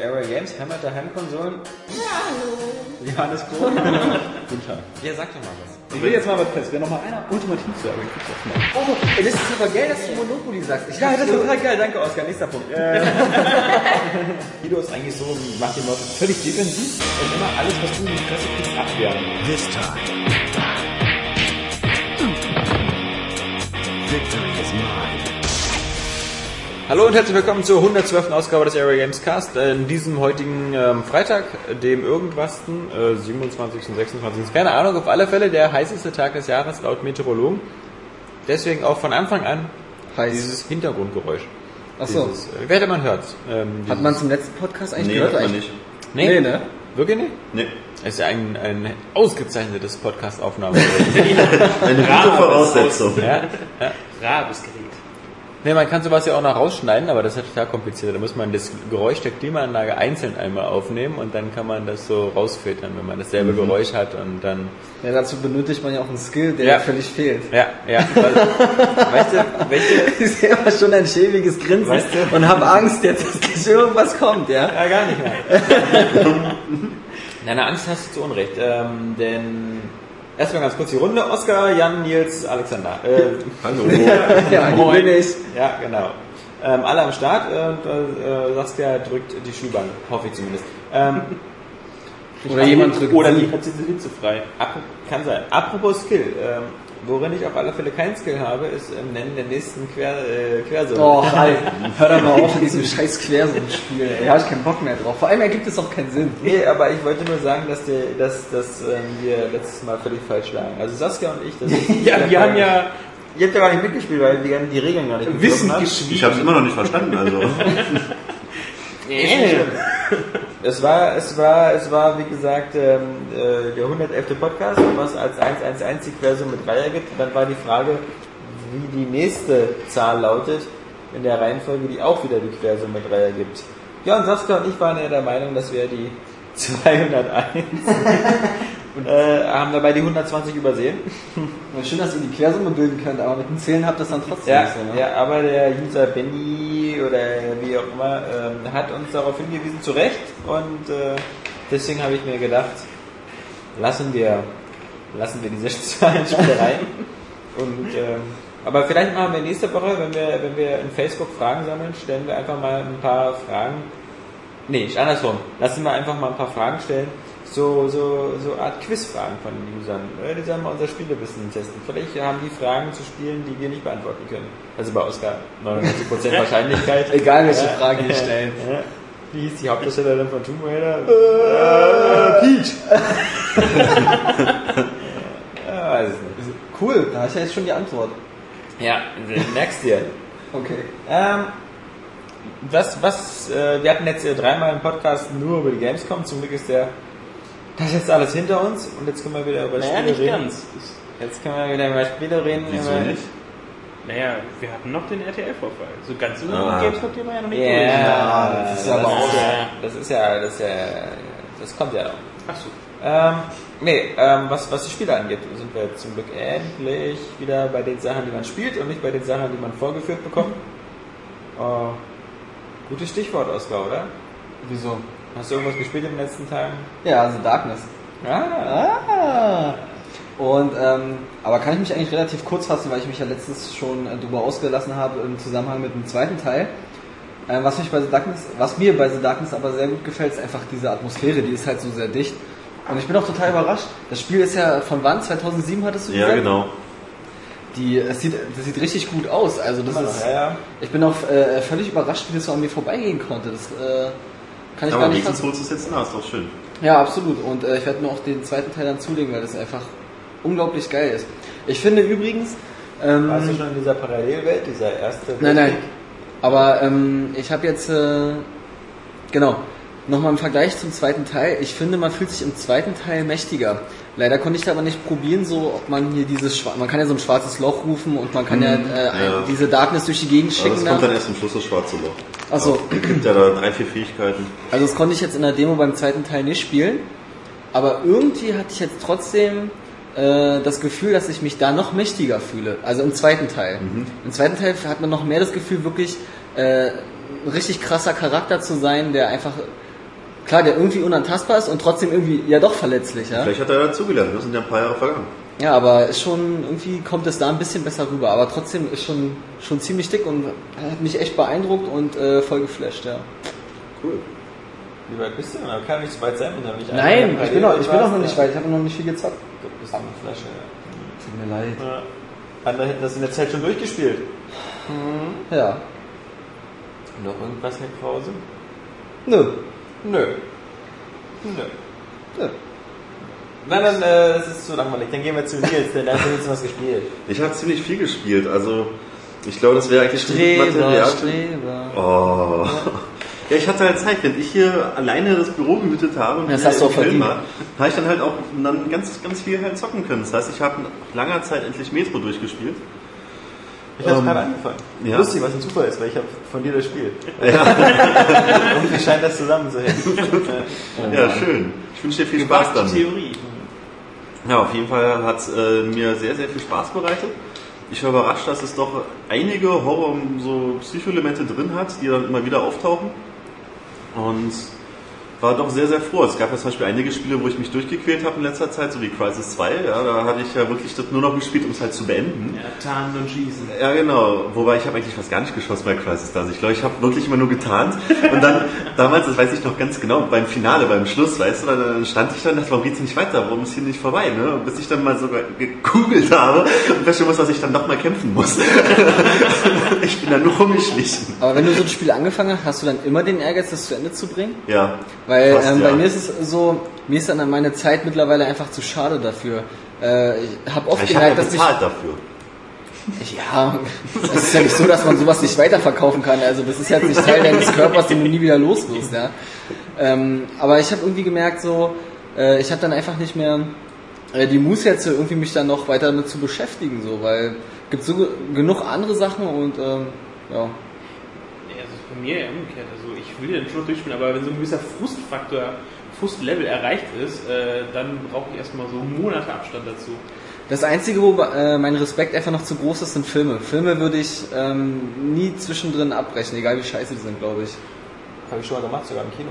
Area Games, Heimat der Heimkonsolen. Ja, hallo. Johannes Kroh. Guten Tag. Ja, sag doch mal was. Ich will jetzt mal was fest. Wer noch mal einer ultimativ zu Area Games aufmacht. Oh, ey, das ist aber geil, dass du Monopoly sagst. Ich Ja, das ist total geil. Danke, Oskar. Nächster Punkt. Guido ist eigentlich so, macht die Leute völlig defensiv und immer alles, was du in die Fresse kriegst, abwehren. This time. Mine. Hallo und herzlich willkommen zur 112. Ausgabe des Area Games Cast. Äh, In diesem heutigen ähm, Freitag, dem irgendwasten, äh, 27. und 26. Keine Ahnung, auf alle Fälle der heißeste Tag des Jahres laut Meteorologen. Deswegen auch von Anfang an Heiß. dieses Hintergrundgeräusch. Ach so. Dieses, äh, werde man hört. Ähm, Hat man zum letzten Podcast eigentlich Nee, gehört? hat man eigentlich? nicht. Nee, Nee, ne? Wirklich nicht? Nee. Es ist ja ein, ein ausgezeichnetes Podcast-Aufnahme. Eine gute Voraussetzung. ja? ja. Rabes Gerät. Nee, man kann sowas ja auch noch rausschneiden, aber das ist total kompliziert. Da muss man das Geräusch der Klimaanlage einzeln einmal aufnehmen und dann kann man das so rausfiltern, wenn man dasselbe Mhm. Geräusch hat und dann. Ja, dazu benötigt man ja auch einen Skill, der Ja. völlig fehlt. Ja, ja. Weißt du, welche. Ich sehe immer schon ein schäbiges Grinsen Weißt du? und habe Angst jetzt, dass irgendwas kommt, ja? Ja, gar nicht mehr. Deine Angst hast du zu Unrecht. Ähm, denn erstmal ganz kurz die Runde. Oskar, Jan, Nils, Alexander. Äh, Hallo. Ja, Moin. Ja, genau. Ähm, alle am Start und äh, Saskia drückt die Schuhbank, hoffe ich zumindest. Ähm, Oder jemand drückt Oder die hat sie Sitze frei. Ap kann sein. Apropos Skill. Ähm, worin ich auf alle Fälle keinen Skill habe, ist im Nennen der nächsten Quer, äh, Quersumme. Oh, hi. Hör doch mal auf mit diesem scheiß Quersummspiel. Da habe ich keinen Bock mehr drauf. Vor allem ergibt es auch keinen Sinn. Nee, aber ich wollte nur sagen, dass, der, dass, dass ähm, wir letztes Mal völlig falsch lagen. Also Saskia und ich, das ist Ja, wir haben ja Ihr habt ja gar nicht mitgespielt, weil die, die Regeln gar nicht Wissen geschwiegen. Ich habe es immer noch nicht verstanden, also. Es war, es war, es war, wie gesagt, ähm, äh, der 111. Podcast, was als 111 die Quersumme mit Dreier gibt. Und dann war die Frage, wie die nächste Zahl lautet, in der Reihenfolge, die auch wieder die Quersumme mit Dreier gibt. Ja, und Saskia und ich waren ja der Meinung, dass wir die 201 und äh, haben dabei die 120 übersehen. Schön, dass ihr die Quersumme bilden könnt, aber mit dem Zählen habt ihr das dann trotzdem Ja, nicht so, ne? ja, aber der User Benny oder wie auch immer ähm, hat uns darauf hingewiesen, zu Recht. Und äh, deswegen habe ich mir gedacht, lassen wir, lassen wir diese Zahlenspielerei. Und ähm, aber vielleicht machen wir nächste Woche, wenn wir, wenn wir in Facebook Fragen sammeln, stellen wir einfach mal ein paar Fragen. Nee, andersrum. Lassen wir einfach mal ein paar Fragen stellen. So, so, so Art Quizfragen von den Usern. Äh, Die sollen mal unser Spielewissen testen. Vielleicht haben die Fragen zu spielen, die wir nicht beantworten können. Also bei Oscar 99% Wahrscheinlichkeit. Egal, welche Ja. Frage ihr stellt. Ja. Wie hieß die Hauptdarstellerin von Tomb Raider? Äh, Peach. ja, weiß es nicht. Cool, da habe ich ja jetzt schon die Antwort. Ja, merkst dir. Okay. Ähm, was, was, äh, wir hatten jetzt äh, dreimal einen Podcast nur über die Gamescom. Zum Glück ist der, das ist jetzt alles hinter uns und jetzt können wir wieder über Naja, Spiele nicht reden. ganz. Jetzt können wir wieder über Spiele reden. Wieso über- nicht? Naja, wir hatten noch den RTL-Vorfall. So ganz über Ah. die Gamescom war ja noch nicht Ja, das ist ja aber auch- das ist ja, das ist ja, das kommt ja noch. Ach so. Ähm, nee, ähm, was, was die Spiele angeht, sind wir zum Glück endlich wieder bei den Sachen, die man spielt und nicht bei den Sachen, die man vorgeführt bekommt. Äh, gutes Stichwort, Oskar, oder? Wieso? Hast du irgendwas gespielt in den letzten Tagen? Ja, also Darkness. Ah, Ah. Und, ähm, aber kann ich mich eigentlich relativ kurz fassen, weil ich mich ja letztens schon äh, darüber ausgelassen habe im Zusammenhang mit dem zweiten Teil. Ähm, was mich bei The Darkness, was mir bei The Darkness aber sehr gut gefällt, ist einfach diese Atmosphäre, die ist halt so sehr dicht. Und ich bin auch total überrascht. Das Spiel ist ja von wann? 2007 hattest du Ja, gesagt? genau. Die, es sieht, das sieht richtig gut aus. Also das immer noch, ist, ja, ja. ich bin auch äh, völlig überrascht, wie das so an mir vorbeigehen konnte. Das äh, kann ich Aber gar nicht wenigstens holst du es jetzt nach, ist doch schön. Ja, absolut. Und äh, ich werde mir auch den zweiten Teil dann zulegen, weil das einfach unglaublich geil ist. Ich finde übrigens, ähm, Warst du schon in dieser Parallelwelt, dieser erste nein, nein, Weltkrieg? aber ähm, ich habe jetzt, äh, genau, nochmal im Vergleich zum zweiten Teil. Ich finde, man fühlt sich im zweiten Teil mächtiger. Leider konnte ich da aber nicht probieren, so ob man hier dieses, Schwa- man kann ja so ein schwarzes Loch rufen und man kann ja, äh, ja. diese Darkness durch die Gegend Aber schicken. das kommt da. dann erst zum Schluss das schwarze Loch. Achso, Es gibt ja da drei, vier Fähigkeiten. Also das konnte ich jetzt in der Demo beim zweiten Teil nicht spielen, aber irgendwie hatte ich jetzt trotzdem äh, das Gefühl, dass ich mich da noch mächtiger fühle. Also im zweiten Teil. Im zweiten Teil hat man noch mehr das Gefühl, wirklich äh, ein richtig krasser Charakter zu sein, der einfach, klar, der irgendwie unantastbar ist und trotzdem irgendwie ja doch verletzlich, ja. Vielleicht hat er dazugelernt, das sind ja ein paar Jahre vergangen. Ja, aber ist schon, irgendwie kommt es da ein bisschen besser rüber, aber trotzdem ist schon, schon ziemlich dick und hat mich echt beeindruckt und äh, voll geflasht, ja. Cool. Wie weit bist du denn? Aber kann nicht so weit sein, wenn du nicht Nein, ich bin, noch, ich bin noch nicht weit, ich habe noch nicht viel gezockt. Du bist eine Flasche, ja. Tut mir leid. ja. Andere hätten das in der Zeit schon durchgespielt. Ja. Noch irgendwas, Herr Krause? Nö. Nö. Nö. Nö. Nein, dann, äh, das ist zu langweilig. Dann gehen wir zu Nils, denn der hat wenigstens was gespielt. Ich habe ziemlich viel gespielt, also ich glaube, das wäre eigentlich Streber, Streber. Oh. Ja, ich hatte halt Zeit, wenn ich hier alleine das Büro gemietet habe und Das hast du auch. Film war, habe ich dann halt auch dann ganz, ganz viel halt zocken können. Das heißt, ich habe nach langer Zeit endlich Metro durchgespielt. Ich habe Ähm, gerade angefangen. ja. Lustig, was ein Zufall ist, weil ich habe von dir das Spiel. Irgendwie scheint das zusammen zu hängen. Ja, schön. Ich wünsche dir viel Spaß damit. Theorie. Ja, auf jeden Fall hat es äh, mir sehr, sehr viel Spaß bereitet. Ich war überrascht, dass es doch einige Horror- so Psychoelemente drin hat, die dann immer wieder auftauchen. Und war doch sehr, sehr froh. Es gab ja zum Beispiel einige Spiele, wo ich mich durchgequält habe in letzter Zeit, so wie Crisis 2. Ja, da hatte ich ja wirklich das nur noch gespielt, um es halt zu beenden. Ja, tarnen und schießen. Ja, genau. Wobei ich habe eigentlich fast gar nicht geschossen bei Crisis da. Also ich glaube, ich habe wirklich immer nur getarnt. Und dann, damals, das weiß ich noch ganz genau, beim Finale, beim Schluss, weißt du, dann stand ich dann und dachte, warum geht's nicht weiter? Warum ist hier nicht vorbei? Ne? Und bis ich dann mal sogar gekugelt habe und feststellen muss, dass ich dann noch mal kämpfen muss. ich bin dann nur rumgeschlichen. Aber wenn du so ein Spiel angefangen hast, hast du dann immer den Ehrgeiz, das zu Ende zu bringen? Ja. Weil Fast, ähm, ja. bei mir ist es so, mir ist dann meine Zeit mittlerweile einfach zu schade dafür. Äh, ich habe oft Ich habe ja gemerkt, dass ich bezahlt dafür. Ja, es ist ja nicht so, dass man sowas nicht weiterverkaufen kann. Also das ist jetzt nicht Teil deines Körpers, den du nie wieder los wirst, ja. Ähm, aber ich habe irgendwie gemerkt, so, äh, ich habe dann einfach nicht mehr äh, die Muße jetzt irgendwie mich dann noch weiter damit zu beschäftigen, so, weil gibt so ge- genug andere Sachen und ähm, ja. Nee, bei mir eher umgekehrt. Also ich will den schon durchspielen, aber wenn so ein gewisser Frustfaktor, Frustlevel erreicht ist, äh, dann brauche ich erstmal so Monate Abstand dazu. Das Einzige, wo äh, mein Respekt einfach noch zu groß ist, sind Filme. Filme würde ich ähm, nie zwischendrin abbrechen, egal wie scheiße die sind, glaube ich. Habe ich schon mal gemacht, sogar im Kino.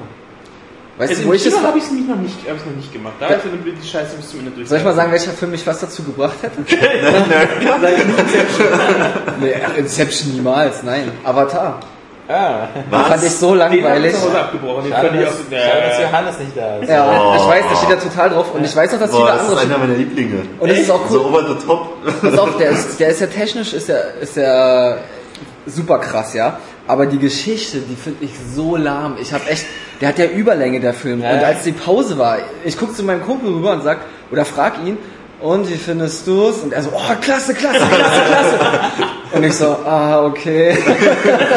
Weißt Also du, wo im ich das Kino habe ich es noch nicht, hab ich's noch nicht gemacht. Da Ja. habe ich die Scheiße bis zum Ende durch. Soll ich mal sagen, welcher Film mich was dazu gebracht hätte? nee, ach, Inception niemals, nein. Avatar. Ah, Den fand ich so Den langweilig. Hause abgebrochen. Den schade, ich dass, auch, schade, dass Johannes nicht da ist. Ja, Oh. ich weiß, da steht ja total drauf und ich weiß noch, dass Boah, viele das ist andere. einer meiner Lieblinge. Und es ist auch So cool. over the top. Pass auf, der ist, der ist ja technisch, ist ja, ist ja super krass, ja. Aber die Geschichte, die finde ich so lahm. Ich habe echt, der hat ja Überlänge, der Film. Ja, und als die Pause war, ich gucke zu meinem Kumpel rüber und sag, oder frag ihn, und wie findest du's? Und er so, oh, klasse, klasse, klasse, klasse. und ich so, ah, okay.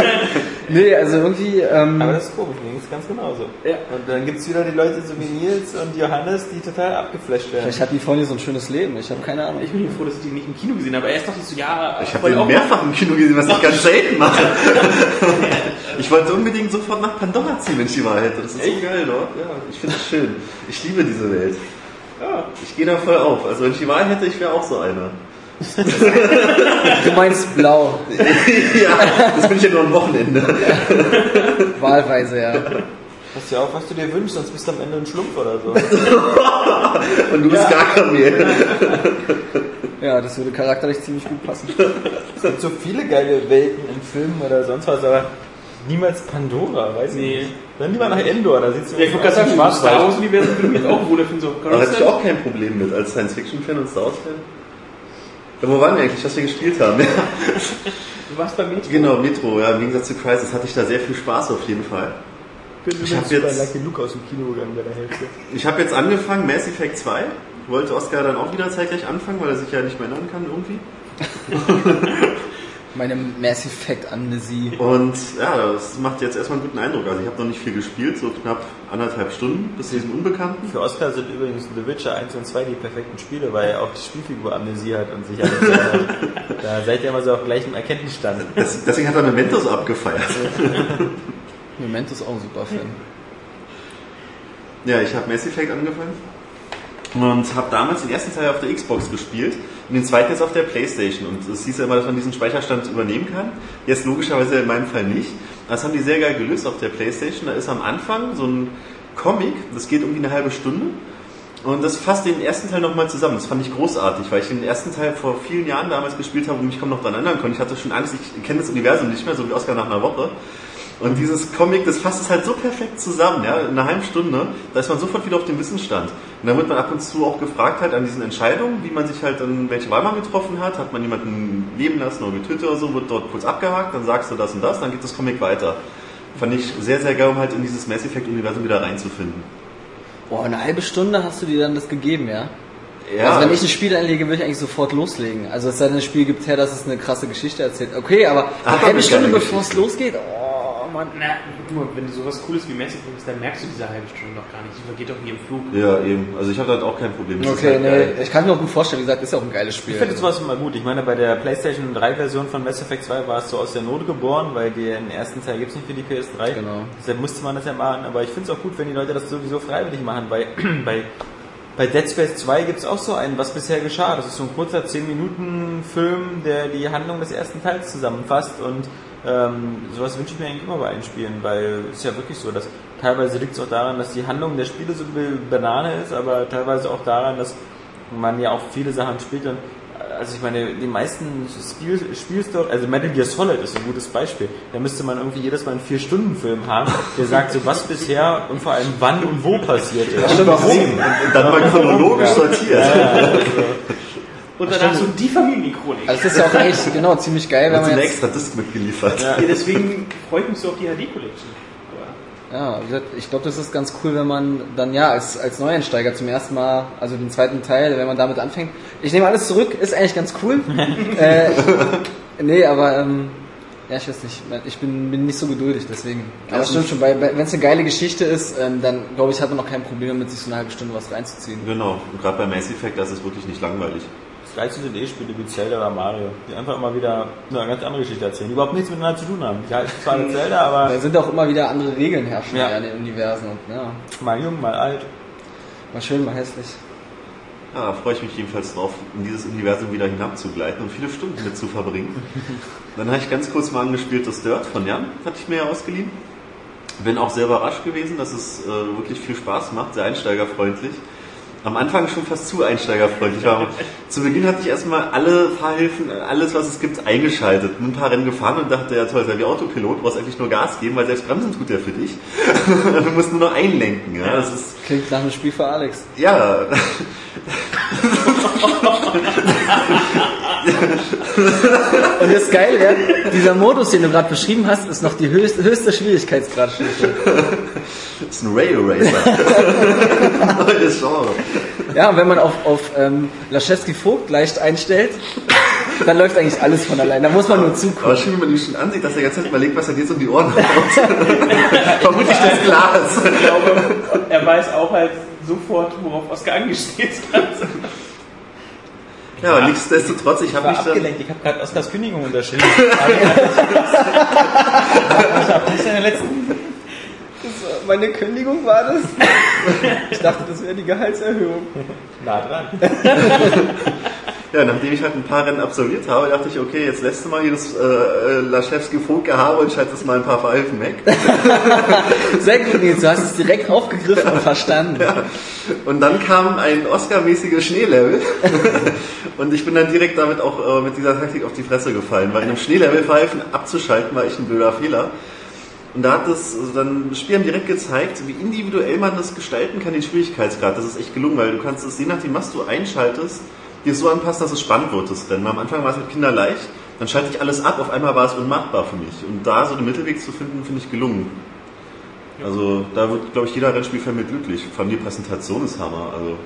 nee, also irgendwie, ähm, Aber das ist komisch, mir ging es ganz genauso. Und dann gibt es wieder die Leute so wie Nils und Johannes, die total abgeflasht werden. vielleicht hat die Freundin so ein schönes Leben. Ich habe keine Ahnung. ich bin froh, dass ich den nicht im Kino gesehen habe. Erst dachte ich so, ja, Ich habe auch- mehrfach im Kino gesehen, was ich ganz selten mache. Ich wollte unbedingt sofort nach Pandora ziehen, wenn ich die Wahl hätte. Das ist so geil dort. Ja, ich finde es schön. Ich liebe diese Welt. Ja, ich gehe da voll auf. Also wenn ich die Wahl hätte, ich wäre auch so einer. Du meinst blau, ja, das bin ich ja nur am Wochenende. wahlweise, ja. Pass ja auf, was du dir wünschst, sonst bist du am Ende ein Schlumpf oder so. Und du bist gar Kamel. Ja, das würde charakterlich ziemlich gut passen. Es gibt so viele geile Welten in Filmen oder sonst was, aber niemals Pandora, weiß ich Nee. nicht. Dann lieber nach Endor, da sieht es Ja, ich wollte gerade sagen, Star Wars-Universum würde ich mich auch wohl finden. So, Da hatte ich auch kein Problem mit als Science-Fiction-Fan und Star Wars-Fan. Ja, wo waren wir eigentlich, was wir gespielt haben? Du warst bei Metro. genau, Metro, ja, im Gegensatz zu Crisis hatte ich da sehr viel Spaß auf jeden Fall. bin Ich hab jetzt- Lucky Luke aus dem Kino gegangen bei der Hälfte. Ich habe jetzt angefangen, Mass Effect 2. Wollte Oscar dann auch wieder zeitgleich anfangen, weil er sich ja nicht mehr erinnern kann irgendwie. Meine Mass Effect Amnesie. Und ja, das macht jetzt erstmal einen guten Eindruck. Also ich habe noch nicht viel gespielt, so knapp anderthalb Stunden bis zu diesem Unbekannten. Für Oscar sind übrigens The Witcher 1 und 2 die perfekten Spiele, weil er auch die Spielfigur Amnesie hat und sich alles erinnert. Da seid ihr immer so auf gleichem Erkenntnisstand. Das, deswegen hat er Mementos abgefeiert. Memento ist auch ein super Film. Ja, ich habe Mass Effect angefangen und habe damals den ersten Teil auf der Xbox gespielt und den zweiten jetzt auf der Playstation. Und es hieß ja immer, dass man diesen Speicherstand übernehmen kann. Jetzt logischerweise in meinem Fall nicht. Das haben die sehr geil gelöst auf der Playstation. Da ist am Anfang so ein Comic, das geht irgendwie eine halbe Stunde. Und das fasst den ersten Teil nochmal zusammen. Das fand ich großartig, weil ich den ersten Teil vor vielen Jahren damals gespielt habe und mich kaum noch daran erinnern konnte. Ich hatte schon Angst, ich kenne das Universum nicht mehr, so wie Oscar nach einer Woche. Und dieses Comic, das fasst es halt so perfekt zusammen, ja, in einer halben Stunde, da ist man sofort wieder auf dem Wissensstand. Und dann wird man ab und zu auch gefragt halt an diesen Entscheidungen, wie man sich halt dann, welche Wahl man getroffen hat, hat man jemanden leben lassen oder getötet oder so, wird dort kurz abgehakt, dann sagst du das und das, dann geht das Comic weiter. Fand ich sehr, sehr geil, um halt in dieses Mass Effect Universum wieder reinzufinden. Boah, eine halbe Stunde hast du dir dann das gegeben, ja? Ja, Also wenn ich ein Spiel einlege, würde ich eigentlich sofort loslegen. Also es sei denn, das Spiel gibt her, dass es eine krasse Geschichte erzählt. Okay, aber Ach, eine halbe Stunde bevor es losgeht, oh Mann. Na, guck mal, wenn du sowas Cooles wie Mass Effect hast, dann merkst du diese halbe Stunde noch gar nicht. Die vergeht doch wie im Flug. ja, eben. Also ich habe da auch kein Problem. Das Okay, halt geil. nee, ich kann mir auch gut vorstellen, wie gesagt, ist ja auch ein geiles Spiel. Ich finde sowas immer gut. Ich meine, bei der PlayStation 3 Version von Mass Effect 2 war es so aus der Not geboren, weil den ersten Teil gibt's nicht für die PS3. Genau. Deshalb musste man das ja machen. Aber ich finde es auch gut, wenn die Leute das sowieso freiwillig machen. Bei, bei, bei Dead Space 2 gibt's auch so einen, was bisher geschah. Das ist so ein kurzer 10-Minuten-Film, der die Handlung des ersten Teils zusammenfasst. Und ähm, sowas wünsche ich mir eigentlich immer bei allen Spielen, weil es ist ja wirklich so, dass teilweise liegt es auch daran, dass die Handlung der Spiele so eine Banane ist, aber teilweise auch daran, dass man ja auch viele Sachen spielt und also ich meine, die meisten Spiel, Spielstory, also Metal Gear Solid ist ein gutes Beispiel. Da müsste man irgendwie jedes Mal einen Vier-Stunden-Film haben, der sagt so, was bisher und vor allem wann und wo passiert ist. Und warum? Und dann mal chronologisch sortiert. Und danach so die Familienchronik. Also es ist ja auch echt, genau, ziemlich geil, wenn man eine jetzt, extra Disc mitgeliefert. Ja, deswegen freut mich so auf die HD Collection. Aber ja, wie gesagt, ich glaube, das ist ganz cool, wenn man dann ja als, als Neueinsteiger zum ersten Mal, also den zweiten Teil, wenn man damit anfängt. Ich nehme alles zurück, ist eigentlich ganz cool. äh, nee, aber ähm, ja, ich weiß nicht, ich bin, bin nicht so geduldig, deswegen. Aber es stimmt schon, wenn es eine geile Geschichte ist, ähm, dann glaube ich, hat man noch kein Problem damit, sich so eine halbe Stunde was reinzuziehen. Genau. Und gerade bei Mass Effect, das ist wirklich nicht langweilig. Das geilste sind eh Spiele wie Zelda oder Mario, die einfach immer wieder eine ganz andere Geschichte erzählen, die überhaupt nichts miteinander zu tun haben. Die heißen zwar eine Zelda, aber Da sind auch immer wieder andere Regeln herrschen Ja. ja. in den Universen und ja, mal jung, mal alt. mal schön, mal hässlich. Ja, da freue ich mich jedenfalls drauf, in dieses Universum wieder hinabzugleiten und viele Stunden mit zu verbringen. Dann habe ich ganz kurz mal angespielt das Dirt von Jan, hatte ich mir ja ausgeliehen. Bin auch sehr überrascht gewesen, dass es äh, wirklich viel Spaß macht, sehr einsteigerfreundlich. Am Anfang schon fast zu einsteigerfreundlich. Aber zu Beginn hatte ich erstmal alle Fahrhilfen, alles was es gibt, eingeschaltet. Ein paar Rennen gefahren und dachte, ja toll, sei wie Autopilot, brauchst eigentlich nur Gas geben, weil selbst Bremsen tut er für dich. du musst nur noch einlenken. Ja, das ist Klingt nach einem Spiel für Alex. ja, Und das Geile wäre, dieser Modus, den du gerade beschrieben hast, ist noch die höchste, höchste Schwierigkeitsgradstufe. das ist ein Rail Racer. Neues Genre. Ja, und wenn man auf, auf ähm, Laschewski Vogt leicht einstellt, dann läuft eigentlich alles von allein. Da muss man nur Aber zugucken. schön, wenn man ihn schon ansieht, dass er die ganze Zeit überlegt, was er jetzt um die Ohren haut. Vermutlich das Glas. ich glaube, er weiß auch halt sofort, worauf Oscar angespielt hat. Ja, aber nichtsdestotrotz, ich Ich habe mich abgelenkt, ich habe gerade Oscars Kündigung unterschrieben. ich habe nicht seine letzten Meine Kündigung war das? Ich dachte, das wäre die Gehaltserhöhung. nah dran. Ja, nachdem ich halt ein paar Rennen absolviert habe, dachte ich, okay, jetzt lässt du mal hier das äh, äh, Laschewski Vogt-Gehabe und schaltest mal ein paar Verhalten weg. Sehr gut, Nils, du hast es direkt aufgegriffen und verstanden. Und dann kam ein Oscar-mäßiges Schneelevel. und ich bin dann direkt damit auch äh, mit dieser Taktik auf die Fresse gefallen, weil in einem Schneelevel-Verhalten abzuschalten war echt ein blöder Fehler. Und da hat das, also dann das Spiel haben direkt gezeigt, wie individuell man das gestalten kann, den Schwierigkeitsgrad. Das ist echt gelungen, weil du kannst es, je nachdem, was du einschaltest, dir so anpassen, dass es spannend wird, das Rennen. Am Anfang war es mit Kindern leicht, dann schalte ich alles ab, auf einmal war es unmachbar für mich. Und da so einen Mittelweg zu finden, finde ich gelungen. Also da wird, glaube ich, jeder Rennspielfan mit glücklich. Vor allem die Präsentation ist Hammer. Also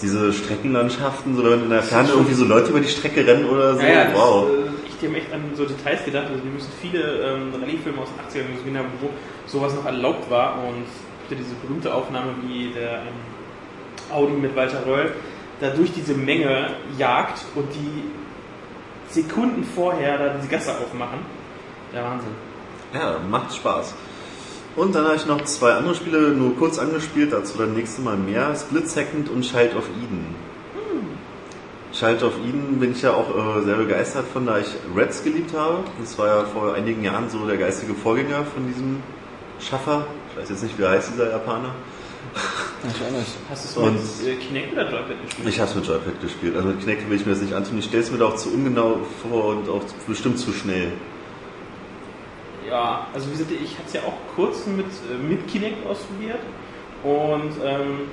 diese Streckenlandschaften, so wenn in der Ferne irgendwie so Leute über die Strecke rennen oder so, Ja, ja, das, wow. äh, ich die haben echt an so Details gedacht. Also wir müssen viele ähm, Rallye-Filme aus den 80ern gesehen haben, wo sowas noch erlaubt war. Und diese berühmte Aufnahme, wie der ähm, Audi mit Walter Röll da durch diese Menge jagt und die Sekunden vorher da diese Gasse aufmachen. Der Wahnsinn. Ja, macht Spaß. Und dann habe ich noch zwei andere Spiele nur kurz angespielt, dazu dann nächste Mal mehr. Split Second und Child of Eden. Ich halte auf ihn, bin ich ja auch äh, sehr begeistert von, da ich Reds geliebt habe. Das war ja vor einigen Jahren so der geistige Vorgänger von diesem Schaffer. Ich weiß jetzt nicht, wie heißt dieser Japaner. Ich auch nicht. Hast du es mit äh, Kinect oder Joypad gespielt? Ich habe es mit Joypad gespielt. Also mit Kinect will ich mir das nicht antun. Ich stelle es mir da auch zu ungenau vor und auch bestimmt zu schnell. Ja, also wie gesagt, ich hatte es ja auch kurz mit, äh, mit Kinect ausprobiert und ähm,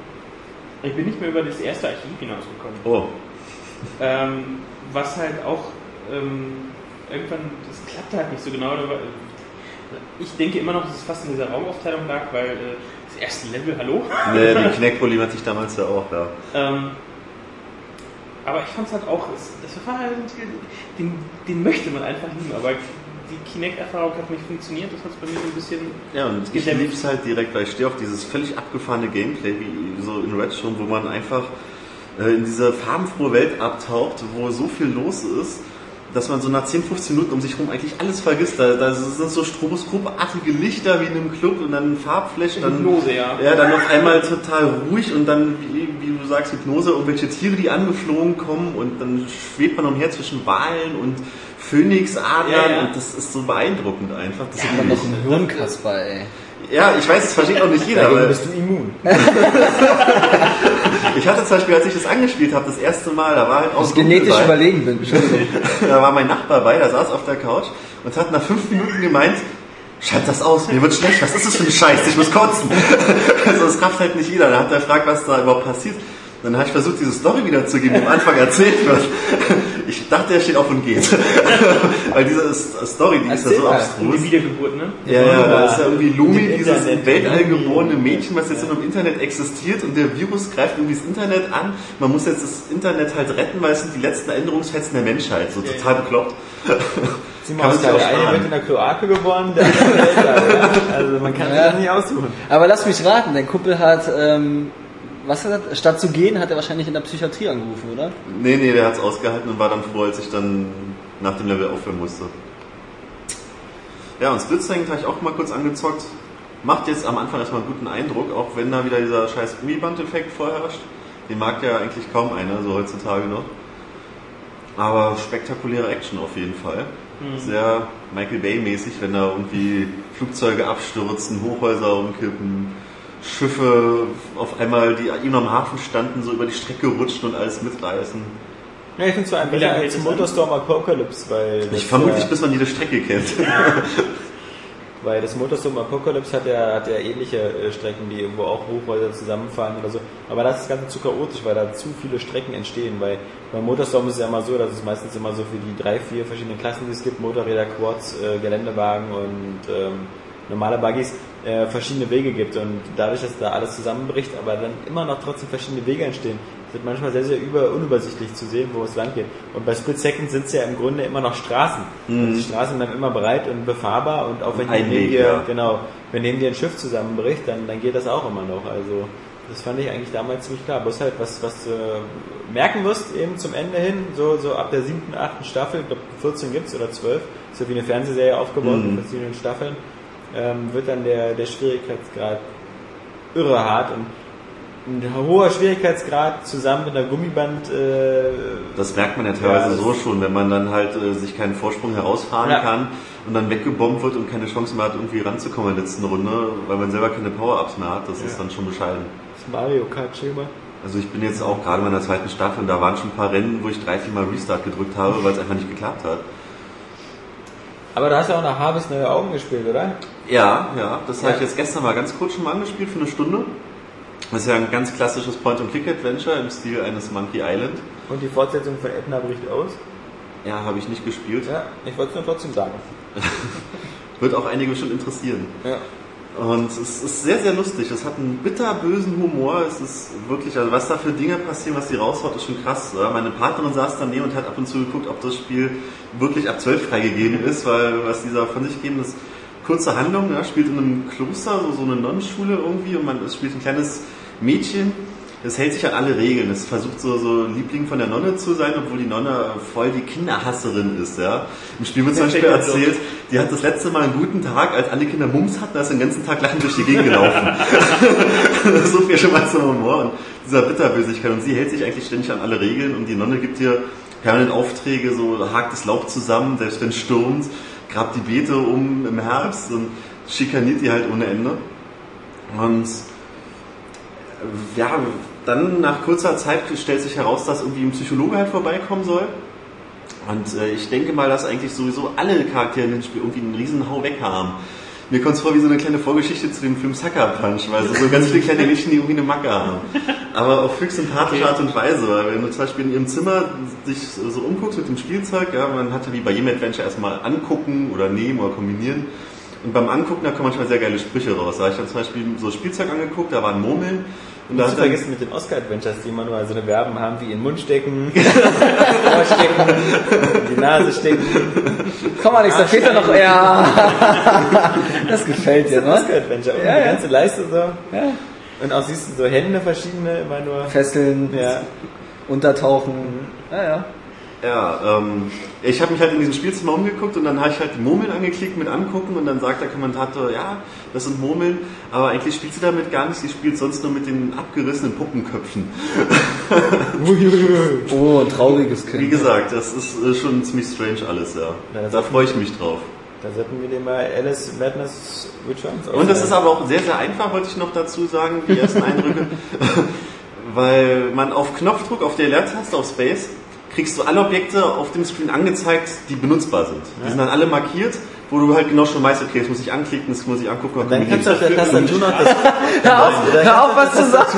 ich bin nicht mehr über das erste Archiv hinausgekommen. Oh, Ähm, was halt auch ähm, irgendwann, das klappte halt nicht so genau. Ich denke immer noch, dass es fast in dieser Raumaufteilung lag, weil äh, das erste Level, hallo? nee, die Kinect-Problem hatte ich damals ja auch, ja. Ähm, aber ich fand es halt auch, das war halt den, den möchte man einfach lieben, aber die Kinect-Erfahrung hat nicht funktioniert, das hat es bei mir so ein bisschen. Ja, und ich liebe es halt direkt, weil ich stehe auf dieses völlig abgefahrene Gameplay, wie so in Red schon, wo man einfach in diese farbenfrohe Welt abtaucht, wo so viel los ist, dass man so nach 10, 15 Minuten um sich herum eigentlich alles vergisst. Da, da sind so stroboskopartige Lichter wie in einem Club und dann Farbflächen, dann, Hypnose, ja. ja, dann auf einmal total ruhig und dann, wie, wie du sagst, Hypnose, irgendwelche Tiere, die angeflogen kommen und dann schwebt man umher zwischen Walen und Phönixadlern Ja, ja. und das ist so beeindruckend einfach. Das Aber noch ein Hirnkasper, ey. Ja, ich weiß, das versteht auch nicht jeder, Dagegen aber bist du immun. ich hatte zum Beispiel, als ich das angespielt habe, das erste Mal, da war halt auch ich genetisch bei, überlegen bin. Da war mein Nachbar bei, der saß auf der Couch und hat nach fünf Minuten gemeint, schalt das aus, mir wird schlecht, was ist das für ein Scheiß, ich muss kotzen. Also das kraft halt nicht jeder, da hat er gefragt, was da überhaupt passiert. Dann habe ich versucht, diese Story wiederzugeben, die am Anfang erzählt wird. Ich dachte, er steht auf und geht. Weil diese Story, die ist ja Erzähl so mal. Und die abstrus. Wiedergeburt, ne? Ja, ja, da ist ja irgendwie Lumi, dieses Internet. im Weltall geborene Mädchen, was jetzt im Internet existiert und der Virus greift irgendwie das Internet an. Man muss jetzt das Internet halt retten, weil es sind die letzten Änderungsfetzen der Menschheit. So Ja, total bekloppt. Sieh Kann mal, man Oskar, sich auch der eine wird in der Kloake geboren, der andere ja. Also man kann sich Ja. das nicht aussuchen. Aber lass mich raten, dein Kumpel hat, ähm, was hat er, statt zu gehen, hat er wahrscheinlich in der Psychiatrie angerufen, oder? Nee, nee, der hat es ausgehalten und war dann froh, als ich dann nach dem Level aufhören musste. Ja, und Splitsing habe ich auch mal kurz angezockt. Macht jetzt am Anfang erstmal einen guten Eindruck, auch wenn da wieder dieser scheiß Gummiband-Effekt vorherrscht. Den mag ja eigentlich kaum einer, so heutzutage noch. Aber spektakuläre Action auf jeden Fall. Sehr Michael Bay-mäßig, wenn da irgendwie Flugzeuge abstürzen, Hochhäuser umkippen, Schiffe auf einmal, die ihm am Hafen standen, so über die Strecke rutschen und alles mitreißen. Ja, ich finde es vor allem Wie lange besser hält als? Motorstorm Apocalypse, weil Ich vermutlich, äh, bis man jede Strecke kennt. weil das Motorstorm Apocalypse hat ja, hat ja ähnliche äh, Strecken, die irgendwo auch Hochhäuser zusammenfallen oder so. Aber das ist das Ganze zu chaotisch, weil da zu viele Strecken entstehen. Weil beim Motorstorm ist es ja immer so, dass es meistens immer so für die drei, vier verschiedenen Klassen, die es gibt, Motorräder, Quads, äh, Geländewagen und ähm, normale Buggies, äh, verschiedene Wege gibt. Und dadurch, dass da alles zusammenbricht, aber dann immer noch trotzdem verschiedene Wege entstehen, wird manchmal sehr, sehr über, unübersichtlich zu sehen, wo es lang geht. Und bei Split Second sind es ja im Grunde immer noch Straßen. Und die Straßen bleiben immer breit und befahrbar und auch wenn Mhm. Ein neben dir, ja. genau, wenn neben dir ein Schiff zusammenbricht, dann, dann geht das auch immer noch. Also das fand ich eigentlich damals ziemlich klar. Bloß halt, was, was du merken wirst, eben zum Ende hin, so, so ab der siebten, achten Staffel, ich glaube 14 gibt's oder 12, ist ja wie eine Fernsehserie aufgebaut Mhm. mit verschiedenen Staffeln, ähm, wird dann der, der Schwierigkeitsgrad irre hart und ein hoher Schwierigkeitsgrad zusammen mit einer Gummiband äh, Das merkt man ja teilweise Ja, so schon, wenn man dann halt äh, sich keinen Vorsprung herausfahren Ja. kann und dann weggebombt wird und keine Chance mehr hat, irgendwie ranzukommen in der letzten Runde, weil man selber keine Power-Ups mehr hat. Das ist dann schon bescheiden. das Mario Kart Schema. Also ich bin jetzt auch gerade in meiner zweiten Staffel und da waren schon ein paar Rennen, wo ich drei, vier Mal Restart gedrückt habe, weil es einfach nicht geklappt hat. Aber du hast ja auch nach Harvest Neue Augen gespielt, oder? Ja, ja, das habe Ja. ich jetzt gestern mal ganz kurz schon mal angespielt für eine Stunde. Das ist ja ein ganz klassisches Point-and-Click-Adventure im Stil eines Monkey Island. Und die Fortsetzung von Edna bricht aus. Ja, habe ich nicht gespielt. Ja, ich wollte es nur trotzdem sagen. Wird auch einige bestimmt interessieren. Ja. Und es ist sehr, sehr lustig. Es hat einen bitterbösen Humor. Es ist wirklich, also was da für Dinge passieren, was die raushaut, ist schon krass. Oder? Meine Partnerin saß daneben und hat ab und zu geguckt, ob das Spiel wirklich ab 12 freigegeben ist, weil was dieser von sich geben ist, kurze Handlung, ja, spielt in einem Kloster, so, so eine Nonnenschule irgendwie und man spielt ein kleines Mädchen, es hält sich an alle Regeln. Es versucht so, so Liebling von der Nonne zu sein, obwohl die Nonne voll die Kinderhasserin ist. Ja? Im Spiel wird zum Beispiel erzählt, die hat das letzte Mal einen guten Tag, als alle Kinder Mums hatten, da ist den ganzen Tag lachend durch die Gegend gelaufen. so viel schon mal zum Humor und dieser Bitterbösigkeit. Und sie hält sich eigentlich ständig an alle Regeln und die Nonne gibt ihr permanent Aufträge, so hakt das Laub zusammen, selbst wenn es stürmt, grabt die Beete um im Herbst und schikaniert die halt ohne Ende. Und ja, dann nach kurzer Zeit stellt sich heraus, dass irgendwie ein Psychologe halt vorbeikommen soll. Und äh, ich denke mal, dass eigentlich sowieso alle Charaktere in dem Spiel irgendwie einen riesen Hau weg haben. Mir kommt es vor wie so eine kleine Vorgeschichte zu dem Film Sucker Punch, weil so, so ganz viele kleine Mädchen, die irgendwie eine Macke haben. Aber auf höchst sympathische Art und Weise. Weil wenn du zum Beispiel in ihrem Zimmer sich so umguckst mit dem Spielzeug, ja, man hat ja wie bei jedem Adventure erstmal angucken oder nehmen oder kombinieren. Und beim Angucken, da kommen manchmal sehr geile Sprüche raus. Da habe ich dann zum Beispiel so Spielzeug angeguckt, da waren Murmeln. Und da zu dann, vergessen mit den Oscar-Adventures, die immer nur so eine Verben haben, wie in den Mund stecken, Ohr stecken, die Nase stecken. Komm Alex, da fehlt ja noch, ja. Das gefällt dir, ne? Oscar-Adventure. Und Ja, die ja. ganze Leiste so. Ja. Und auch siehst du so Hände verschiedene, immer nur. Fesseln, Ja. untertauchen. Ja, ja. Ja, ähm, ich habe mich halt in diesem Spielzimmer umgeguckt und dann habe ich halt die Murmeln angeklickt mit angucken und dann sagt der Kommentator, ja, das sind Murmeln, aber eigentlich spielt sie damit gar nicht, sie spielt sonst nur mit den abgerissenen Puppenköpfen. Oh, ein trauriges Wie Kind. gesagt, das ist äh, schon ziemlich strange alles, ja. Ja, Da freue ich mich drauf. Da sollten wir dir mal Alice Madness Returns Und das ist aber auch sehr, sehr einfach, wollte ich noch dazu sagen, die ersten Eindrücke. Weil man auf Knopfdruck auf der Leertaste auf Space kriegst du alle Objekte auf dem Screen angezeigt, die benutzbar sind. Die sind dann alle markiert, wo du halt genau schon weißt, okay, das muss ich anklicken, das muss ich angucken. Dann kannst du auf der Tastatur noch das, Hör auf, hör auf, was du sagst.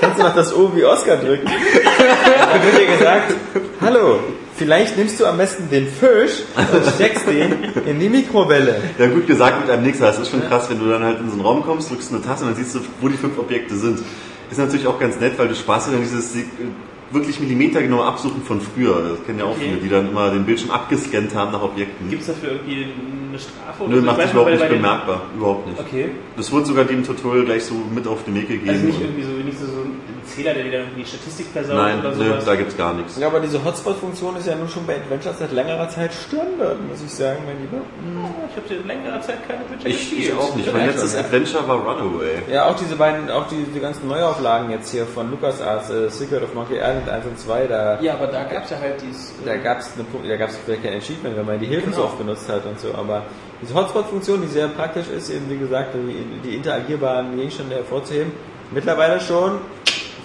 kannst du noch das O wie Oscar drücken. Dann wird dir gesagt, hallo, vielleicht nimmst du am besten den Fisch und steckst den in die Mikrowelle. Ja, gut gesagt mit einem Nix. Das ist schon krass, wenn du dann halt in so einen Raum kommst, drückst eine Taste und dann siehst du, wo die fünf Objekte sind. Ist natürlich auch ganz nett, weil du Spaß hast, dieses wirklich millimetergenaue Absuchen von früher. Das kennen ja auch Okay. viele, die dann immer den Bildschirm abgescannt haben nach Objekten. Gibt es dafür irgendwie eine Strafe? oder Nö, macht Ich sich überhaupt nicht bemerkbar. Überhaupt nicht. Okay. Das wurde sogar dem Tutorial gleich so mit auf den Weg gegeben. Also nicht irgendwie so, nicht so, so Zähler, der wieder irgendwie Statistik versaugt Nein, oder nö, sowas. da gibt's gar nichts. Ja, aber diese Hotspot-Funktion ist ja nun schon bei Adventures seit längerer Zeit Standard, muss ich sagen, mein Lieber. Ich habe seit längerer Zeit keine Adventure Ich, gespielt. ich auch nicht. Mein letztes Adventure war Runaway. Ja, auch diese beiden, auch die, die ganzen Neuauflagen jetzt hier von LucasArts, äh, Secret of Monkey Island 1 und 2, da, Ja, aber da gab es ja halt dieses... da gab es da gab's vielleicht kein Achievement, wenn man die Hilfen so Genau. oft benutzt hat und so, aber diese Hotspot-Funktion, die sehr praktisch ist, eben wie gesagt, die, die interagierbaren Gegenstände hervorzuheben, mittlerweile schon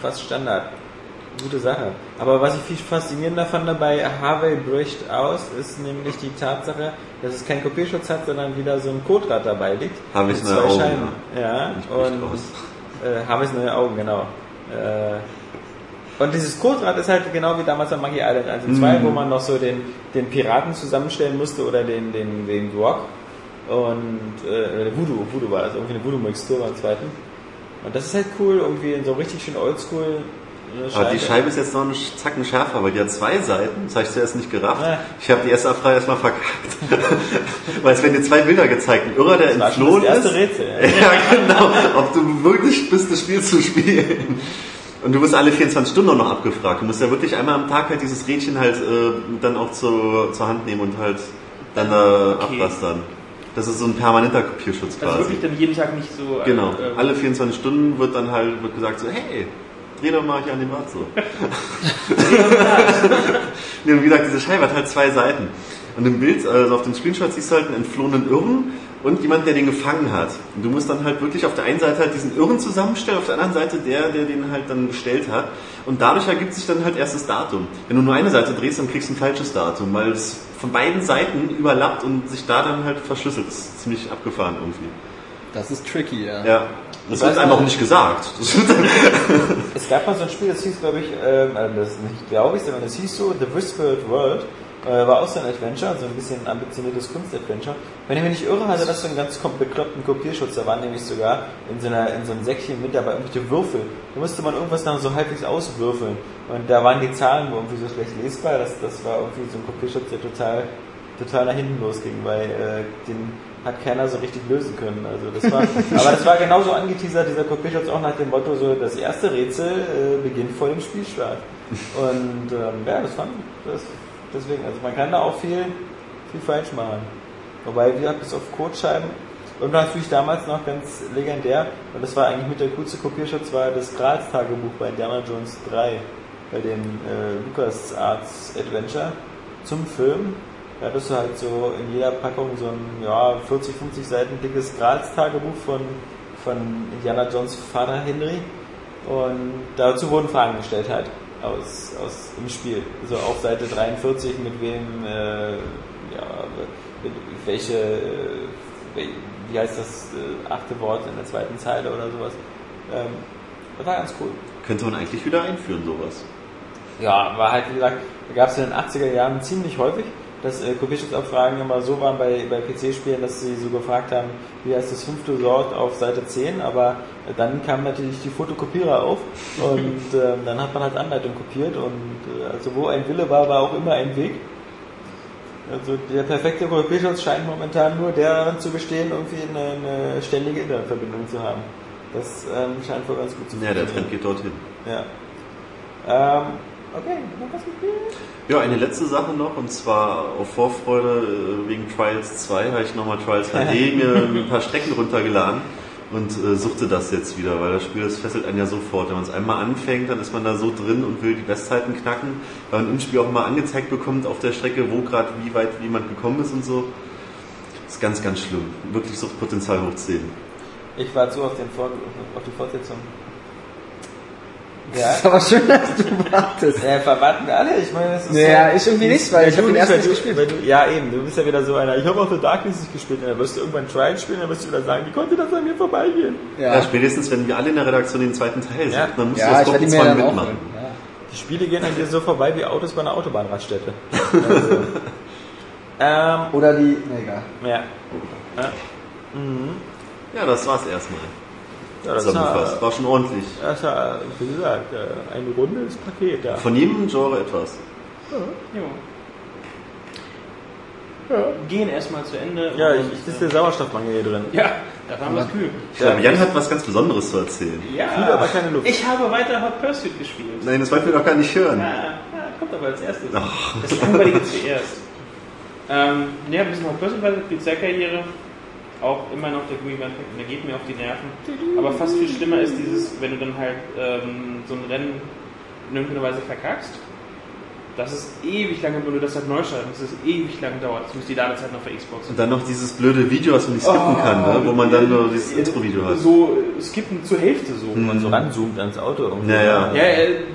fast Standard. Gute Sache. Aber was ich viel faszinierender fand dabei Harvey bricht aus, ist nämlich die Tatsache, dass es keinen Kopierschutz hat, sondern wieder so ein Codrad dabei liegt. Harveys Mit neue Augen, Scheiben. Ja, Nicht bricht und aus. äh, Harveys neue Augen, genau. Äh, und dieses Codrad ist halt genau wie damals am Monkey Island 1 und 2, wo man noch so den, den Piraten zusammenstellen musste oder den, den, den Grog. Und äh, Voodoo, Voodoo war das, irgendwie eine Voodoo-Mixtur beim zweiten. Und das ist halt cool, irgendwie in so richtig schön oldschool. äh, Aber die Scheibe ist jetzt noch einen Zacken schärfer, weil die hat zwei Seiten. Das habe ich zuerst nicht gerafft. Ah. Ich habe die erste Abfrage erstmal verkackt. weil es werden dir zwei Bilder gezeigt. Ein Irrer, der entflohen das erste ist. Rätsel. Ja. Ja, genau. Ob du wirklich bist, das Spiel zu spielen. Und du wirst alle 24 Stunden auch noch abgefragt. Du musst ja wirklich einmal am Tag halt dieses Rädchen halt äh, dann auch zu, zur Hand nehmen und halt dann da Okay. abrastern. Das ist so ein permanenter Kopierschutz Also quasi. wirklich dann jeden Tag nicht so... äh, Genau. ähm, Alle 24 Stunden wird dann halt wird gesagt so, hey, dreh doch mal hier an dem Rad so. nee, und wie gesagt, diese Scheibe hat halt zwei Seiten. Und im Bild, also auf dem Screenshot siehst du halt einen entflohenen Irren und jemand, der den gefangen hat. Und du musst dann halt wirklich auf der einen Seite halt diesen Irren zusammenstellen, auf der anderen Seite der, der den halt dann bestellt hat. Und dadurch ergibt sich dann halt erst das Datum. Wenn du nur eine Seite drehst, dann kriegst du ein falsches Datum, weil es von beiden Seiten überlappt und sich da dann halt verschlüsselt. Das ist ziemlich abgefahren irgendwie. Das ist tricky, ja. Ja. Das wird einem noch- auch nicht gesagt. Es gab mal so ein Spiel, das hieß, glaube ich, ähm, also das nicht glaube ich, sondern das hieß so The Whispered World. Äh, war auch so ein Adventure, so ein bisschen ambitioniertes Kunstadventure. Wenn ich mich nicht irre, hatte das so einen ganz bekloppten Kopierschutz. Da waren nämlich sogar in so, einer, in so einem Säckchen mit dabei irgendwelche Würfel. Da musste man irgendwas dann so halbwegs auswürfeln. Und da waren die Zahlen irgendwie so schlecht lesbar. Das, das war irgendwie so ein Kopierschutz, der total, total nach hinten losging, weil äh, den hat keiner so richtig lösen können. Also das war, aber das war genauso angeteasert, dieser Kopierschutz auch nach dem Motto, so das erste Rätsel äh, beginnt vor dem Spielstart. Und ähm, ja, das fand das deswegen, also man kann da auch viel, viel falsch machen. Wobei, wie gesagt, bis auf Codescheiben und natürlich damals noch ganz legendär, und das war eigentlich mit der coolste Kopierschutz, war das Grals-Tagebuch bei Indiana Jones 3, bei dem äh, Lucas Arts Adventure zum Film. Da hattest du halt so in jeder Packung so ein ja, 40, 50 Seiten dickes Grals-Tagebuch von, von Indiana Jones Vater Henry. Und dazu wurden Fragen gestellt halt aus, aus im Spiel. So auf Seite 43 mit wem, äh, ja, mit welche, äh, wie heißt das äh, achte Wort in der zweiten Zeile oder sowas. Ähm, das war ganz cool. Könnte man eigentlich wieder einführen, sowas. Ja, war halt, wie gesagt, da gab es in den 80er Jahren ziemlich häufig, dass äh, Kopierschutzabfragen immer so waren bei, bei PC-Spielen, dass sie so gefragt haben, wie heißt das fünfte Wort auf Seite 10, aber äh, dann kam natürlich die Fotokopierer auf und äh, dann hat man halt Anleitung kopiert und äh, also wo ein Wille war, war auch immer ein Weg. Also der perfekte Kopierschutz scheint momentan nur darin zu bestehen, irgendwie eine, eine ständige Internetverbindung zu haben. Das ähm, scheint wohl ganz gut zu Ja, der funktionieren. Trend geht dorthin. Ja. Ähm, okay, noch was gespielt? Ja, eine letzte Sache noch, und zwar auf Vorfreude äh, wegen Trials 2 habe ich nochmal Trials HD mir ein paar Strecken runtergeladen und äh, suchte das jetzt wieder, weil das Spiel, das fesselt einen ja sofort. Wenn man es einmal anfängt, dann ist man da so drin und will die Bestzeiten knacken, weil man im Spiel auch mal angezeigt bekommt auf der Strecke, wo gerade wie weit jemand gekommen ist und so. ist ganz, ganz schlimm. Wirklich Suchtpotenzial hoch 10. Ich warte so auf, den auf die Fortsetzung. Ja, Ist aber schön, dass du wartest. ja verwarten wir alle. Ich meine, das ist Naja, so, ich irgendwie nicht, weil ich du habe den nicht, ersten nicht gespielt. Du, ja, eben. Du bist ja wieder so einer. Ich habe auch The Darkness nicht gespielt. Und dann wirst du irgendwann Trial spielen, dann wirst du wieder sagen, wie konnte das an mir vorbeigehen? Ja. Ja, spätestens, wenn wir alle in der Redaktion den zweiten Teil Ja. suchen, dann musst ja du ich das Gruppenzwang mitmachen. Ja. Die Spiele gehen an dir so vorbei wie Autos bei einer Autobahnraststätte. Also, ähm, Oder die, na egal. ja. Ja, Ja, das war's erstmal. Ja das, Zusammengefasst. war, War schon ordentlich. das war, wie gesagt, äh, ein rundes Paket da. Von jedem Genre etwas. Jo. Gehen erstmal zu Ende. Ja, ich, und, ich ist der Sauerstoffmangel hier drin. äh, ja, da waren wir kühl. Glaube, Jan hat was ganz Besonderes zu erzählen. Ja, Viel, aber keine Luft. ich habe weiter Hot Pursuit gespielt. Nein, das wollten wir doch gar nicht hören. Ja, ja, kommt aber als erstes. Das Langweilige zuerst. Ähm, ja, ein bisschen Hot Pursuit weiter, Polizeikarriere. Auch immer noch der Gummi Impact, der geht mir auf die Nerven. Aber fast viel schlimmer ist dieses, wenn du dann halt ähm, so ein Rennen in irgendeiner Weise verkackst. Das ist ewig lange, wenn du das halt neu starten musst, das ist ewig lang dauert. Das muss die Ladezeit noch für Xbox. Und dann noch dieses blöde Video, was man nicht skippen kann, ne? wo man dann nur dieses Intro-Video hat. So äh, skippen zur Hälfte so. Wenn man so ranzoomt ans Auto. irgendwie. Ja, ja. Ja,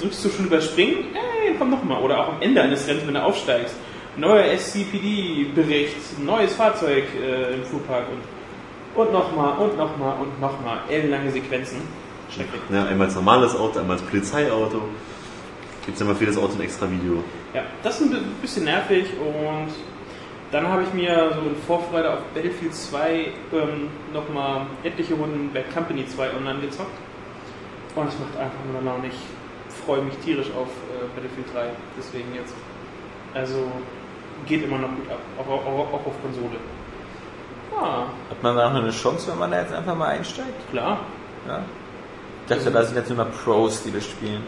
drückst du schon überspringen? Ey, komm nochmal. Oder auch am Ende eines Rennens, wenn du aufsteigst. Neuer SCPD-Bericht, neues Fahrzeug äh, im Fuhrpark und, und nochmal und nochmal und nochmal. Ellenlange Sequenzen. Schrecklich. Ja, einmal als normales Auto, einmal als Polizeiauto. Gibt es immer für das Auto ein extra Video. Ja, das ist ein bisschen nervig und dann habe ich mir so in Vorfreude auf Battlefield 2 ähm, nochmal etliche Runden Bad Company 2 online gezockt. Und es macht einfach nur Laune. Ich freue mich tierisch auf äh, Battlefield 3. Deswegen jetzt. Also geht immer noch gut ab. Auch, auch, auch auf Konsole. Ja, Hat man da noch eine Chance, wenn man da jetzt einfach mal einsteigt? klar. Ja. Ich dachte, da sind jetzt nur noch Pros, die das spielen.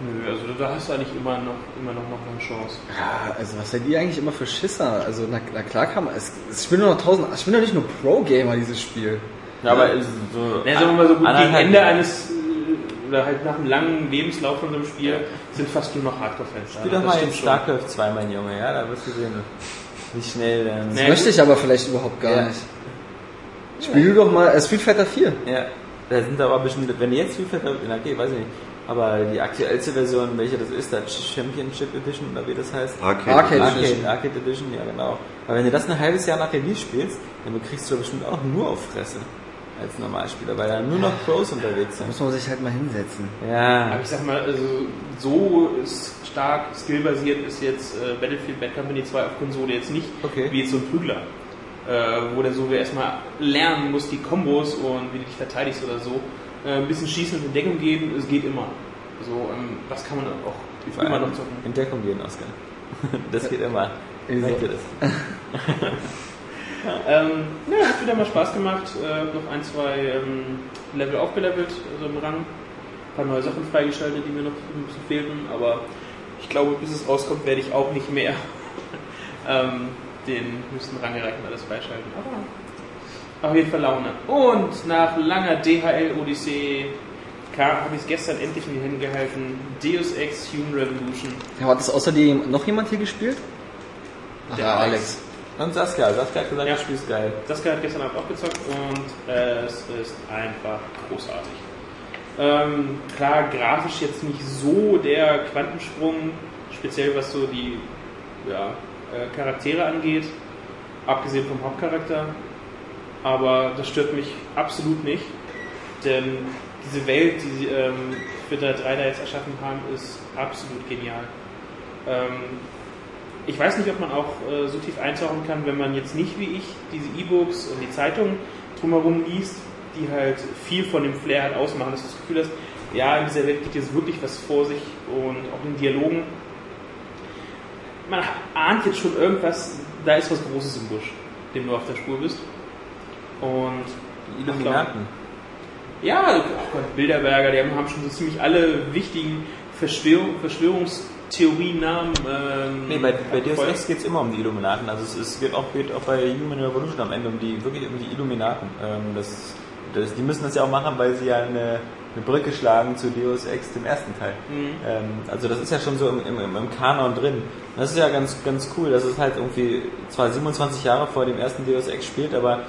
Nö, also da hast du eigentlich immer noch, immer noch, noch eine Chance. Ja, also was seid ihr eigentlich immer für Schisser? Also na, na klar kann man, es, es spielen nur noch tausend, ich bin doch nicht nur Pro-Gamer, dieses Spiel. Ja, aber ist so. Ja, sagen wir mal so, gut, gegen Ende eines, äh, oder halt nach einem langen Lebenslauf von so einem Spiel, sind fast nur noch Hardcore-Fans. Spiel doch mal schon. StarCraft 2, mein Junge, ja, da wirst du sehen, wie schnell dann. Das Nee. möchte ich aber vielleicht überhaupt gar Ja. nicht. Spiel du doch mal äh, Street Fighter 4. Ja, da sind aber bestimmt, wenn ihr jetzt Street Fighter, na okay, weiß ich nicht, aber die aktuellste Version, welche das ist, das Championship Edition oder wie das heißt? Arcade. Arcade. Arcade, Edition. Arcade Edition, ja genau. Aber wenn du das ein halbes Jahr nach Release spielst, dann kriegst du bestimmt auch nur auf Fresse als Normalspieler, weil da nur noch Pros unterwegs Da sind. muss man sich halt mal hinsetzen. Ja, Aber ich sag mal, also so ist stark skillbasiert ist jetzt äh, Battlefield Bad Company 2 auf Konsole jetzt nicht, Okay. wie jetzt so ein Prügler. Äh, wo der so erstmal lernen muss, die Kombos und wie du dich verteidigst oder so. Äh, ein bisschen schießen und in Deckung gehen, es geht immer. Also, ähm, das kann man auch vor immer noch zocken. in Deckung gehen, Oskar. Das geht immer. Merkt ihr das? ähm, ja, hat wieder mal Spaß gemacht. Äh, noch ein, zwei ähm, Level aufgelevelt, also im Rang. Ein paar neue Sachen freigeschaltet, die mir noch ein bisschen fehlten. Aber ich glaube, bis es rauskommt, werde ich auch nicht mehr ähm, den höchsten Rang erreichen, alles freischalten. Aber auf jeden Fall Laune. Und nach langer DHL-Odyssee habe ich es gestern endlich in die Hände gehalten. Deus Ex Human Revolution. Ja, hat das außerdem noch jemand hier gespielt? Ach, Der ja, Alex. Alex. Und Saskia, Saskia hat gesagt, Ja. das Spiel ist geil. Das hat gestern Abend auch gezockt und äh, es ist einfach großartig. Ähm, klar, grafisch jetzt nicht so der Quantensprung, speziell was so die ja, äh, Charaktere angeht, abgesehen vom Hauptcharakter. Aber das stört mich absolut nicht, denn diese Welt, die sie ähm, für der 3 da jetzt erschaffen haben, ist absolut genial. Ähm, ich weiß nicht, ob man auch äh, so tief eintauchen kann, wenn man jetzt nicht wie ich diese E-Books und die Zeitung drumherum liest, die halt viel von dem Flair halt ausmachen, dass du das Gefühl hast, ja, in dieser Welt geht jetzt wirklich was vor sich und auch in Dialogen. Man ahnt jetzt schon irgendwas, da ist was Großes im Busch, dem du auf der Spur bist. Und Die Illuminaten. ja, oh Gott, Bilderberger, die haben schon so ziemlich alle wichtigen Verschwörung, Verschwörungstheorien-Namen. Ähm, Nee, bei, bei Deus Ex geht es immer um die Illuminaten. Also es, es geht, auch, geht auch bei Human Revolution am Ende um die wirklich um die Illuminaten. Ähm, das, das, die müssen das ja auch machen, weil sie ja eine, eine Brücke schlagen zu Deus Ex, dem ersten Teil. Mhm. Ähm, also das ist ja schon so im, im, im- Kanon drin. Das ist ja ganz, ganz cool, dass es halt irgendwie zwar 27 Jahre vor dem ersten Deus Ex spielt, aber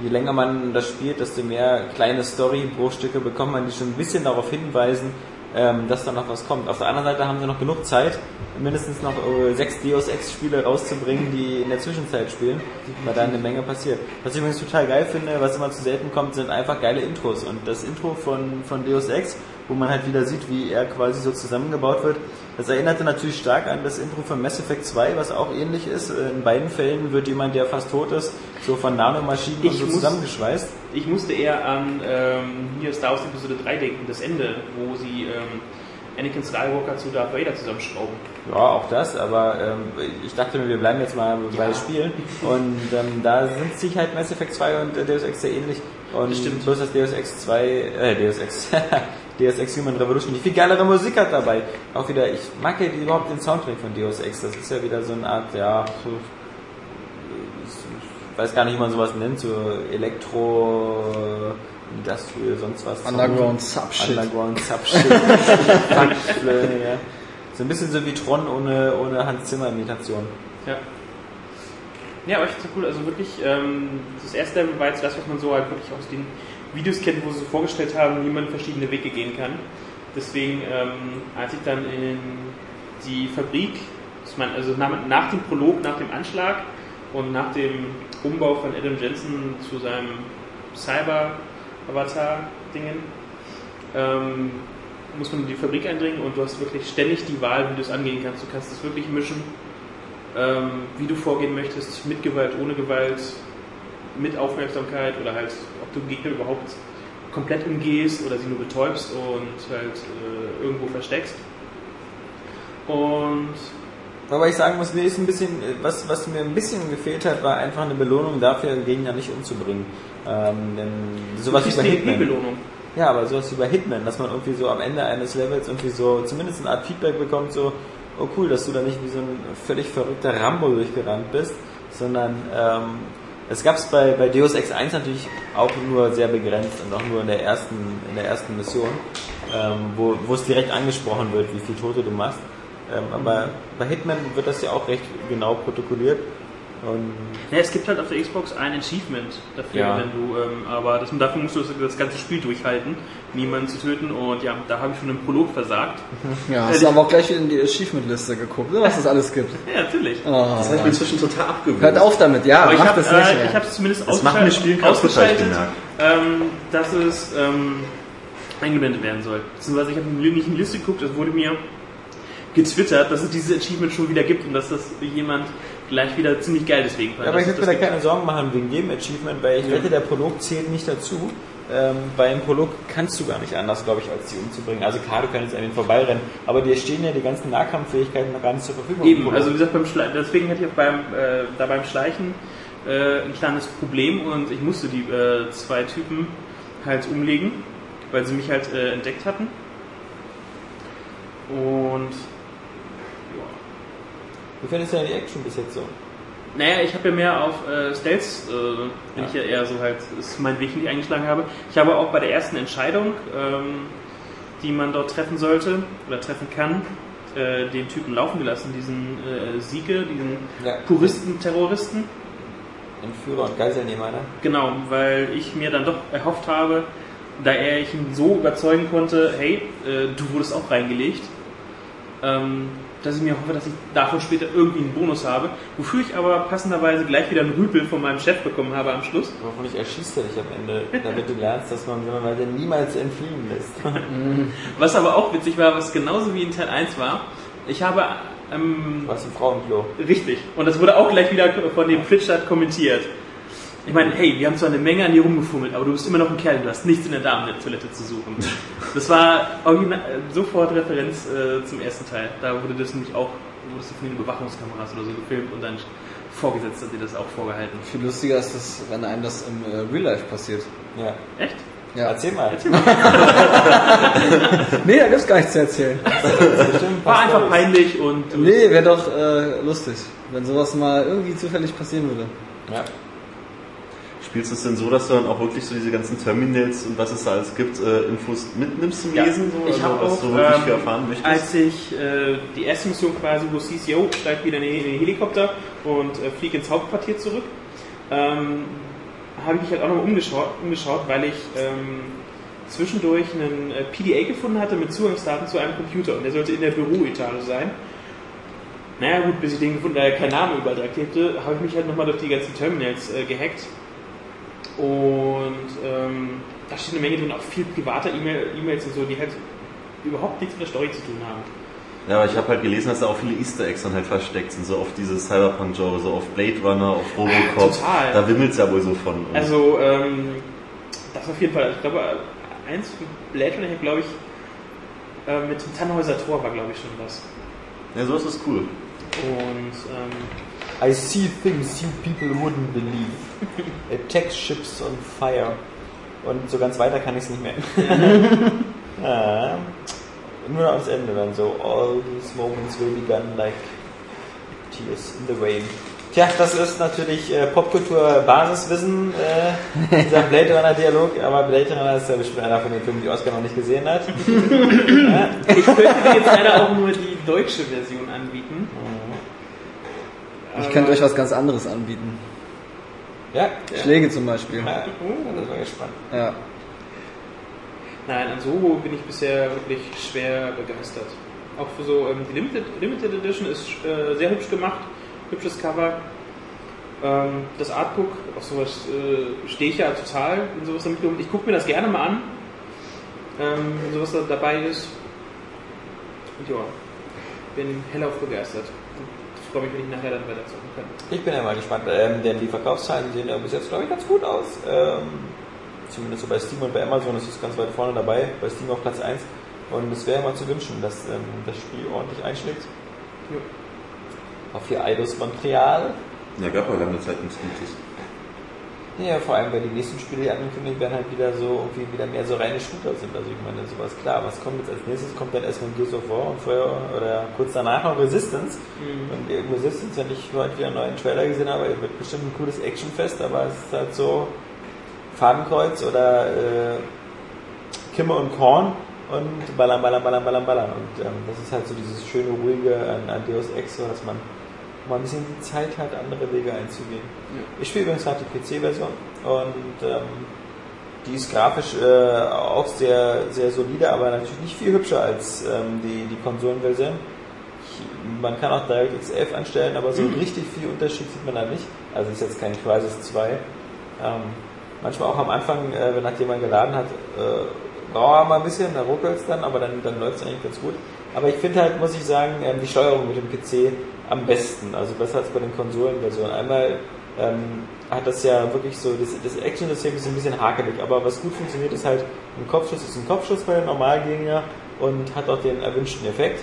je länger man das spielt, desto mehr kleine Story-Bruchstücke bekommt man, die schon ein bisschen darauf hinweisen, ähm, dass da noch was kommt. Auf der anderen Seite haben sie noch genug Zeit, mindestens noch äh, sechs Deus Ex-Spiele rauszubringen, die in der Zwischenzeit spielen, weil da eine Menge passiert. Was ich übrigens total geil finde, was immer zu selten kommt, sind einfach geile Intros. Und das Intro von, von Deus Ex, wo man halt wieder sieht, wie er quasi so zusammengebaut wird, das erinnerte natürlich stark an das Intro von Mass Effect 2, was auch ähnlich ist. In beiden Fällen wird jemand, der fast tot ist, so von Nanomaschinen Ich und so muss- zusammengeschweißt. Ich musste eher an ähm, hier Star Wars Episode 3 denken, das Ende, wo sie ähm, Anakin Skywalker zu Darth Vader zusammenschrauben. Ja, auch das, aber ähm, ich dachte mir, wir bleiben jetzt mal bei Spielen. Und ähm, da sind sich halt Mass Effect 2 und äh, Deus Ex sehr ähnlich. Und Stimmt. bloß das Deus Ex 2, äh, Deus Ex, Deus Ex Human Revolution, die viel geilere Musik hat dabei. Auch wieder, ich mag ja überhaupt den Soundtrack von Deus Ex. Das ist ja wieder so eine Art, ja, so, ich weiß gar nicht, wie man sowas nennt, so Elektro, Industrial, sonst was. Underground Subshit. Underground Subshit. Ja. So ein bisschen so wie Tron ohne, ohne Hans Zimmer Imitation. Ja. Ja, aber ich finde cool, also wirklich, ähm, das erste Level war jetzt das, was man so halt wirklich aus den Videos kennt, wo sie vorgestellt haben, wie man verschiedene Wege gehen kann. Deswegen, ähm, als ich dann in die Fabrik, also nach, nach dem Prolog, nach dem Anschlag und nach dem Umbau von Adam Jensen zu seinem Cyber-Avatar-Dingen, ähm, muss man in die Fabrik eindringen und du hast wirklich ständig die Wahl, wie du es angehen kannst. Du kannst es wirklich mischen, ähm, wie du vorgehen möchtest, mit Gewalt, ohne Gewalt, mit Aufmerksamkeit oder halt, ob du Gegner überhaupt komplett umgehst oder sie nur betäubst und halt äh, irgendwo versteckst. Und Wobei ich sagen muss, mir ist ein bisschen, was, was mir ein bisschen gefehlt hat, war einfach eine Belohnung dafür, den Gegner nicht umzubringen. Ähm, denn sowas du wie bei Hitman. Belohnung. Ja, aber sowas wie bei Hitman, dass man irgendwie so am Ende eines Levels irgendwie so zumindest eine Art Feedback bekommt, so, oh cool, dass du da nicht wie so ein völlig verrückter Rambo durchgerannt bist, sondern ähm, es gab es bei, bei Deus Ex 1 natürlich auch nur sehr begrenzt und auch nur in der ersten, in der ersten Mission, ähm, wo, wo es direkt angesprochen wird, wie viel Tote du machst. Ähm, aber bei Hitman wird das ja auch recht genau protokolliert. Und Ja, es gibt halt auf der Xbox ein Achievement dafür, Ja. wenn du, ähm, aber das, dafür musst du das, das ganze Spiel durchhalten, niemanden zu töten und ja, da habe ich schon im Prolog versagt. Ja, hast du aber auch gleich wieder in die Achievement-Liste geguckt, ne, was es alles gibt. Ja, natürlich. Oh, Das habe ich mir inzwischen total abgewöhnt. hört auf damit, ja, Aber ich mach habe das nicht äh, ich habe es zumindest Das hab ich ausgeschaltet, gemerkt. ähm, dass es ähm, eingeblendet werden soll. Beziehungsweise ich habe nicht in die Liste geguckt, es wurde mir getwittert, dass es dieses Achievement schon wieder gibt und dass das jemand gleich wieder ziemlich geil deswegen. Ja, aber ich würde mir da keine Sorgen machen wegen dem Achievement, weil ich wette, der Prolog zählt nicht dazu. Ähm, beim Prolog kannst du gar nicht anders, glaube ich, als die umzubringen. Also klar, du kannst an ihnen vorbeirennen, aber dir stehen ja die ganzen Nahkampffähigkeiten noch gar nicht zur Verfügung. Eben, also wie gesagt, beim Schle deswegen hätte ich auch beim, äh, da beim Schleichen äh, ein kleines Problem und ich musste die äh, zwei Typen halt umlegen, weil sie mich halt äh, entdeckt hatten. Und ja. Wie findest du denn die Action bis jetzt so? Naja, ich habe ja mehr auf äh, Stealth, äh, bin ich ja eher so halt, ist mein Weg, den ich eingeschlagen habe. Ich habe auch bei der ersten Entscheidung, ähm, die man dort treffen sollte oder treffen kann, äh, den Typen laufen gelassen, diesen äh, Siege, diesen Ja. Puristen, Terroristen. Entführer und Geiselnehmer, ne? Genau, weil ich mir dann doch erhofft habe, da er ich ihn so überzeugen konnte, hey, äh, du wurdest auch reingelegt, ähm, dass ich mir hoffe, dass ich davon später irgendwie einen Bonus habe, wofür ich aber passenderweise gleich wieder einen Rüpel von meinem Chef bekommen habe am Schluss. Hoffentlich erschießt er dich am Ende, damit du lernst, dass man weiter niemals entfliehen lässt. Was aber auch witzig war, was genauso wie in Teil 1 war, ich habe ähm, Was im Frauenklo. Richtig. Und das wurde auch gleich wieder von dem Flitschart kommentiert. Ich meine, hey, wir haben zwar eine Menge an dir rumgefummelt, aber du bist immer noch ein Kerl, du hast nichts in der Damentoilette zu suchen. Das war original, äh, sofort Referenz äh, zum ersten Teil. Da wurde das nämlich auch, wurdest du von den Überwachungskameras oder so gefilmt und dann vorgesetzt hat dir das auch vorgehalten. Viel lustiger ist es, wenn einem das im äh, Real Life passiert. Ja. Echt? Ja. Erzähl mal. Nee, da gibt's gar nichts zu erzählen. War einfach peinlich und Nee, wäre doch äh, lustig, wenn sowas mal irgendwie zufällig passieren würde. Ja. Spielst du es denn so, dass du dann auch wirklich so diese ganzen Terminals und was es da alles gibt, äh, Infos mitnimmst zum Ja, Lesen? So, ich habe was auch, du wirklich ähm, viel erfahren möchtest? als ich äh, die erste Mission quasi, wo es hieß, yo, steig wieder in den Helikopter und äh, flieg ins Hauptquartier zurück, ähm, habe ich mich halt auch nochmal umgeschaut, umgeschaut, weil ich ähm, zwischendurch einen äh, PDA gefunden hatte mit Zugangsdaten zu einem Computer und der sollte in der Büroetage sein. Naja gut, bis ich den gefunden, da er kein Name überall direkt klebte, habe ich mich halt nochmal durch die ganzen Terminals äh, gehackt und ähm, da steht eine Menge drin, auch viel privater E-Mail- E-Mails und so, die halt überhaupt nichts mit der Story zu tun haben. Ja, aber ich habe halt gelesen, dass da auch viele Easter Eggs dann halt versteckt sind, so auf dieses Cyberpunk-Genre, so auf Blade Runner, auf Robocop. Total. Da wimmelt's ja wohl so von. Also, ähm, das auf jeden Fall. Ich glaube, eins von Blade Runner, glaube ich, äh, mit dem Tannhäuser Tor war, glaube ich, schon was. ja, sowas ist cool. Und, ähm, I see things you people wouldn't believe. Attack ships on fire. Und so ganz weiter kann ich es nicht mehr. ja. Nur noch Ende dann so. All these moments will begun like tears in the rain. Tja, das ist natürlich äh, Popkultur-Basiswissen, äh, dieser Blade Runner-Dialog, aber Blade Runner ist ja bestimmt einer von den Filmen, die Oscar noch nicht gesehen hat. ja. ich könnte dir jetzt leider auch nur die deutsche Version. Ich könnte euch was ganz anderes anbieten. ja. Schläge zum Beispiel. Ja, das war gespannt. Ja. Nein, an Soho bin ich bisher wirklich schwer begeistert. Auch für so ähm, die Limited, Limited Edition ist äh, sehr hübsch gemacht, hübsches Cover. Ähm, das Artbook, auf sowas äh, stehe ich ja total in sowas damit. Ich gucke mir das gerne mal an, ähm, wenn sowas da dabei ist. Und ja, bin hellauf begeistert. Freue mich, wenn ich nachher dann weiter zocken kann. Ich bin ja mal gespannt, ähm, denn die Verkaufszahlen sehen ja bis jetzt, glaube ich, ganz gut aus. Ähm, zumindest so bei Steam und bei Amazon ist es ganz weit vorne dabei, bei Steam auf Platz 1. Und es wäre mal zu wünschen, dass ähm, das Spiel ordentlich einschlägt. Ja. Auf hier Eidos Montreal. Ja, gab ja lange Zeit nichts Gutes. Ja, vor allem, weil die nächsten Spiele, die angekündigt werden, halt wieder so irgendwie wieder mehr so reine Shooter sind. Also ich meine, sowas klar, was kommt jetzt als nächstes? Kommt dann erstmal Gears of War und vorher oder kurz danach noch Resistance. Und eben Resistance, wenn ich heute wieder einen neuen Trailer gesehen habe, wird bestimmt ein cooles Actionfest, aber es ist halt so Fadenkreuz oder äh, Kimme und Korn und ballern, ballern, ballern, ballern, ballern. Und ähm, das ist halt so dieses schöne, ruhige an, an Deus Ex, so dass man mal ein bisschen die Zeit hat, andere Wege einzugehen. Ich spiele übrigens gerade die PC-Version und ähm, die ist grafisch äh, auch sehr, sehr solide, aber natürlich nicht viel hübscher als ähm, die, die Konsolenversion. Man kann auch DirectX 11 anstellen, aber so richtig viel Unterschied sieht man da nicht. Also ist jetzt kein Crysis 2. Ähm, manchmal auch am Anfang, äh, wenn halt jemand geladen hat, äh, braucht mal ein bisschen, da ruckelt es dann, aber dann, dann läuft es eigentlich ganz gut. Aber ich finde halt, muss ich sagen, ähm, die Steuerung mit dem PC am besten, also besser als bei den Konsolenversionen. Einmal ähm, hat das ja wirklich so, das, das Action-System ist ein bisschen hakelig, aber was gut funktioniert, ist halt, ein Kopfschuss ist ein Kopfschuss bei den Normalgegner und hat auch den erwünschten Effekt.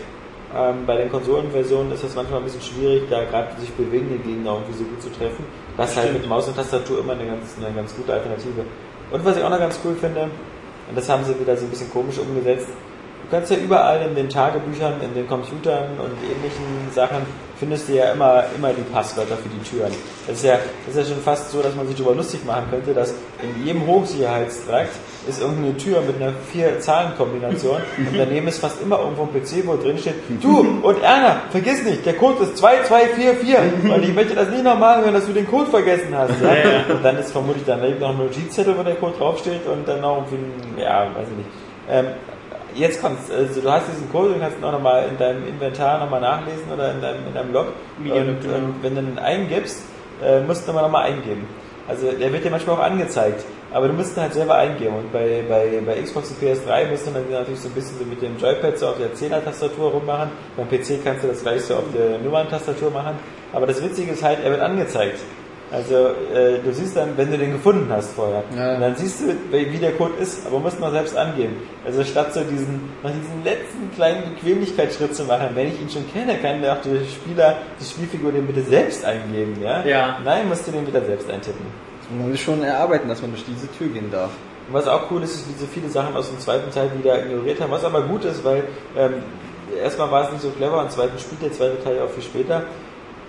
Ähm, bei den Konsolenversionen ist das manchmal ein bisschen schwierig, da gerade sich bewegende Gegner irgendwie so gut zu treffen. Das halt mit Maus und Tastatur immer eine ganz, eine ganz gute Alternative. Und was ich auch noch ganz cool finde, und das haben sie wieder so ein bisschen komisch umgesetzt, du kannst ja überall in den Tagebüchern, in den Computern und ähnlichen Sachen findest du ja immer, immer die Passwörter für die Türen. Das ist ja, das ist ja schon fast so, dass man sich darüber lustig machen könnte, dass in jedem Hochsicherheitstrakt ist irgendeine Tür mit einer vier-Zahlen-Kombination und daneben ist fast immer irgendwo ein PC, wo drin steht, du und Erna, vergiss nicht, der Code ist 2244 und ich möchte das nie nochmal hören, dass du den Code vergessen hast. Ja? Und dann ist vermutlich daneben noch ein Notizzettel, wo der Code draufsteht und dann noch irgendwie ein, ja, weiß ich nicht. Ähm, jetzt kommt's, also du hast diesen Code und kannst ihn auch nochmal in deinem Inventar nochmal nachlesen oder in deinem, in deinem Log. Und, Medialog, genau. und wenn du ihn eingibst, äh, musst du ihn nochmal eingeben. Also der wird dir manchmal auch angezeigt, aber du musst ihn halt selber eingeben. Und bei, bei, bei Xbox und PS3 musst du dann natürlich so ein bisschen so mit dem Joypad so auf der 10er-Tastatur rummachen. Beim PC kannst du das gleich so auf der Nummern-Tastatur machen. Aber das Witzige ist halt, er wird angezeigt. Also äh, du siehst dann, wenn du den gefunden hast vorher, Ja. und dann siehst du, wie der Code ist, aber musst noch selbst angeben. Also statt so diesen, noch diesen letzten kleinen Bequemlichkeitsschritt zu machen, wenn ich ihn schon kenne, kann der auch der Spieler, die Spielfigur den bitte selbst eingeben, ja? Ja. Nein, musst du den wieder selbst eintippen. Man will schon erarbeiten, dass man durch diese Tür gehen darf. Und was auch cool ist, ist, wie sie viele Sachen aus dem zweiten Teil wieder ignoriert haben, was aber gut ist, weil ähm, erstmal war es nicht so clever und zweitens spielt der zweite Teil auch viel später.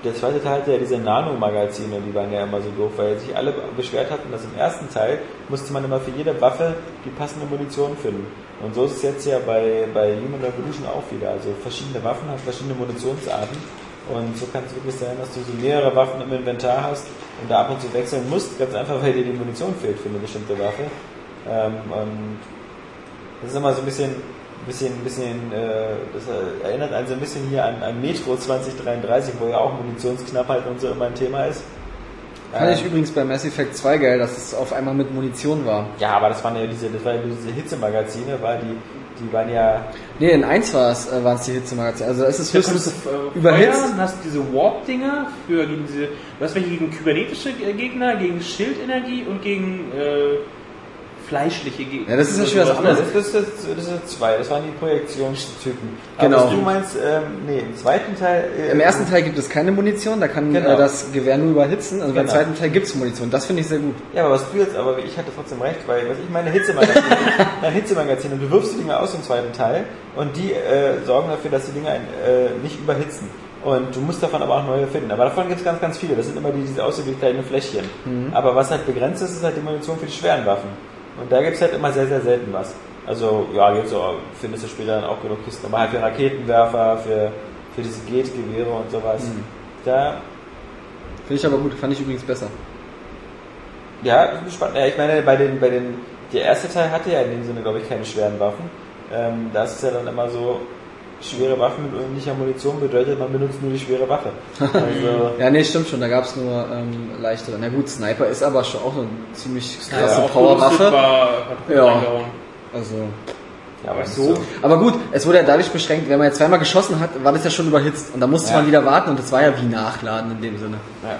Der zweite Teil hatte ja diese Nano-Magazine, die waren ja immer so doof, weil sich alle beschwert hatten, dass im ersten Teil musste man immer für jede Waffe die passende Munition finden. Und so ist es jetzt ja bei, bei Human Revolution auch wieder. Also verschiedene Waffen haben verschiedene Munitionsarten. Und so kann es wirklich sein, dass du so mehrere Waffen im Inventar hast und da ab und zu wechseln musst, ganz einfach, weil dir die Munition fehlt für eine bestimmte Waffe. Ähm, und das ist immer so ein bisschen, bisschen, bisschen, äh, das erinnert einen so ein bisschen hier an, an Metro 2033, wo ja auch Munitionsknappheit und so immer ein Thema ist. Fand ich Ähm, übrigens bei Mass Effect 2 geil, dass es auf einmal mit Munition war. ja, aber das waren ja diese, das waren ja diese Hitzemagazine, weil die, die waren ja, Nee, in 1 war es, äh, waren es die Hitzemagazine. Also es ist höchstens äh, überhitzt. feuern, hast diese Warp-Dinger für gegen diese, du hast welche gegen kybernetische Gegner, gegen Schildenergie und gegen äh, fleischliche Gegner. Ja, das ist ja schon was anderes. das, das, das, das sind zwei, das waren die Projektionstypen. Genau. Aber du meinst, ähm, nee, im zweiten Teil, äh, Im ersten Teil gibt es keine Munition, da kann Genau. äh, das Gewehr nur überhitzen. Also beim Genau. zweiten Teil gibt es Munition. Das finde ich sehr gut. Ja, aber was du jetzt, aber ich hatte trotzdem recht, weil was ich meine Hitzemagazin, ein Hitzemagazin und du wirfst die Dinger aus im zweiten Teil und die äh, sorgen dafür, dass die Dinger äh, nicht überhitzen. Und du musst davon aber auch neue finden. Aber davon gibt es ganz, ganz viele. Das sind immer diese aussehen wie kleine Fläschchen. Aber was halt begrenzt ist, ist halt die Munition für die schweren Waffen. Und da gibt es halt immer sehr, sehr selten was. Also, ja, gibt's auch, findest du später dann auch genug Kisten. Aber halt für Raketenwerfer, für, für diese Geht-Gewehre und sowas. Da Finde ich aber gut, fand ich übrigens besser. Ja, ich bin gespannt. Ja, ich meine, bei den, bei den, der erste Teil hatte ja in dem Sinne, glaube ich, keine schweren Waffen. Ähm, da ist es ja dann immer so, schwere Waffen mit ordentlicher Munition bedeutet, man benutzt nur die schwere Waffe. Also, Ja, nee, stimmt schon, da gab es nur ähm, leichtere. Na gut, Sniper ist aber schon auch eine ziemlich Ja, krasse auch Powerwaffe. Ja. Also. ja, aber so. so. Aber gut, es wurde ja dadurch beschränkt, wenn man jetzt zweimal geschossen hat, war das ja schon überhitzt. Und da musste Ja. man wieder warten und das war ja wie Nachladen in dem Sinne. Ja.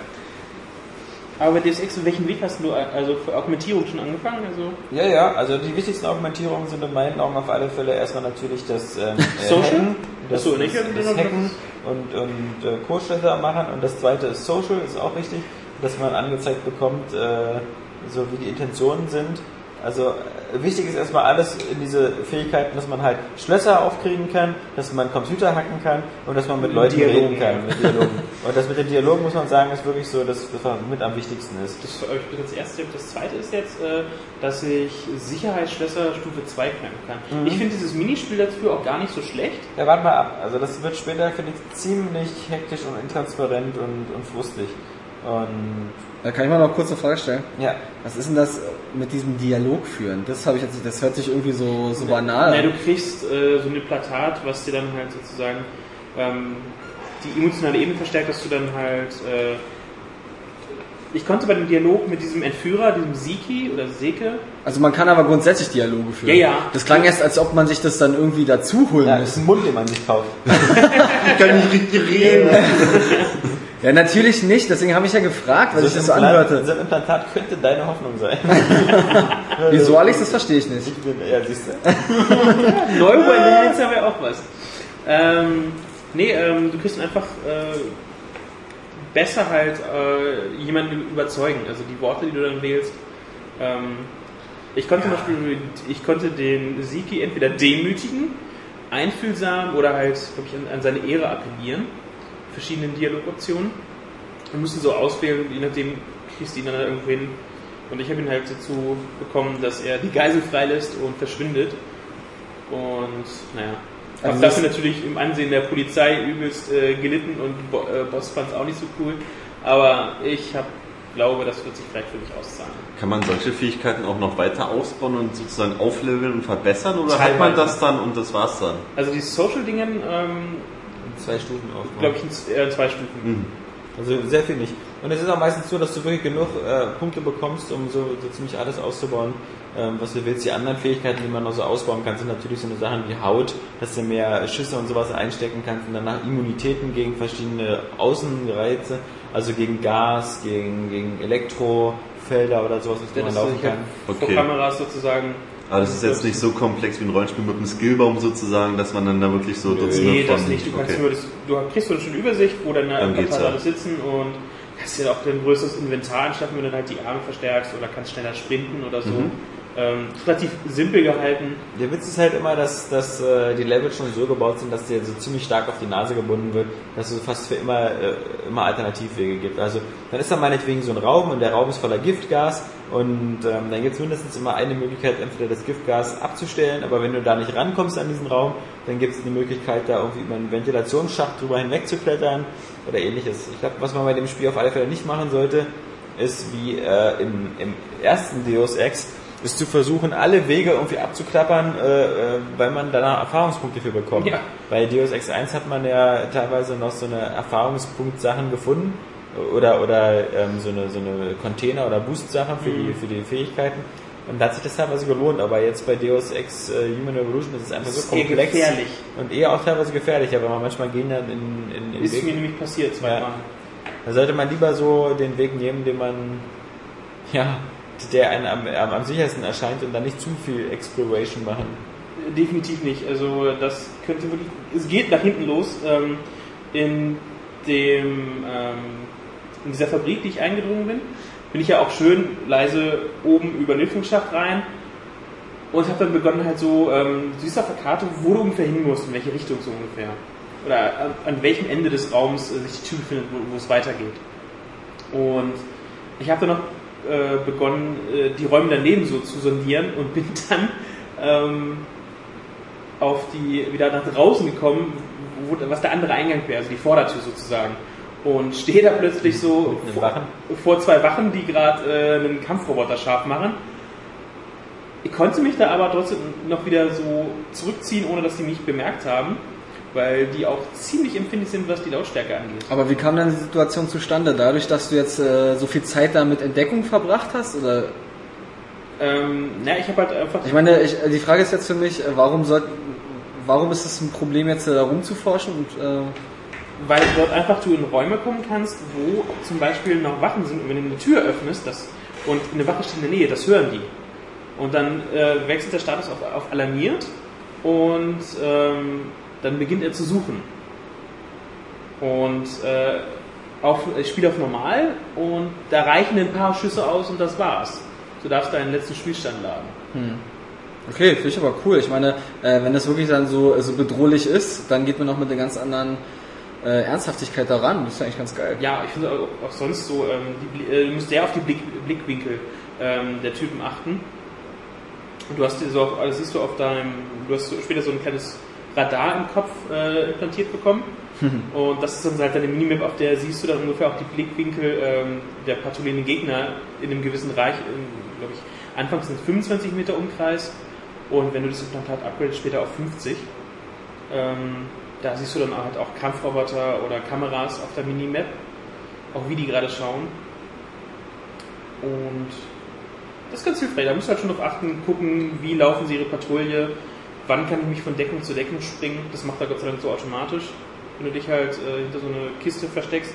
Aber bei Deus Ex, welchen Weg hast du also für Augmentierung schon angefangen? Also ja, ja, also die wichtigsten Augmentierungen sind in meinen Augen auf alle Fälle erstmal natürlich das ähm, äh, Social? Hacken, das, das, nicht, das, also das Hacken und, und äh, Kursschlösser machen und das zweite ist Social, ist auch wichtig, dass man angezeigt bekommt, äh, so wie die Intentionen sind. Also äh, wichtig ist erstmal alles in diese Fähigkeiten, dass man halt Schlösser aufkriegen kann, dass man Computer hacken kann und dass man mit Leuten Dialogen, reden kann. Mit Dialogen. Und das mit den Dialogen muss man sagen, ist wirklich so, dass das was mit am wichtigsten ist. das habe ich das erste. Das zweite ist jetzt, äh, dass ich Sicherheitsschlösser Stufe 2 knacken kann. Mhm. Ich finde dieses Minispiel dafür auch gar nicht so schlecht. Ja, warte mal ab. Also das wird später, finde ich, ziemlich hektisch und intransparent und, und frustig. Und Da kann ich mal noch kurz eine Frage stellen. ja, Was ist denn das mit diesem Dialog führen? Das habe ich jetzt, das hört sich irgendwie so, so banal Ja, an. du kriegst äh, so ein Plakat, was dir dann halt sozusagen ähm, die emotionale Ebene verstärkt, dass du dann halt. Äh, ich konnte bei dem Dialog mit diesem Entführer, diesem Siki oder Seke, Also man kann aber grundsätzlich Dialoge führen. Ja, ja. Das klang erst, als ob man sich das dann irgendwie dazu holen ja, muss. ist ein Mund, den man sich kauft. Ich kann nicht richtig reden. Ja, natürlich nicht, deswegen habe ich ja gefragt, weil ich das so anhörte. So ein Implantat könnte deine Hoffnung sein. Wieso, Alex, das verstehe ich nicht. Ich bin, ja, siehst du. Neurointelligenz wäre auch was. Ähm, Nee, ähm, du kriegst einfach äh, besser halt äh, jemanden überzeugen. Also die Worte, die du dann wählst. Ähm, ich konnte zum Beispiel, ich konnte den Siki entweder demütigen, einfühlsam oder halt, glaube ich, an, an seine Ehre appellieren. Verschiedenen Dialogoptionen. Wir mussten so auswählen, je nachdem kriegst du ihn dann irgendwo hin. Und ich habe ihn halt dazu bekommen, dass er die Geisel freilässt und verschwindet. Und naja. Also Hab dafür natürlich im Ansehen der Polizei übelst äh, gelitten und Bo äh, Boss fand es auch nicht so cool. Aber ich hab, glaube, das wird sich vielleicht für mich auszahlen. Kann man solche Fähigkeiten auch noch weiter ausbauen und sozusagen aufleveln und verbessern oder hat man Teilweise. das dann und das war's dann? Also die Social-Dingen, ähm, Zwei Stufen aufbauen. glaube ich, in äh, zwei Stufen. Mhm. Also sehr viel nicht. Und es ist auch meistens so, dass du wirklich genug äh, Punkte bekommst, um so, so ziemlich alles auszubauen, ähm, was du willst. Die anderen Fähigkeiten, die man noch so ausbauen kann, sind natürlich so eine Sachen wie Haut, dass du mehr Schüsse und sowas einstecken kannst und danach Immunitäten gegen verschiedene Außenreize, also gegen Gas, gegen, gegen Elektrofelder oder sowas, was Ja, man laufen kann. vor Okay. Kameras sozusagen. Aber das ist jetzt nicht so komplex wie ein Rollenspiel mit einem Skillbaum sozusagen, dass man dann da wirklich so Dutzende Nee, das nicht. Du, kannst okay. nur das, du kriegst so eine schöne Übersicht, wo deine Dann geht's Charaktere ja. alles sitzen und hast ja auch dein größeres Inventar anschaffen, wenn du dann halt die Arme verstärkst oder kannst schneller sprinten oder so. Mhm. Ähm, relativ simpel gehalten. Der Witz ist halt immer, dass, dass äh, die Level schon so gebaut sind, dass dir so ziemlich stark auf die Nase gebunden wird, dass es fast für immer, äh, immer Alternativwege gibt. Also dann ist da meinetwegen so ein Raum und der Raum ist voller Giftgas und ähm, dann gibt es mindestens immer eine Möglichkeit, entweder das Giftgas abzustellen, aber wenn du da nicht rankommst an diesen Raum, dann gibt es die Möglichkeit, da irgendwie über einen Ventilationsschacht drüber hinweg zu klettern oder ähnliches. Ich glaube, was man bei dem Spiel auf alle Fälle nicht machen sollte, ist wie äh, im, im ersten Deus Ex, ist zu versuchen, alle Wege irgendwie abzuklappern, äh, äh, weil man danach Erfahrungspunkte für bekommt. Ja. Bei Deus Ex 1 hat man ja teilweise noch so eine Erfahrungspunkt-Sachen gefunden oder, oder ähm, so, eine, so eine Container- oder Boost-Sachen für, die, für die Fähigkeiten. Und da hat sich das teilweise gelohnt, aber jetzt bei Deus Ex äh, Human Revolution ist es einfach Das so ist eher komplex gefährlich. und eher auch teilweise gefährlich, aber man manchmal gehen dann in, in, in Ist Weg. mir nämlich passiert zweimal. Da sollte man lieber so den Weg nehmen, den man, ja, der einem am, am, am sichersten erscheint und dann nicht zu viel Exploration machen. Definitiv nicht. Also das könnte wirklich. Es geht nach hinten los. Ähm, in dem ähm, in dieser Fabrik, die ich eingedrungen bin, bin ich ja auch schön leise oben über den Lüftungsschacht rein und habe dann begonnen halt so, ähm, du siehst auf der Karte, wo du ungefähr hin musst, in welche Richtung so ungefähr. Oder an, an welchem Ende des Raums äh, sich die Tür befindet, wo es weitergeht. Und ich habe dann noch äh, begonnen, äh, die Räume daneben so zu sondieren und bin dann ähm, auf die wieder nach draußen gekommen, wo, was der andere Eingang wäre, also die Vordertür sozusagen. Und stehe da plötzlich so vor, vor zwei Wachen, die gerade äh, einen Kampfroboter scharf machen. Ich konnte mich da aber trotzdem noch wieder so zurückziehen, ohne dass sie mich bemerkt haben, weil die auch ziemlich empfindlich sind, was die Lautstärke angeht. Aber wie kam dann die Situation zustande? Dadurch, dass du jetzt äh, so viel Zeit da mit Entdeckung verbracht hast? Oder Ähm, na, ich habe halt einfach. ich meine, ich, die Frage ist jetzt für mich, äh, warum soll, warum ist es ein Problem jetzt äh, da rumzuforschen und äh, Weil dort einfach du in Räume kommen kannst, wo zum Beispiel noch Wachen sind und wenn du eine Tür öffnest das, und eine Wache steht in der Nähe, das hören die. Und dann äh, wechselt der Status auf, auf alarmiert und ähm, dann beginnt er zu suchen. Und äh, auf, ich spiele auf normal und da reichen ein paar Schüsse aus und das war's. Du darfst deinen letzten Spielstand laden. Okay, finde ich aber cool. Ich meine, äh, wenn das wirklich dann so, so bedrohlich ist, dann geht man auch mit einer ganz anderen äh, Ernsthaftigkeit daran. Das ist eigentlich ganz geil. Ja, ich finde auch, auch sonst so, ähm, die, äh, du musst sehr auf die Blick, Blickwinkel ähm, der Typen achten. Und du hast dir so auf, also siehst du auf deinem, du hast später so ein kleines Radar im Kopf äh, implantiert bekommen. Und das ist dann halt deine Minimap, auf der siehst du dann ungefähr auch die Blickwinkel ähm, der patrouillierenden Gegner in einem gewissen Reich, glaube ich, anfangs sind es 25 Meter Umkreis und wenn du das Implantat upgradest, später auf 50. Ähm, da siehst du dann halt auch Kampfroboter oder Kameras auf der Minimap, auch wie die gerade schauen. Und das ist ganz hilfreich. Da musst du halt schon darauf achten, gucken, wie laufen sie ihre Patrouille, wann kann ich mich von Deckung zu Deckung springen. Das macht er Gott sei Dank so automatisch. Wenn du dich halt äh, hinter so eine Kiste versteckst,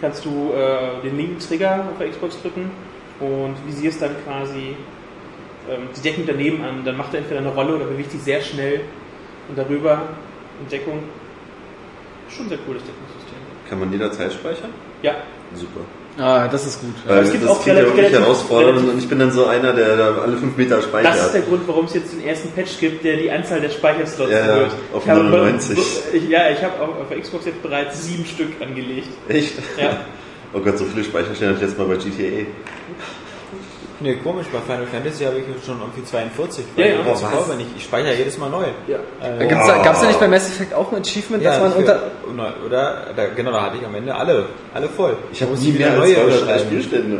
kannst du äh, den linken Trigger auf der Xbox drücken und visierst dann quasi ähm, die Deckung daneben an. Dann macht er entweder eine Rolle oder bewegt sich sehr schnell und darüber in Deckung. Schon ein sehr cooles Deckungssystem. Kann man jederzeit speichern? Ja. Super. Ah, das ist gut. Weil es gibt das auch ja relativ- wirklich relativ- herausfordernd relativ- und ich bin dann so einer, der da alle fünf Meter speichert. Das ist der Grund, warum es jetzt den ersten Patch gibt, der die Anzahl der Speicherslots Ja, ja, erhöht. auf Ich habe- 99. Ich, ja, ich habe auf, auf der Xbox jetzt bereits sieben Stück angelegt. Echt? Ja. Oh Gott, so viele Speicherstellen hatte ich jetzt mal bei GTA. Nee, komisch, bei Final Fantasy habe ich schon irgendwie 42. Ja, ja. Das Was? aber nicht. Ich speichere jedes Mal neu. Ja. Äh, Gibt's da, gab's da nicht bei Mass Effect auch ein Achievement, dass man unter. oder, oder da, genau, da hatte ich am Ende alle, alle voll. Ich habe nie mehr als neue 200 schreiben. Spielstände.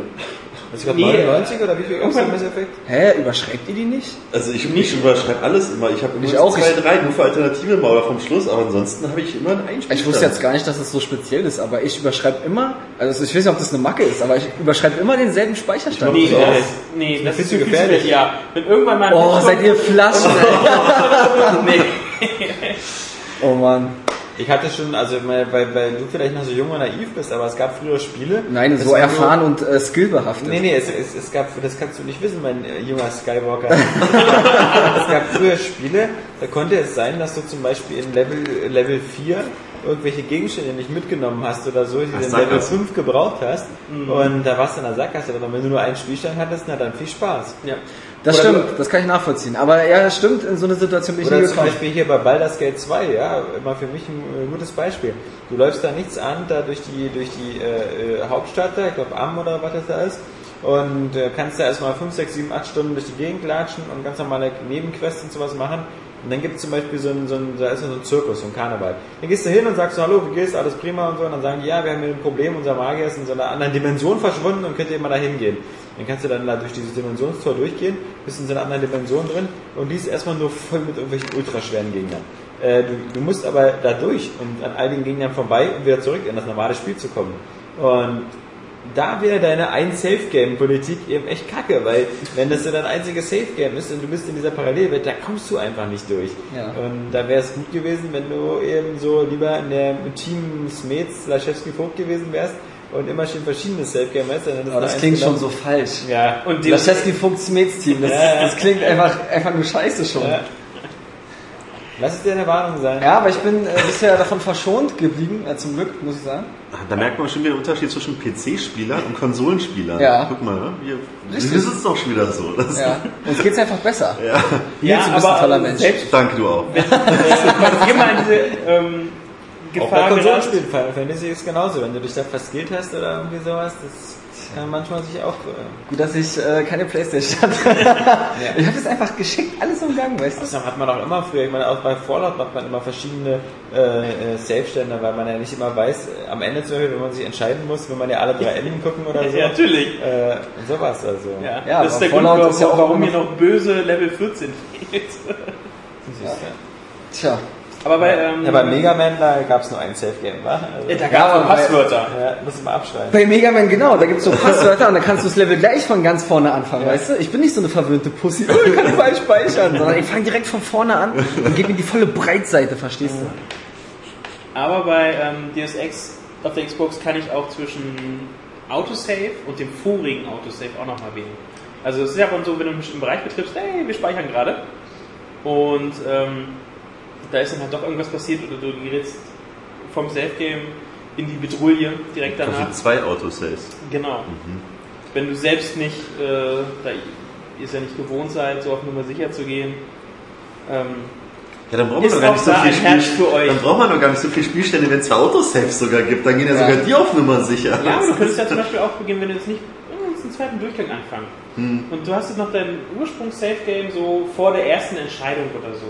Was ich grad Nee, 99 oder wie viel irgendwann- Mass Effect? Hä, überschreibt ihr die nicht? Also ich, ich überschreibe alles immer. Ich habe so auch, zwei, drei, nur für Alternative mal oder vom Schluss, aber ansonsten habe ich immer einen Einspielstand. Ich wusste jetzt gar nicht, dass es so speziell ist, aber ich überschreibe immer, also ich weiß nicht, ob das eine Macke ist, aber ich überschreibe immer denselben Speicherstand. Nee, so das, nee, das viel ist zu zu gefährlich. gefährlich. Ja, wenn irgendwann mal Oh, seid ihr Flaschen, ey. Nee. Oh Mann. Ich hatte schon, also weil, weil, du vielleicht noch so jung und naiv bist, aber es gab früher Spiele. Nein, so war erfahren und äh, skillbehaftet. Nee, nee, es, es, es gab, das kannst du nicht wissen, mein äh, junger Skywalker. es gab früher Spiele, da konnte es sein, dass du zum Beispiel in Level, Level 4 irgendwelche Gegenstände nicht mitgenommen hast oder so, die du in. Level 5 gebraucht hast. Und da warst du in der Sackgasse drin. Und wenn du nur einen Spielstand hattest, na dann viel Spaß. Ja. Das Oder stimmt, das kann ich nachvollziehen. Aber ja, das stimmt, in so eine Situation bin ich nie Oder zum gekommen. Beispiel hier bei Baldur's Gate 2, ja, immer für mich ein äh, gutes Beispiel. Du läufst da nichts an, da durch die, durch die äh, äh, Hauptstadt da, ich glaube Am oder was das da ist, und äh, kannst da erstmal 5, 6, 7, 8 Stunden durch die Gegend latschen und ganz normale Nebenquests und sowas machen. Und dann gibt es zum Beispiel so ein, so ein, da ist so ein Zirkus, so ein Karneval. Dann gehst du hin und sagst, hallo, wie geht's, alles prima und so, und dann sagen die, ja, wir haben hier ein Problem, unser Magier ist in so einer anderen Dimension verschwunden und könnt ihr immer da hingehen. Dann kannst du dann da durch dieses Dimensionstor durchgehen, bist in so einer anderen Dimension drin und liest erstmal nur voll mit irgendwelchen ultraschweren Gegnern. Äh, du, du musst aber da durch und an all den Gegnern vorbei, um wieder zurück in das normale Spiel zu kommen. Und da wäre deine Ein-Safe-Game-Politik eben echt kacke, weil wenn das so dein einziges Safe-Game ist und du bist in dieser Parallelwelt, da kommst du einfach nicht durch. Ja. Und da wäre es gut gewesen, wenn du eben so lieber in der Team Smets, Laschewski Vogt gewesen wärst und immer schön verschiedene Safe-Game hättest. dann hättest Aber das klingt schon so falsch. Ja, Und die, Laschewski Funks Team, das, Ja, ja. das klingt einfach, einfach nur scheiße schon. Ja. Lass es dir eine Warnung sein. Ja, aber ich bin äh, bisher davon verschont geblieben, äh, zum Glück, muss ich sagen. Da merkt man schon wieder den Unterschied zwischen PC-Spielern und Konsolenspielern. Ja. Guck mal, ne? wir, wir sitzen doch schon wieder so. Das, Ja. Uns geht's einfach besser. ja. Nils, du bist ein toller Mensch. selbst Danke, du auch. wenn wir mal in diese ähm, Auch bei Gefahr Konsolenspielen Final Fantasy ist genauso. Wenn du dich da verskillt hast oder irgendwie sowas, das kann manchmal sich auch. Äh, Gut, dass ich äh, keine Playstation hatte. Ich habe es einfach geschickt alles umgangen, weißt du? das hat man auch immer früher. Ich meine, auch bei Fallout macht man immer verschiedene äh, äh, Safe-Stände, weil man ja nicht immer weiß, äh, am Ende zum Beispiel, wenn man sich entscheiden muss, will man ja alle drei Enden gucken oder so. Ja, natürlich. Äh, sowas also. Ja, Ja, das ist der Grund, Fallout warum, ist ja auch warum hier noch böse Level 14 fehlt. Du. Tja. Aber bei, ähm, Ja, bei Mega Man, da gab es nur ein Safe-Game, wa? Also, Ja, da Ja, gab es aber bei- Passwörter. ja, muss man abschreiben. Bei Mega Man, genau, da gibt's so Passwörter und dann kannst du das Level gleich von ganz vorne anfangen, weißt du? Ich bin nicht so eine verwöhnte Pussy, oh, ich kann überall speichern, sondern ich fange direkt von vorne an und gebe mir die volle Breitseite, verstehst du? Aber bei ähm, Deus Ex auf der Xbox kann ich auch zwischen Autosave und dem vorigen Autosave auch nochmal wählen. Also es ist ja auch so, wenn du einen bestimmten Bereich betriffst, hey, wir speichern gerade. Und ähm, da ist dann halt doch irgendwas passiert oder du gerätst vom Safe-Game in die Bedrulle direkt danach. zwei Autosaves. Genau. Wenn du selbst nicht, äh, da ihr es ja nicht gewohnt seid, so auf Nummer sicher zu gehen, ähm, Ja, dann braucht man doch gar nicht so viel euch. Dann braucht man doch gar nicht so viel Spielstände, wenn es zwei Autosaves sogar gibt. Dann gehen ja, Ja. sogar die auf Nummer sicher. Ja, aber du könntest ja zum Beispiel auch beginnen, wenn du jetzt nicht einen zweiten Durchgang anfangen. Und du hast jetzt noch dein Ursprungs-Safe-Game so vor der ersten Entscheidung oder so.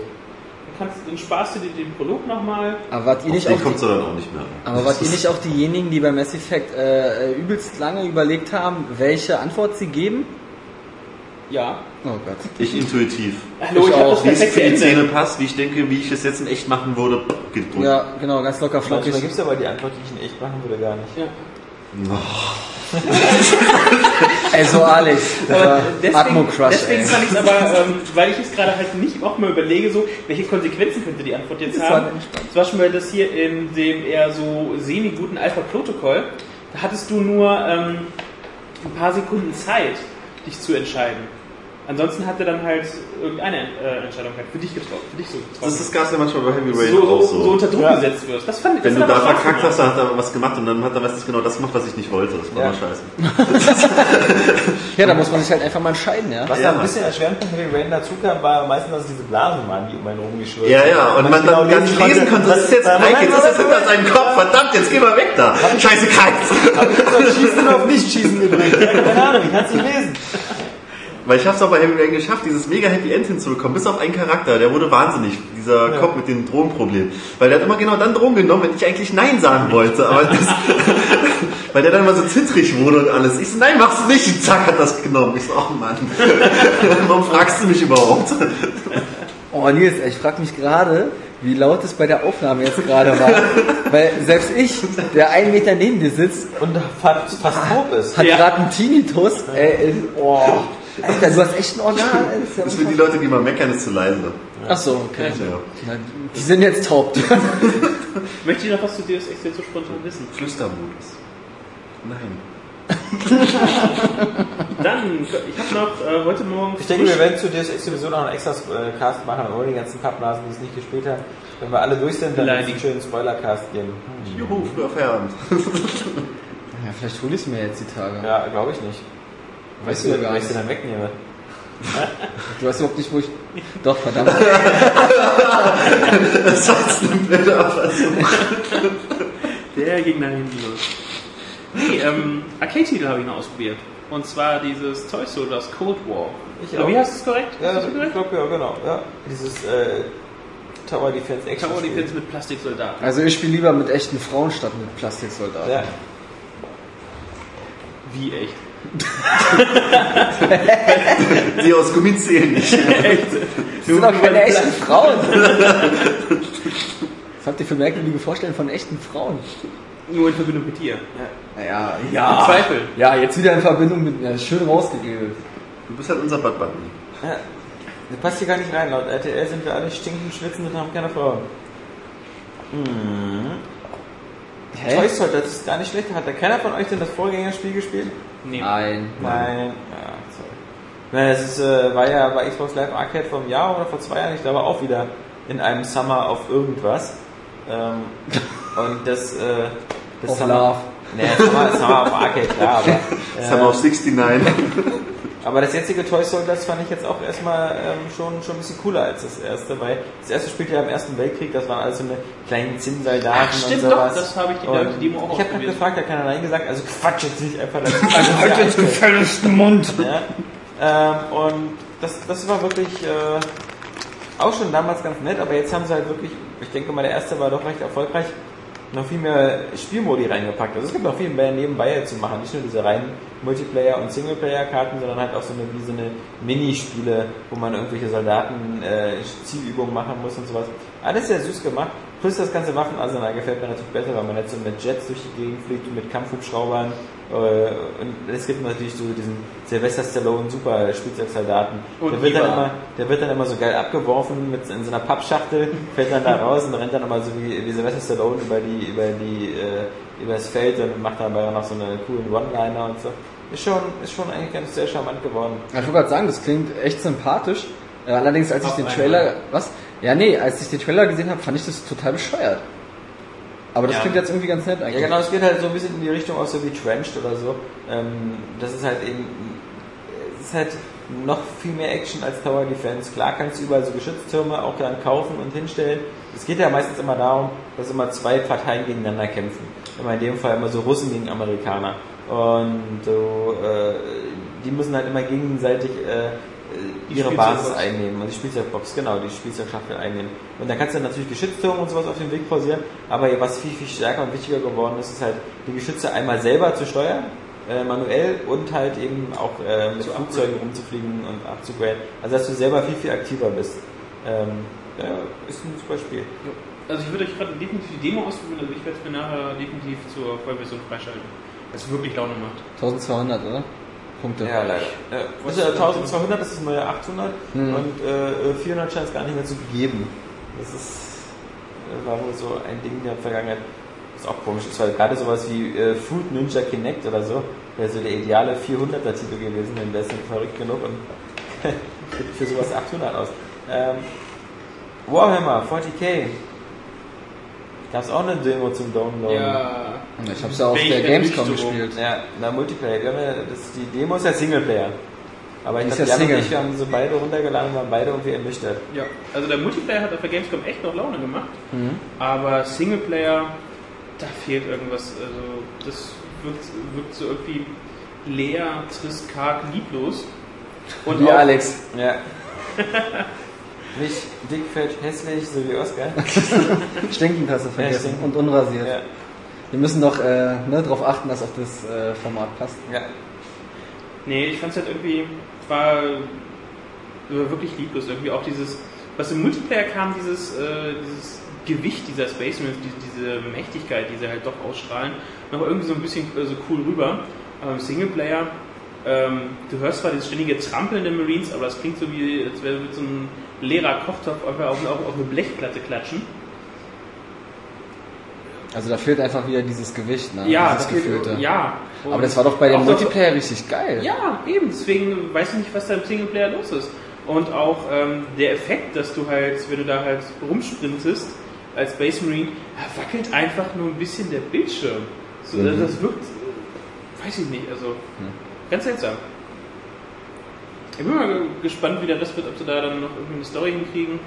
Dann, kannst, dann sparst du dir den Prolog nochmal. Aber wart ihr Auf nicht auch kommt dann auch nicht mehr an. aber wart ihr nicht auch diejenigen, die bei Mass Effect äh, übelst lange überlegt haben, welche Antwort sie geben? Ja. Oh Gott. Ich intuitiv. Hallo, Ich ich, habe auch. das Wie es für die Szene passt, wie ich denke, wie ich es jetzt in echt machen würde, gedrückt. Ja, genau, ganz locker flockig. Manchmal gibt es aber die Antwort, die ich in echt machen würde, gar nicht. Ja. Ey, so Alex. Deswegen, Atmo-Crush, deswegen fand ich es aber, ähm, weil ich es gerade halt nicht auch mal überlege, so, welche Konsequenzen könnte die Antwort jetzt Das war haben. Zum Beispiel mal das hier in dem eher so semi-guten Alpha-Protokoll. Da hattest du nur ähm, ein paar Sekunden Zeit, dich zu entscheiden. Ansonsten hat er dann halt irgendeine äh, Entscheidung halt für dich getroffen, für dich so getroffen. Das ist das ja manchmal bei Heavy Rain so, auch so, so. unter Druck gesetzt wirst. Das fand ich Wenn du da verkackt hast, dann hat er was gemacht und dann hat er meistens genau das gemacht, was ich nicht wollte. Das war Ja. mal scheiße. Ja, da muss man sich halt einfach mal entscheiden, ja. Was Ja. da ein bisschen erschwerend bei Heavy Rain dazu kam, war meistens, dass es diese Blasen waren, die um einen rumgeschwirrt Ja, ja, und man genau dann gar nicht lesen konnte, das ist jetzt ein Ike, jetzt ist das hinter seinem Kopf, verdammt, jetzt geh mal weg da. Scheiße, Kreis. Schießen auf Nicht-Schießen gedrückt. Ja, keine Ahnung, ich kann es nicht lesen. Weil ich hab's auch bei Heavy Rain geschafft, dieses mega Happy End hinzubekommen, bis auf einen Charakter, der wurde wahnsinnig, dieser Kopf mit dem Drogenproblem. Weil der hat immer genau dann Drogen genommen, wenn ich eigentlich Nein sagen wollte, aber das, weil der dann immer so zittrig wurde und alles. Ich so, nein, mach's nicht, und zack, hat das genommen. Ich so, ach Mann, warum fragst du mich überhaupt? Oh Nils, ich frage mich gerade, wie laut es bei der Aufnahme jetzt gerade war. Weil selbst ich, der einen Meter neben dir sitzt, Und fast, fast taub ist. hat Ja. gerade einen Tinnitus. Ey, oh, Alter, du hast echt ein Organ. ey, ist ja Das für die Leute, die mal meckern, ist zu leise. Ach so, okay. Ja. Die sind jetzt taub. Möchte ich noch was zu Deus Ex jetzt so spontan wissen? Flüstermodus. Nein. Dann, ich habe noch äh, heute Morgen Ich denke, wir werden zu DSX sowieso noch einen extra äh, Cast machen, ohne die ganzen Pappnasen, die es nicht gespielt haben. Wenn wir alle durch sind, dann wird es einen schönen Spoiler-Cast geben. Juhu, früher Feierabend. Ja, vielleicht hole ich es mir jetzt die Tage. Ja, glaube ich nicht. Weißt du ja gar Weil ich nicht. dann wegnehme. Du weißt überhaupt nicht, wo ich... Doch, verdammt. Das war jetzt eine blöde Abfassung. Der ging nach hinten los. Nee, ähm, Arcade-Titel habe ich noch ausprobiert. Und zwar dieses Toy Soldiers Cold War. Ich auch. wie heißt es korrekt? Ja, Ist das ich korrekt? glaube, ja, genau. Ja. Dieses äh, Tower Defense Action. Tower. Defense mit Plastiksoldaten. Also ich spiele lieber mit echten Frauen statt mit Plastiksoldaten. Ja. Wie echt? Die aus Gummi zählen nicht. Das sind doch keine echten Frauen. Was habt ihr für merkwürdige Vorstellungen von echten Frauen? Nur in Verbindung mit dir. Naja, Im ja. Zweifel. Ja, jetzt wieder in Verbindung mit... Ja, schön rausgeredet. Du bist halt unser Bad Bunny. ja. Das passt hier gar nicht rein. Laut RTL sind wir alle stinkend, schwitzend und haben keine Frauen. Hä? Toy Story, das ist gar nicht schlecht. Hat da keiner von euch denn das Vorgängerspiel gespielt? Nee. Nein. Nein. Ja, sorry. Nein, es ist, äh, war ja bei Xbox Live Arcade vor einem Jahr oder vor zwei Jahren, ich glaube auch wieder in einem Summer auf irgendwas. Ähm, und das, äh, das Auf Summer, Love. Nee, Summer, Summer auf Arcade, klar, aber, Das haben wir auf 69. aber das jetzige Toy das fand ich jetzt auch erstmal ähm, schon, schon ein bisschen cooler als das erste, weil das erste spielte ja im Ersten Weltkrieg, das waren alles so eine kleinen Zinnsoldaten Ach, stimmt und sowas. doch, das habe ich die- Und die Demo auch Ich habe gerade gefragt, da hat keiner Nein gesagt, also Quatsch jetzt nicht einfach das. Also halt jetzt gefälligst den Mund. Ja? Ähm, und das, das war wirklich äh, auch schon damals ganz nett, aber jetzt haben sie halt wirklich, ich denke mal, der erste war doch recht erfolgreich, noch viel mehr Spielmodi reingepackt. Also es gibt noch viel mehr nebenbei zu machen, nicht nur diese reinen Multiplayer- und Singleplayer-Karten, sondern halt auch so eine, wie so eine Minispiele, wo man irgendwelche Soldaten äh, Zielübungen machen muss und sowas. Alles sehr süß gemacht. Plus das ganze Waffenarsenal gefällt mir natürlich besser, weil man jetzt so mit Jets durch die Gegend fliegt, mit Kampfhubschraubern. Äh, und es gibt natürlich so diesen Sylvester Stallone super Spielzeugsoldaten. Und Der wird, dann immer, der wird dann immer so geil abgeworfen mit in so einer Pappschachtel, fällt dann da raus und rennt dann immer so wie, wie Sylvester Stallone über die über die äh, über das Feld und macht dabei auch noch so eine coolen One-Liner und so. Ist schon, ist schon eigentlich ganz sehr charmant geworden. Ja, Ich wollte gerade sagen, das klingt echt sympathisch. Äh, Allerdings, als ich Auf den. Trailer... Was? Ja, nee, als ich den Trailer gesehen habe, fand ich das total bescheuert. Aber das Ja. klingt jetzt irgendwie ganz nett eigentlich. Ja genau, es geht halt so ein bisschen in die Richtung auch so wie Trenched oder so. Ähm, das ist halt eben, es ist halt noch viel mehr Action als Tower Defense. Klar kannst du überall so Geschütztürme auch dann kaufen und hinstellen. Es geht ja meistens immer darum, dass immer zwei Parteien gegeneinander kämpfen. Immer in dem Fall immer so Russen gegen Amerikaner. Und so, äh, die müssen halt immer gegenseitig äh, ihre Spielzeugbox. Basis einnehmen. Und die Spielzeugbox, genau, die Spielzeugschachtel einnehmen. Und dann kannst du natürlich Geschütztürme und sowas auf dem Weg pausieren. Aber was viel, viel stärker und wichtiger geworden ist, ist halt, die Geschütze einmal selber zu steuern, äh, manuell und halt eben auch äh, mit Zu Flugzeugen rumzufliegen und abzugraden. Also dass du selber viel, viel aktiver bist. Ähm, ja, ist ein super Spiel. Also ich würde euch gerade definitiv die Demo ausprobieren, also ich werde es mir nachher definitiv zur Vollversion freischalten. Das wirklich Laune macht. 1200, oder? Punkte. Ja, leider. Äh, das ist ja ist 1200, das ist das neue 800 Mhm. und äh, 400 scheint es gar nicht mehr zu geben. Das ist, äh, war wohl so ein Ding der Vergangenheit, was auch komisch ist, weil gerade sowas wie äh, Fruit Ninja Kinect oder so, wäre so der ideale 400er Titel gewesen, denn der ist nicht verrückt genug und für sowas 800 aus. Ähm, Warhammer 40k. Gab es auch eine Demo zum Download. Ja. Ich hab's ja auf der Gamescom so. gespielt. Ja, na Multiplayer. Wir haben ja, das, die Demo ist ja Singleplayer. Aber ich glaube, ja ich, wir haben sie beide runtergeladen und waren beide irgendwie ernüchtert. Ja, also der Multiplayer hat auf der Gamescom echt noch Laune gemacht, aber Singleplayer, da fehlt irgendwas. Also das wirkt, wirkt so irgendwie leer, trist, karg, lieblos. Und Wie auch- Alex. Ja. Nicht dick, fett, hässlich, so wie Oscar. Stinkend hast du vergessen. stinkend. und unrasiert. Ja. Wir müssen doch äh, ne, darauf achten, dass auf das äh, Format passt. ja. Nee, ich fand es halt irgendwie, war, war wirklich lieblos. Irgendwie auch dieses, was im Multiplayer kam, dieses, äh, dieses Gewicht dieser Space Marines, die, diese Mächtigkeit, die sie halt doch ausstrahlen, noch irgendwie so ein bisschen äh, so cool rüber. Aber im Singleplayer, ähm, du hörst zwar dieses ständige Trampeln der Marines, aber das klingt so wie, als wäre mit so einem leerer Kochtopf einfach auf, auf, auf eine Blechplatte klatschen. Also da fehlt einfach wieder dieses Gewicht, ne? Ja, dieses das Gefühlte. ja. Aber das war doch bei dem Multiplayer richtig geil. Ja, eben. Deswegen weiß ich nicht, was da im Singleplayer los ist. Und auch ähm, der Effekt, dass du halt, wenn du da halt rumsprintest als Space Marine, wackelt einfach nur ein bisschen der Bildschirm. So, Mhm. Das wirkt, weiß ich nicht, also ganz seltsam. Ich bin mal ge- gespannt, wie der Rest wird, ob sie da dann noch irgendwie eine Story hinkriegen.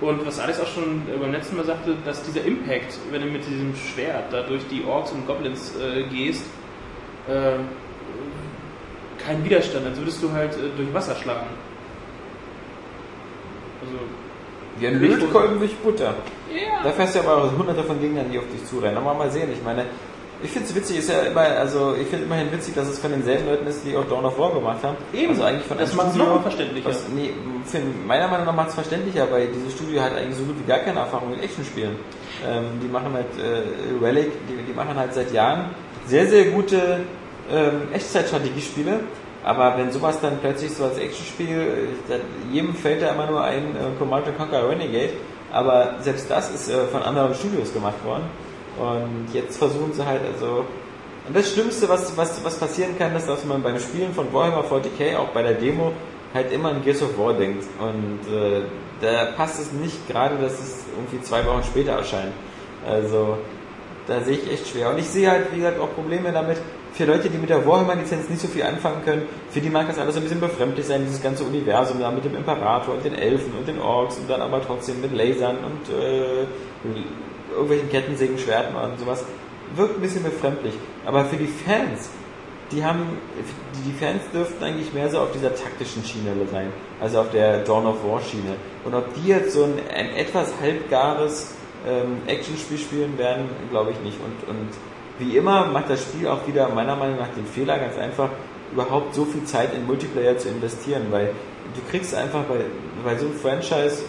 Und was Alex auch schon beim letzten Mal sagte, dass dieser Impact, wenn du mit diesem Schwert da durch die Orks und Goblins äh, gehst, äh, kein Widerstand, als würdest du halt äh, durch Wasser schlagen. Also, Nicht Lötkolben durch Butter. ja. Da fährst du aber auch hunderte von Gegnern, die auf dich zurennen. Aber mal sehen, ich meine, ich finde es witzig, ist ja immer, also ich finde immerhin witzig, dass es von denselben Leuten ist, die auch Dawn of War gemacht haben. Eben. Also eigentlich von Das macht es noch unverständlicher. Was, nee, für, meiner Meinung nach macht es verständlicher, weil dieses Studio hat eigentlich so gut wie gar keine Erfahrung mit Actionspielen. Ähm, die machen halt äh, Relic, die, die machen halt seit Jahren sehr, sehr gute ähm, Echtzeitstrategiespiele. Aber wenn sowas dann plötzlich so als Actionspiel, äh, jedem fällt da immer nur ein äh, Command Conquer Renegade. Aber selbst das ist äh, von anderen Studios gemacht worden. Und jetzt versuchen sie halt also. Und das Schlimmste, was, was, was passieren kann, ist, dass man beim Spielen von Warhammer 40k, auch bei der Demo, halt immer an Gears of War denkt. Und äh, da passt es nicht gerade, dass es irgendwie zwei Wochen später erscheint. Also da sehe ich echt schwer. Und ich sehe halt, wie gesagt, auch Probleme damit, für Leute, die mit der Warhammer-Lizenz nicht so viel anfangen können, für die mag das alles ein bisschen befremdlich sein, dieses ganze Universum da mit dem Imperator und den Elfen und den Orks und dann aber trotzdem mit Lasern und äh, irgendwelchen Kettensägen, Schwerten und sowas. Wirkt ein bisschen befremdlich. Aber für die Fans, die haben, die Fans dürften eigentlich mehr so auf dieser taktischen Schiene sein, also auf der Dawn of War Schiene. Und ob die jetzt so ein, ein etwas halbgares ähm, Actionspiel spielen werden, glaube ich nicht. Und, und wie immer macht das Spiel auch wieder meiner Meinung nach den Fehler ganz einfach, überhaupt so viel Zeit in Multiplayer zu investieren, weil du kriegst einfach bei, bei so einem Franchise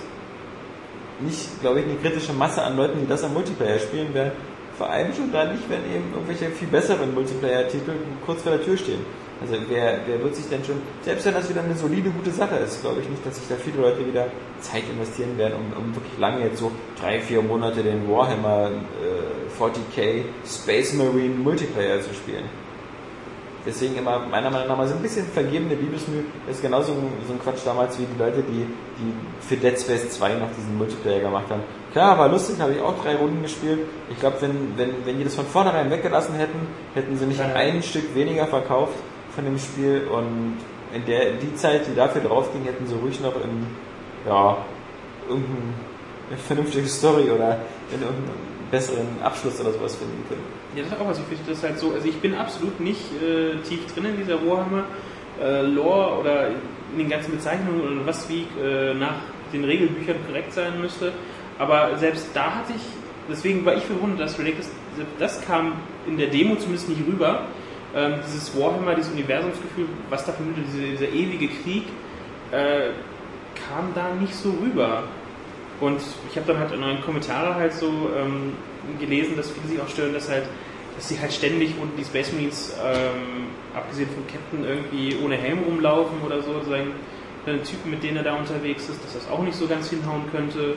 nicht, glaube ich, eine kritische Masse an Leuten, die das am Multiplayer spielen werden. Vor allem schon dann nicht, wenn eben irgendwelche viel besseren Multiplayer-Titel kurz vor der Tür stehen. Also wer, wer wird sich denn schon, selbst wenn das wieder eine solide, gute Sache ist, glaube ich nicht, dass sich da viele Leute wieder Zeit investieren werden, um, um wirklich lange jetzt so drei, vier Monate den Warhammer äh, 40k Space Marine Multiplayer zu spielen. Deswegen immer meiner Meinung nach mal so ein bisschen vergebene Liebesmühe. Das ist genauso ein, so ein Quatsch damals wie die Leute, die, die für Dead Space 2 noch diesen Multiplayer gemacht haben. Klar, war lustig, habe ich auch drei Runden gespielt. Ich glaube, wenn, wenn, wenn die das von vornherein weggelassen hätten, hätten sie nicht ein Stück weniger verkauft von dem Spiel und in der die Zeit, die dafür drauf ging, hätten sie ruhig noch in ja, irgendeine vernünftige Story oder in irgendeinen besseren Abschluss oder sowas finden können. Ja, das ist auch was. Ich finde das halt so. Also ich bin absolut nicht äh, tief drin in dieser Warhammer äh, Lore oder in den ganzen Bezeichnungen oder was wie äh, nach den Regelbüchern korrekt sein müsste. Aber selbst da hatte ich, deswegen war ich verwundert, dass Relic das, kam in der Demo zumindest nicht rüber. Ähm, dieses Warhammer, dieses Universumsgefühl, was da vermittelt, dieser, dieser ewige Krieg, äh, kam da nicht so rüber. Und ich habe dann halt in neuen Kommentare halt so ähm, gelesen, dass viele sich auch stören, dass halt, dass sie halt ständig unten die Space Marines, ähm, abgesehen vom Captain, irgendwie ohne Helm rumlaufen oder so, sagen, seine Typen, mit denen er da unterwegs ist, dass das auch nicht so ganz hinhauen könnte.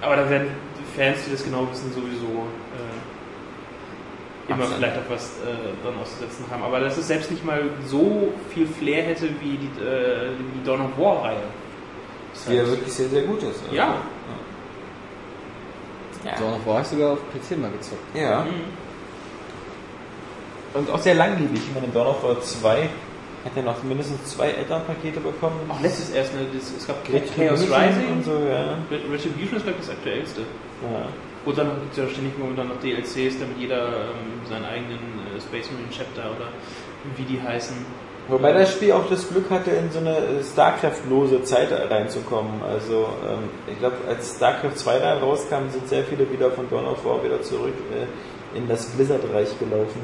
Aber da werden Fans, die das genau wissen, sowieso immer Absolut. vielleicht auch was äh, dran auszusetzen haben. Aber dass es selbst nicht mal so viel Flair hätte wie die, äh, die Dawn of War-Reihe. Das Die ja wirklich sehr, sehr gut ist. Ja. Ja. So, noch war ich sogar auf PC mal gezockt. ja. Mhm. Und auch sehr langlebig. Ich meine, Dawn of War 2 hat ja noch mindestens zwei Elternpakete bekommen. Auch letztes erst, ne, das, es gab Retribution Chaos Rising und so, ja. Retribution ist, glaube ich, das aktuellste. ja. Und dann gibt es ja ständig momentan noch DLCs, damit jeder ähm, seinen eigenen äh, Space Marine Chapter oder wie die heißen. Wobei das Spiel auch das Glück hatte, in so eine äh, Starcraft-lose Zeit reinzukommen. Also, ähm, ich glaube, als Starcraft 2 dann rauskam, sind sehr viele wieder von Dawn of War wieder zurück äh, in das Blizzard-Reich gelaufen.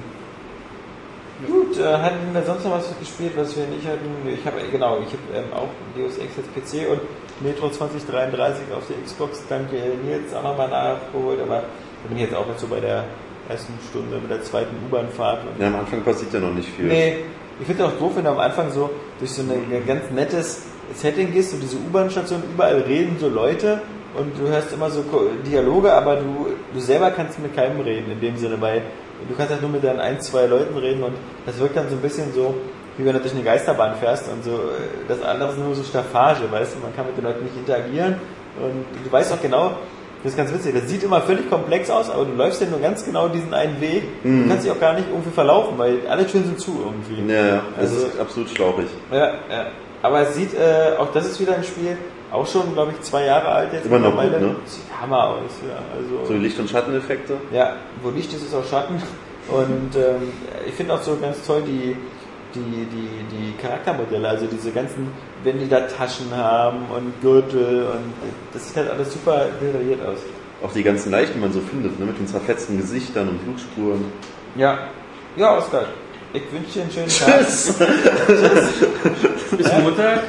Gut, äh, hatten wir sonst noch was gespielt, was wir nicht hatten? Ich habe, genau, ich habe ähm, auch Deus Ex als PC und Metro 2033 auf der Xbox, danke Nils, auch nochmal nachgeholt, aber da bin ich jetzt auch jetzt so bei der ersten Stunde mit der zweiten U-Bahn-Fahrt. Ja, am Anfang passiert ja noch nicht viel. Nee, ich finde auch doof, wenn du am Anfang so durch so ein ganz nettes Setting gehst und diese U-Bahn-Station, überall reden so Leute und du hörst immer so Dialoge, aber du, du selber kannst mit keinem reden in dem Sinne, weil du kannst halt nur mit deinen ein, zwei Leuten reden und das wirkt dann so ein bisschen so, wie wenn du durch eine Geisterbahn fährst und so, äh, das andere ist nur so Staffage, weißt du, man kann mit den Leuten nicht interagieren und du weißt auch genau, das ist ganz witzig, das sieht immer völlig komplex aus, aber du läufst ja nur ganz genau diesen einen Weg, du kannst dich auch gar nicht irgendwie verlaufen, weil alle Türen sind zu irgendwie. Ja, ja, es Also- ist absolut schlauchig. Ja, ja. Aber es sieht, äh, auch das ist wieder ein Spiel, auch schon, glaube ich, zwei Jahre alt jetzt. Immer noch gut, ne? Sieht Hammer aus, ja. Also, So Licht- und Schatteneffekte. ja, wo Licht ist, ist auch Schatten. Und ähm, ich finde auch so ganz toll die, die, die, die Charaktermodelle, also diese ganzen, wenn die da Taschen haben und Gürtel und das sieht halt alles super detailliert aus. Auch die ganzen Leichen, die man so findet, ne? mit den zerfetzten Gesichtern und Blutspuren. Ja, ja, Oskar, ich wünsche dir einen schönen Tag. Bis Montag.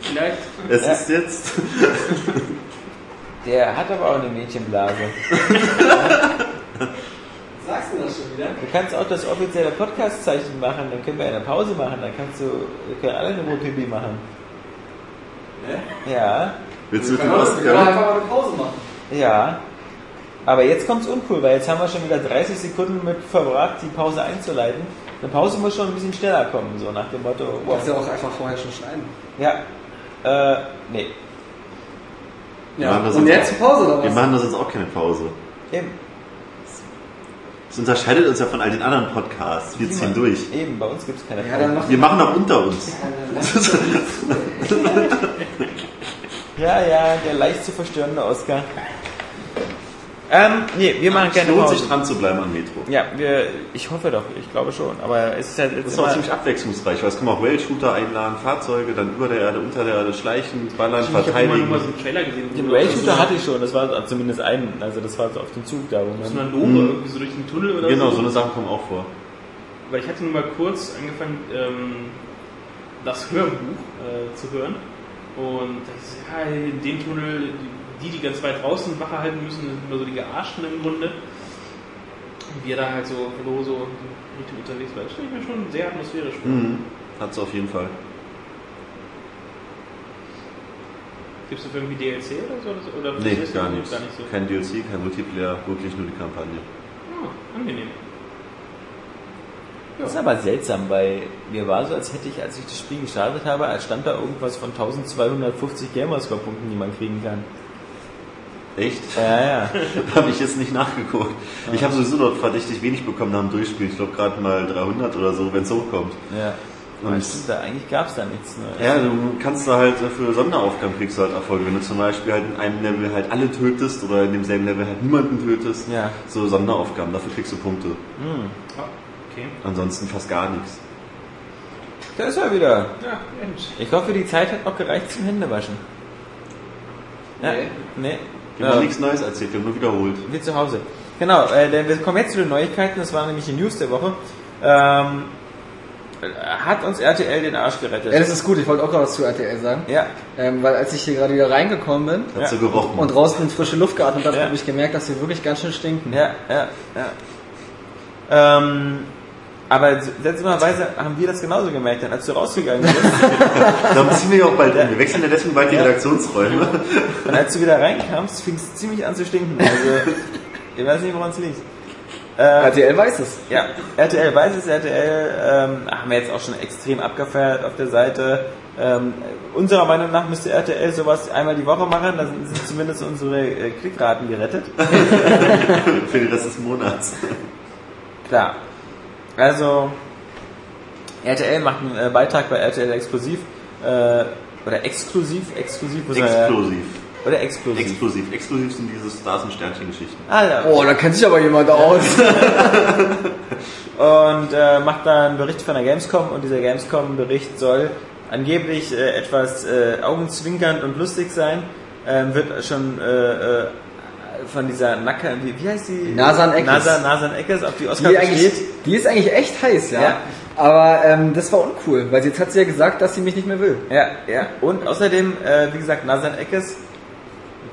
Vielleicht. Es Ja. ist jetzt. Der hat aber auch eine Mädchenblase. Sagst du das schon wieder? Du kannst auch das offizielle Podcast-Zeichen machen, dann können wir eine Pause machen, dann kannst du, wir können alle eine Pipi machen. Ja, Willst du mit Wir dem können Osten wir können einfach mal eine Pause machen. ja. Aber jetzt kommt's uncool, weil jetzt haben wir schon wieder 30 Sekunden mit verbracht, die Pause einzuleiten. Eine Pause muss schon ein bisschen schneller kommen, so nach dem Motto, Du wow. kannst ja auch einfach vorher schon schneiden. Ja, äh, nee, Wir machen das Und jetzt Pause oder Wir was? machen das jetzt auch keine Pause. eben. Das unterscheidet uns ja von all den anderen Podcasts. Wir ziehen durch. Eben, bei uns gibt's keine Ja, Wir machen auch unter uns. Ja, ja, der leicht zu verstörende Oscar. Ähm, nee, wir machen Es keine lohnt sich dran zu bleiben an Metro. Ja, wir, ich hoffe doch, ich glaube schon, aber es ist halt jetzt Das ist auch ziemlich abwechslungsreich, weil es kommen auch Rail-Shooter einladen, Fahrzeuge, dann über der Erde, unter der Erde schleichen, ballern, Ich habe immer verteidigen. nur mal so einen Trailer gesehen. Den Rail-Shooter hatte ich schon, das war zumindest einen, also das war so auf dem Zug da, wo So man... eine Lore, irgendwie so durch den Tunnel oder Genau, so. so eine Sache kommen auch vor. Weil ich hatte nur mal kurz angefangen, ähm, das Hörbuch äh, zu hören. Und das ist, ja, in dem Tunnel, die, die ganz weit draußen Wache halten müssen, sind immer so die Gearschten im Grunde. Und wir da halt so, so, so richtig unterwegs waren. Das stelle ich mir schon sehr atmosphärisch vor. Mhm. Hat's auf jeden Fall. Gibt es dafür irgendwie DLC oder so? Oder Nee, ist das gar gar nichts. nicht so? Kein DLC, kein Multiplayer, wirklich nur die Kampagne. Ah, angenehm. Das ist aber seltsam, weil mir war so, als hätte ich, als ich das Spiel gestartet habe, als stand da irgendwas von 1250 Gamerscore-Punkten, die man kriegen kann. Echt? Ja, ja. habe ich jetzt nicht nachgeguckt. Ich habe sowieso dort verdächtig wenig bekommen nach dem Durchspielen. Ich glaube gerade mal 300 oder so, wenn es hochkommt. ja. Und- Aber stimmt, da, eigentlich gab es da nichts Neues. Ja, du kannst da halt für Sonderaufgaben kriegst du halt Erfolge. Wenn du zum Beispiel halt in einem Level halt alle tötest oder in demselben Level halt niemanden tötest. Ja. So Sonderaufgaben, dafür kriegst du Punkte. Ah, okay. Ansonsten fast gar nichts. Da ist er wieder. Ja, Mensch. Ich hoffe, die Zeit hat noch gereicht zum Händewaschen. Ja. Nee. Wir haben Ja. nichts Neues erzählt, wir haben nur wiederholt. Wir zu Hause. Genau, äh, denn wir kommen jetzt zu den Neuigkeiten. Das war nämlich die News der Woche. Ähm, hat uns RTL den Arsch gerettet. Ja, das ist gut. Ich wollte auch gerade was zu RTL sagen. ja, Ähm, weil als ich hier gerade wieder reingekommen bin Hat Ja. und draußen in frische Luft geatmet habe, Ja. habe ich gemerkt, dass sie wirklich ganz schön stinken. ja, ja, ja. Ähm, aber seltsamerweise haben wir das genauso gemerkt, dann als du rausgegangen bist. da ziehen wir ja auch bald um. Wir wechseln ja deswegen bald die Ja. Redaktionsräume. und als du wieder reinkamst, fing es ziemlich an zu stinken. Also, ich weiß nicht, woran es liegt. Äh, RTL weiß es. ja, RTL weiß es, RTL ähm, haben wir jetzt auch schon extrem abgefeiert auf der Seite. Ähm, unserer Meinung nach müsste RTL sowas einmal die Woche machen, dann sind zumindest unsere äh, Klickraten gerettet. Für den Rest des Monats. Klar. Also, RTL macht einen äh, Beitrag bei RTL Exklusiv. Äh, oder exklusiv, exklusiv, Explosiv. Oder exklusiv. Exklusiv. Exklusiv sind diese Stars- und Sternchen-Geschichten. ah, ja. Oh, da kennt sich aber jemand aus. und äh, macht da einen Bericht von der Gamescom und dieser Gamescom-Bericht soll angeblich äh, etwas äh, augenzwinkernd und lustig sein. Ähm, wird schon äh, äh, von dieser Nacker, wie, wie heißt die? Nasan Eckes. Nasan, Nasan Eckes, auf die Oscar Die, besteht. die ist eigentlich echt heiß, ja. Ja. Aber ähm, das war uncool, weil jetzt hat sie ja gesagt, dass sie mich nicht mehr will. Ja, ja. Und außerdem, äh, wie gesagt, Nasan Eckes,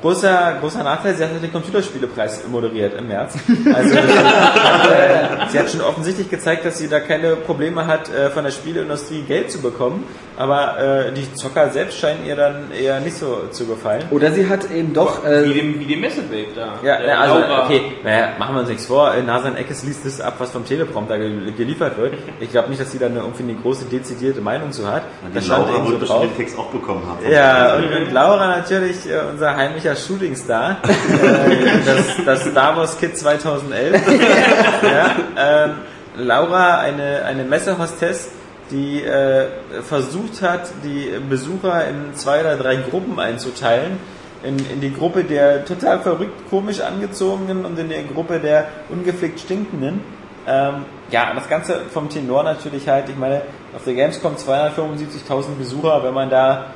großer, großer Nachteil, sie hat den Computerspielepreis moderiert im März. Also äh, sie hat schon offensichtlich gezeigt, dass sie da keine Probleme hat, äh, von der Spieleindustrie Geld zu bekommen. Aber äh, die Zocker selbst scheinen ihr dann eher nicht so zu gefallen. Oder sie hat eben doch. Wie Äh, dem, wie dem Messebabe da. Ja, ja, also okay, naja, machen wir uns nichts vor. Äh, Nasan Eckes liest das ab, was vom Teleprompter gel- geliefert wird. Ich glaube nicht, dass sie da eine, irgendwie eine große dezidierte Meinung zu hat. Die Das stand Laura irgendwo wird bestimmt den Text auch bekommen haben. Ja, und, und Laura natürlich, äh, unser heimlicher Shootingstar, äh, das, das Star Wars Kid 2011. ja, ähm, Laura, eine, eine Messehostess, die äh, versucht hat, die Besucher in zwei oder drei Gruppen einzuteilen. In, in die Gruppe der total verrückt, komisch angezogenen und in die Gruppe der ungepflegt stinkenden. Ähm, ja, das Ganze vom Tenor natürlich halt, ich meine, auf der Gamescom 275.000 Besucher, wenn man da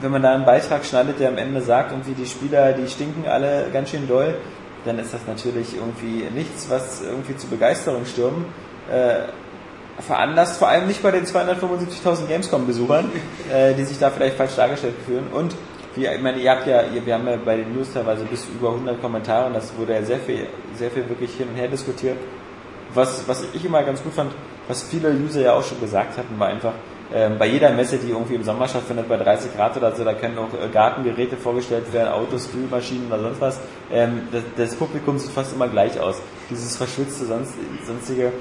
wenn man da einen Beitrag schneidet, der am Ende sagt, irgendwie die Spieler, die stinken alle ganz schön doll, dann ist das natürlich irgendwie nichts, was irgendwie zu Begeisterung stürmen äh, veranlasst, vor allem nicht bei den 275.000 Gamescom-Besuchern, äh, die sich da vielleicht falsch dargestellt fühlen. Und wie, ich meine, ihr habt ja, ihr, wir haben ja bei den News teilweise bis über 100 Kommentare und das wurde ja sehr viel, sehr viel wirklich hin und her diskutiert. Was, was ich immer ganz gut fand, was viele User ja auch schon gesagt hatten, war einfach, bei jeder Messe, die irgendwie im Sommer stattfindet, bei 30 Grad oder so, da können auch äh, Gartengeräte vorgestellt werden, Autos, Spülmaschinen oder sonst was. Ähm, das, das Publikum sieht fast immer gleich aus. Dieses verschwitzte, sonst, sonstige.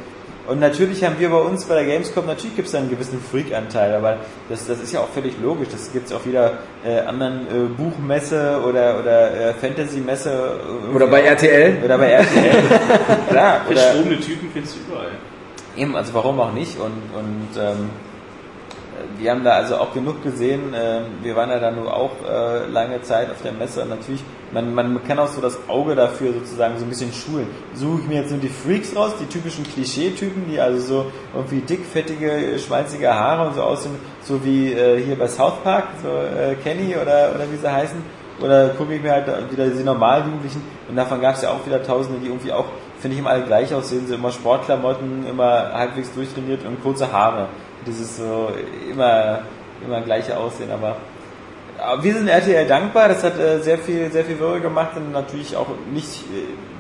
Und natürlich haben wir bei uns bei der Gamescom, natürlich gibt es da einen gewissen Freak-Anteil, aber das, das ist ja auch völlig logisch. Das gibt es auch wieder äh, anderen äh, Buchmesse oder, oder äh, Fantasy-Messe. äh, oder bei RTL. Oder bei RTL. Klar, oder Verschrobene Typen findest du überall. Eben, also warum auch nicht? Und, und ähm, wir haben da also auch genug gesehen. Ähm, wir waren ja da nur auch äh, lange Zeit auf der Messe und natürlich, man, man kann auch so das Auge dafür sozusagen so ein bisschen schulen. Suche ich mir jetzt nur die Freaks raus, die typischen Klischee-Typen, die also so irgendwie dickfettige, schmalzige Haare und so aussehen, so wie äh, hier bei South Park, so äh, Kenny oder, oder wie sie heißen. Oder gucke ich mir halt wieder die Normaljugendlichen und davon gab es ja auch wieder Tausende, die irgendwie auch finde ich immer alle gleich aussehen, so immer Sportklamotten, immer halbwegs durchtrainiert und kurze Haare. Dieses so immer, immer gleiche Aussehen, aber wir sind RTL dankbar, das hat äh, sehr viel, sehr viel Wirre gemacht und natürlich auch nicht,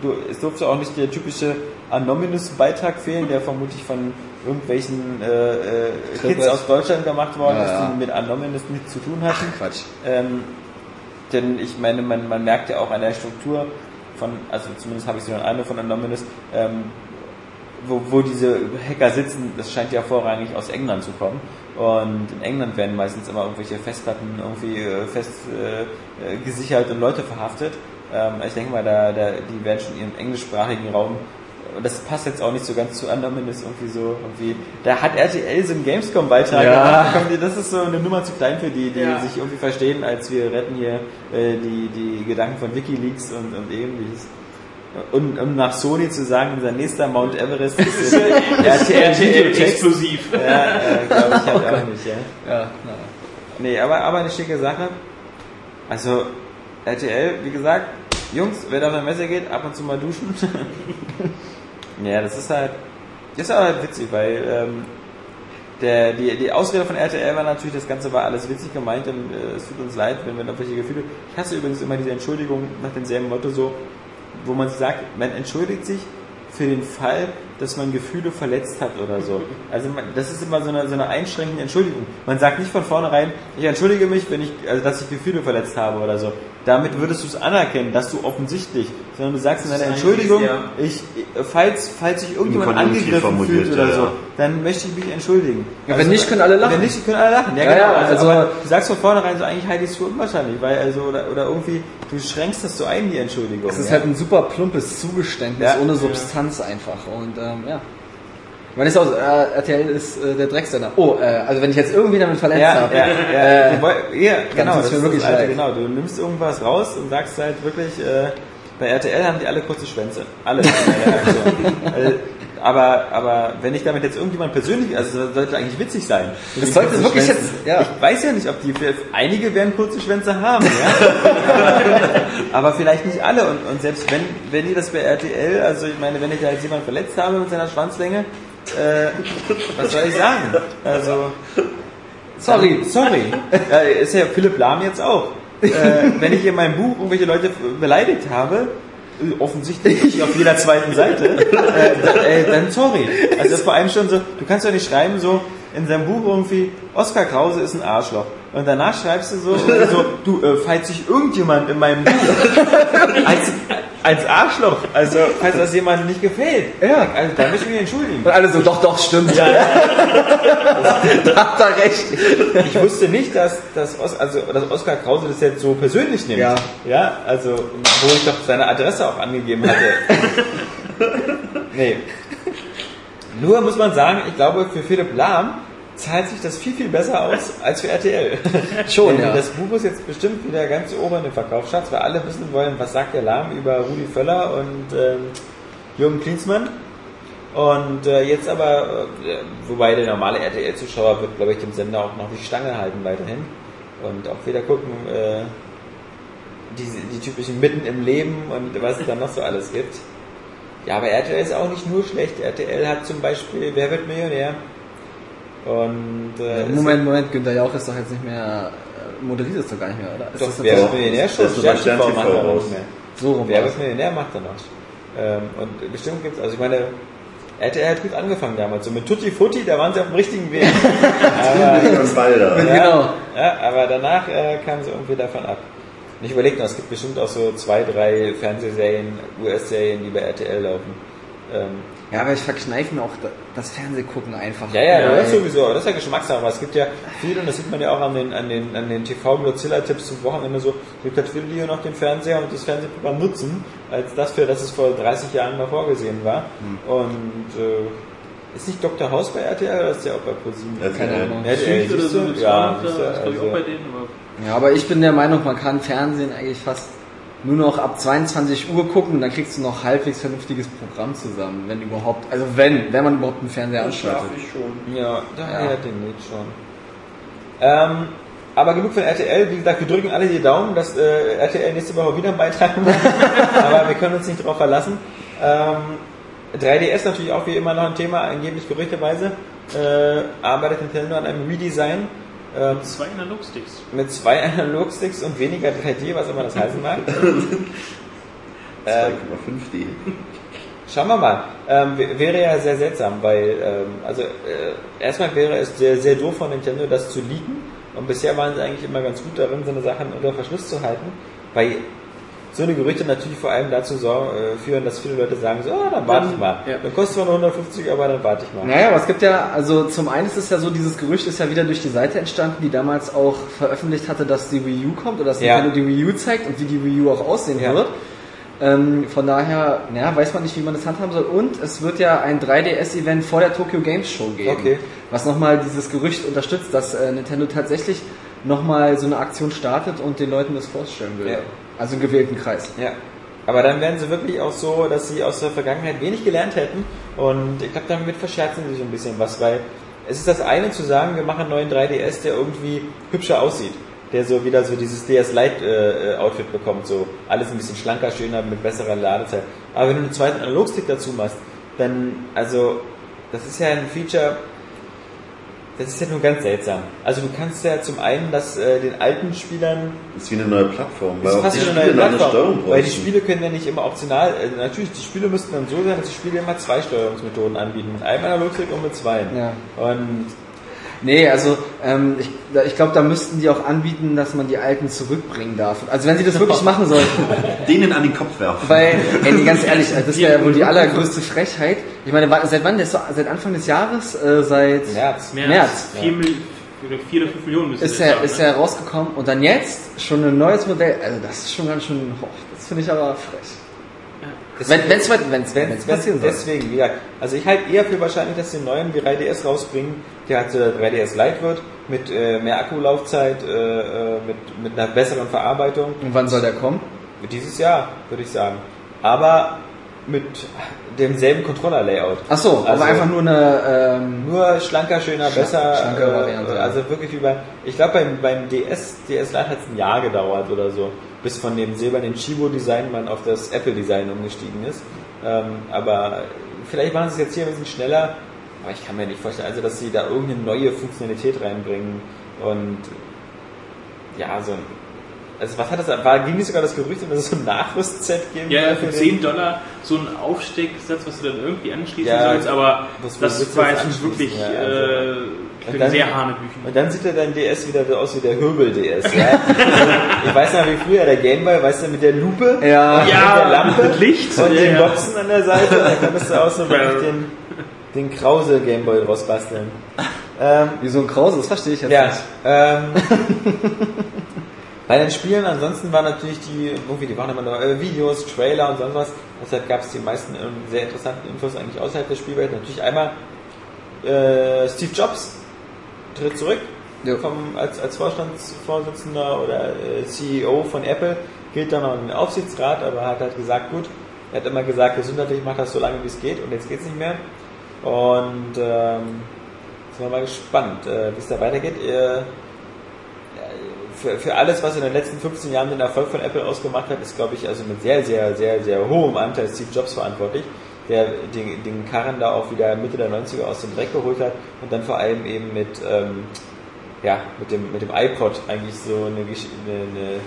äh, es durfte auch nicht der typische Anonymous-Beitrag fehlen, der vermutlich von irgendwelchen äh, äh, Kids aus Deutschland gemacht worden Ja, ist, ja. die mit Anonymous nichts zu tun hatten. Quatsch. Ähm, denn ich meine, man, man merkt ja auch an der Struktur von, also zumindest habe ich so einen Eindruck von Anonymous, ähm, wo, wo diese Hacker sitzen, das scheint ja vorrangig aus England zu kommen. Und in England werden meistens immer irgendwelche Festplatten irgendwie äh, fest äh, äh, gesichert und Leute verhaftet. Ähm, ich denke mal, da, da, die werden schon ihren englischsprachigen Raum und das passt jetzt auch nicht so ganz zu Anonymous irgendwie so irgendwie. Da hat RTL so einen Gamescom-Beitrag Ja. gemacht. Das ist so eine Nummer zu klein für die, die Ja. sich irgendwie verstehen, als wir retten hier äh, die, die Gedanken von WikiLeaks und, und ähnliches. Und um nach Sony zu sagen, unser nächster Mount Everest ist äh, RTL explosiv. Ja, äh, glaube ich halt auch nicht, ja. Ja, na. Nee, aber, aber eine schicke Sache. Also, RTL, wie gesagt, Jungs, wer da auf eine Messe geht, ab und zu mal duschen. ja, das ist halt, das ist aber halt witzig, weil ähm, der, die, die Ausrede von RTL war natürlich, das Ganze war alles witzig gemeint und äh, es tut uns leid, wenn wir noch welche Gefühle. Ich hasse übrigens immer diese Entschuldigung nach demselben Motto so, wo man sagt, man entschuldigt sich für den Fall, dass man Gefühle verletzt hat oder so. Also man, das ist immer so eine, so eine einschränkende Entschuldigung. Man sagt nicht von vornherein, ich entschuldige mich, wenn ich, also dass ich Gefühle verletzt habe oder so. damit würdest du es anerkennen, dass du offensichtlich, sondern du sagst in deiner Entschuldigung, ich, falls, falls sich irgendjemand angegriffen fühlt oder ja, so. Dann möchte ich mich entschuldigen. Ja, wenn nicht, können alle lachen. Wenn nicht, können alle lachen. Ja, Ja, genau. ja, also, also- du sagst von vornherein so, eigentlich halte ich es für unwahrscheinlich, weil also, oder, oder irgendwie, du schränkst das so ein, die Entschuldigung. Es ist halt ein super plumpes Zugeständnis ohne Substanz einfach. Und ähm, ja. Man ist auch, äh, RTL ist äh, der Drecksender. Oh, äh, also wenn ich jetzt irgendwie damit verletzt Ja, habe. ja, ja, Äh, ja, genau, das ist wirklich das Alte, leid. genau. Du nimmst irgendwas raus und sagst halt wirklich, äh, bei RTL haben die alle kurze Schwänze. Alle äh, aber, aber wenn ich damit jetzt irgendjemand persönlich, also das sollte eigentlich witzig sein. Das sollte wirklich Schwänzen. jetzt- ja. Ich weiß ja nicht, ob die, einige werden kurze Schwänze haben, ja. aber vielleicht nicht alle. Und, und selbst wenn, wenn die das bei RTL, also ich meine, wenn ich da jetzt jemanden verletzt habe mit seiner Schwanzlänge, äh, was soll ich sagen? Also, sorry. Sorry. Ist ja Philipp Lahm jetzt auch. Äh, wenn ich in meinem Buch irgendwelche Leute beleidigt habe, offensichtlich auf jeder zweiten Seite, äh, äh, dann sorry. Also vor allem schon so, du kannst doch nicht schreiben so in seinem Buch irgendwie, Oskar Krause ist ein Arschloch. Und danach schreibst du so, so du, äh, falls sich irgendjemand in meinem Buch als, als Arschloch, also falls das jemandem nicht gefällt, Ja. also da möchte ich mich entschuldigen. Und alle so, doch, doch, stimmt. da hat er recht. Ich wusste nicht, dass, dass, Os, also, dass Oskar Krause das jetzt so persönlich nimmt. Ja. Ja, also, wo ich doch seine Adresse auch angegeben hatte. nee. Nur muss man sagen, ich glaube, für Philipp Lahm zahlt sich das viel, viel besser aus als für RTL. Schon, ja. Das Buch ist jetzt bestimmt wieder ganz oben den Verkaufsschatz, weil alle wissen wollen, was sagt der Lahm über Rudi Völler und ähm, Jürgen Klinsmann. Und äh, jetzt aber, äh, wobei der normale RTL-Zuschauer wird, glaube ich, dem Sender auch noch die Stange halten weiterhin. Und auch wieder gucken, äh, die, die typischen Mitten im Leben und was es dann noch so alles gibt. Ja, aber RTL ist auch nicht nur schlecht. RTL hat zum Beispiel Wer wird Millionär? Und äh, Moment, Moment, Günther Jauch ist doch jetzt nicht mehr, äh, moderiert es doch gar nicht mehr, oder? Ist Doch, das Wer wird Millionär schon? Das ist bei Stern Stern TV macht er noch mehr. so rum? Wer wird Millionär macht er noch. Ähm, und bestimmt gibt's, also ich meine, RTL hat gut angefangen damals, so mit Tutti Futti, da waren sie auf dem richtigen Weg. aber, Das Ball da. ja, Genau. ja, aber danach äh, kamen sie irgendwie davon ab. Und ich überlege noch, es gibt bestimmt auch so zwei, drei Fernsehserien, US-Serien, die bei RTL laufen. Ähm, Ja, aber ich verkneife mir auch da- das Fernsehgucken einfach. ja, ja, das sowieso, das ist ja Geschmackssache. Aber es gibt ja viele, und das sieht man ja auch an den, an den, an den TV-Mozilla-Tipps zum Wochenende so, es gibt halt viele, die hier noch den Fernseher und das Fernsehprogramm nutzen, als das, für das es vor 30 Jahren mal vorgesehen war. Und äh, ist nicht Dr. House bei RTL oder ist der auch bei ProSieben? RTL. Keine Ahnung. RTL, Süd oder so, Ja, ich also- auch bei denen, aber Ja, aber ich bin der Meinung, man kann Fernsehen eigentlich fast nur noch ab 22 Uhr gucken und dann kriegst du noch halbwegs vernünftiges Programm zusammen, wenn überhaupt, also wenn, wenn man überhaupt einen Fernseher anschaltet. ich schon. Ja, daher Ja. den nicht schon. Ähm, aber genug von RTL. Wie gesagt, wir drücken alle die Daumen, dass äh, RTL nächste Woche wieder einen Beitrag macht. aber wir können uns nicht darauf verlassen. Ähm, 3DS natürlich auch wie immer noch ein Thema, angeblich gerüchteweise. Äh, arbeitet Nintendo an einem Redesign ähm, Zwei Analogsticks. mit zwei Analogsticks und weniger 3D, was immer das heißen mag. 2,5D. Schauen wir mal. Ähm, wäre ja sehr seltsam, weil, ähm, also äh, erstmal wäre es sehr, sehr doof von Nintendo, das zu leaken. Und bisher waren sie eigentlich immer ganz gut darin, so eine Sachen unter Verschluss zu halten, weil so eine Gerüchte natürlich vor allem dazu äh, führen, dass viele Leute sagen so, ah, dann warte ich mal. Ja. Dann kostet nur 150, aber dann warte ich mal. Naja, aber es gibt ja, also zum einen ist es ja so, dieses Gerücht ist ja wieder durch die Seite entstanden, die damals auch veröffentlicht hatte, dass die Wii U kommt oder dass Ja. Nintendo die Wii U zeigt und wie die Wii U auch aussehen Ja. wird. Ähm, von daher, naja, weiß man nicht, wie man das handhaben soll. Und es wird ja ein 3DS-Event vor der Tokyo Games Show geben. Okay. Was nochmal dieses Gerücht unterstützt, dass äh, Nintendo tatsächlich nochmal so eine Aktion startet und den Leuten das vorstellen will. Ja. Also im gewählten Kreis. Ja. Aber dann wären sie wirklich auch so, dass sie aus der Vergangenheit wenig gelernt hätten. Und ich glaube, damit verscherzen sie sich ein bisschen was, weil es ist das eine zu sagen, wir machen einen neuen 3DS, der irgendwie hübscher aussieht. Der so wieder so dieses DS Lite äh, Outfit bekommt, so alles ein bisschen schlanker, schöner, mit besserer Ladezeit. Aber wenn du einen zweiten Analogstick dazu machst, dann, also, das ist ja ein Feature, das ist ja nur ganz seltsam. Also du kannst ja zum einen das äh, den alten Spielern Das ist wie eine neue Plattform. das ist auch fast die schon eine neue eine Plattform, Steuerung weil die. Spiele können ja nicht immer optional, äh, natürlich, die Spiele müssten dann so sein, dass die Spiele immer zwei Steuerungsmethoden anbieten, mit einem Analogstick und mit zwei. Ja. Und Nee, also ähm, ich, ich glaube, da müssten die auch anbieten, dass man die alten zurückbringen darf. Also wenn sie das wirklich machen sollten. Denen an den Kopf werfen. Weil, ey, ganz ehrlich, das wäre ja wohl die allergrößte Frechheit. Ich meine, seit wann? Das ist seit Anfang des Jahres? Äh, seit März. März. März, Vier, Mil- oder vier oder fünf Millionen müssen ist wir er, jetzt ist haben, er rausgekommen und dann jetzt schon ein neues Modell. Also das ist schon ganz schön hoch. Das finde ich aber frech. Wenn wenn's wenn's wenn's, Wenn, wenn's wenn, passieren soll. deswegen, ja. Also ich halte eher für wahrscheinlich, dass die neuen 3DS rausbringen, der halt so der 3DS Lite wird, mit äh, mehr Akkulaufzeit, äh, äh, mit, mit einer besseren Verarbeitung. Und wann soll der kommen? Dieses Jahr, würde ich sagen. Aber mit demselben Controller-Layout. Ach so, Also- aber einfach nur eine ähm, Nur schlanker, schöner, besser. schlankere äh, Variante. Also wirklich über. Ich glaube beim, beim DS, DS Lite hat es ein Jahr gedauert oder so, bis von dem silbernen Chibo-Design man auf das Apple-Design umgestiegen ist. Ähm, aber vielleicht machen sie es jetzt hier ein bisschen schneller. Aber ich kann mir nicht vorstellen, also dass sie da irgendeine neue Funktionalität reinbringen und ja, so ein. Also was hat das, war, ging nicht sogar das Gerücht, dass es so ein Nachrüstset geben Ja, für den- 10 Dollar so ein Aufstecksatz, was du dann irgendwie anschließen Ja, sollst, aber das war jetzt nicht wirklich? Ja, also- äh, Und klingt dann- sehr Hanebüchen. Und dann sieht er dein DS wieder so aus wie der Hürbel-DS. Ja? ich weiß noch wie früher der Gameboy, weißt du, mit der Lupe, Ja. mit der Ja, Lampe mit Licht. und Ja, den ja. Boxen an der Seite. Da konntest du auch so wirklich den, den Krause Gameboy draus basteln. Ähm, wie so ein Krause, das verstehe ich jetzt ja, nicht. ähm, bei den Spielen ansonsten waren natürlich die, irgendwie, die waren immer nur äh, Videos, Trailer und sonst was. Deshalb gab es die meisten ähm, sehr interessanten Infos eigentlich außerhalb der Spielwelt. Natürlich einmal äh, Steve Jobs tritt zurück Ja. vom, als, als Vorstandsvorsitzender oder äh, CEO von Apple, gilt dann noch in den Aufsichtsrat, aber hat halt gesagt, gut, er hat immer gesagt, gesundheitlich macht das so lange wie es geht und jetzt geht es nicht mehr. Und ähm, sind wir mal gespannt, äh, wie es da weitergeht. Äh, für, für alles, was in den letzten 15 Jahren den Erfolg von Apple ausgemacht hat, ist, glaube ich, also mit sehr, sehr, sehr, sehr hohem Anteil Steve Jobs verantwortlich, der den, den Karren da auch wieder Mitte der 90er aus dem Dreck geholt hat und dann vor allem eben mit, ähm, ja, mit dem, mit dem iPod eigentlich so eine, Gesch- eine, eine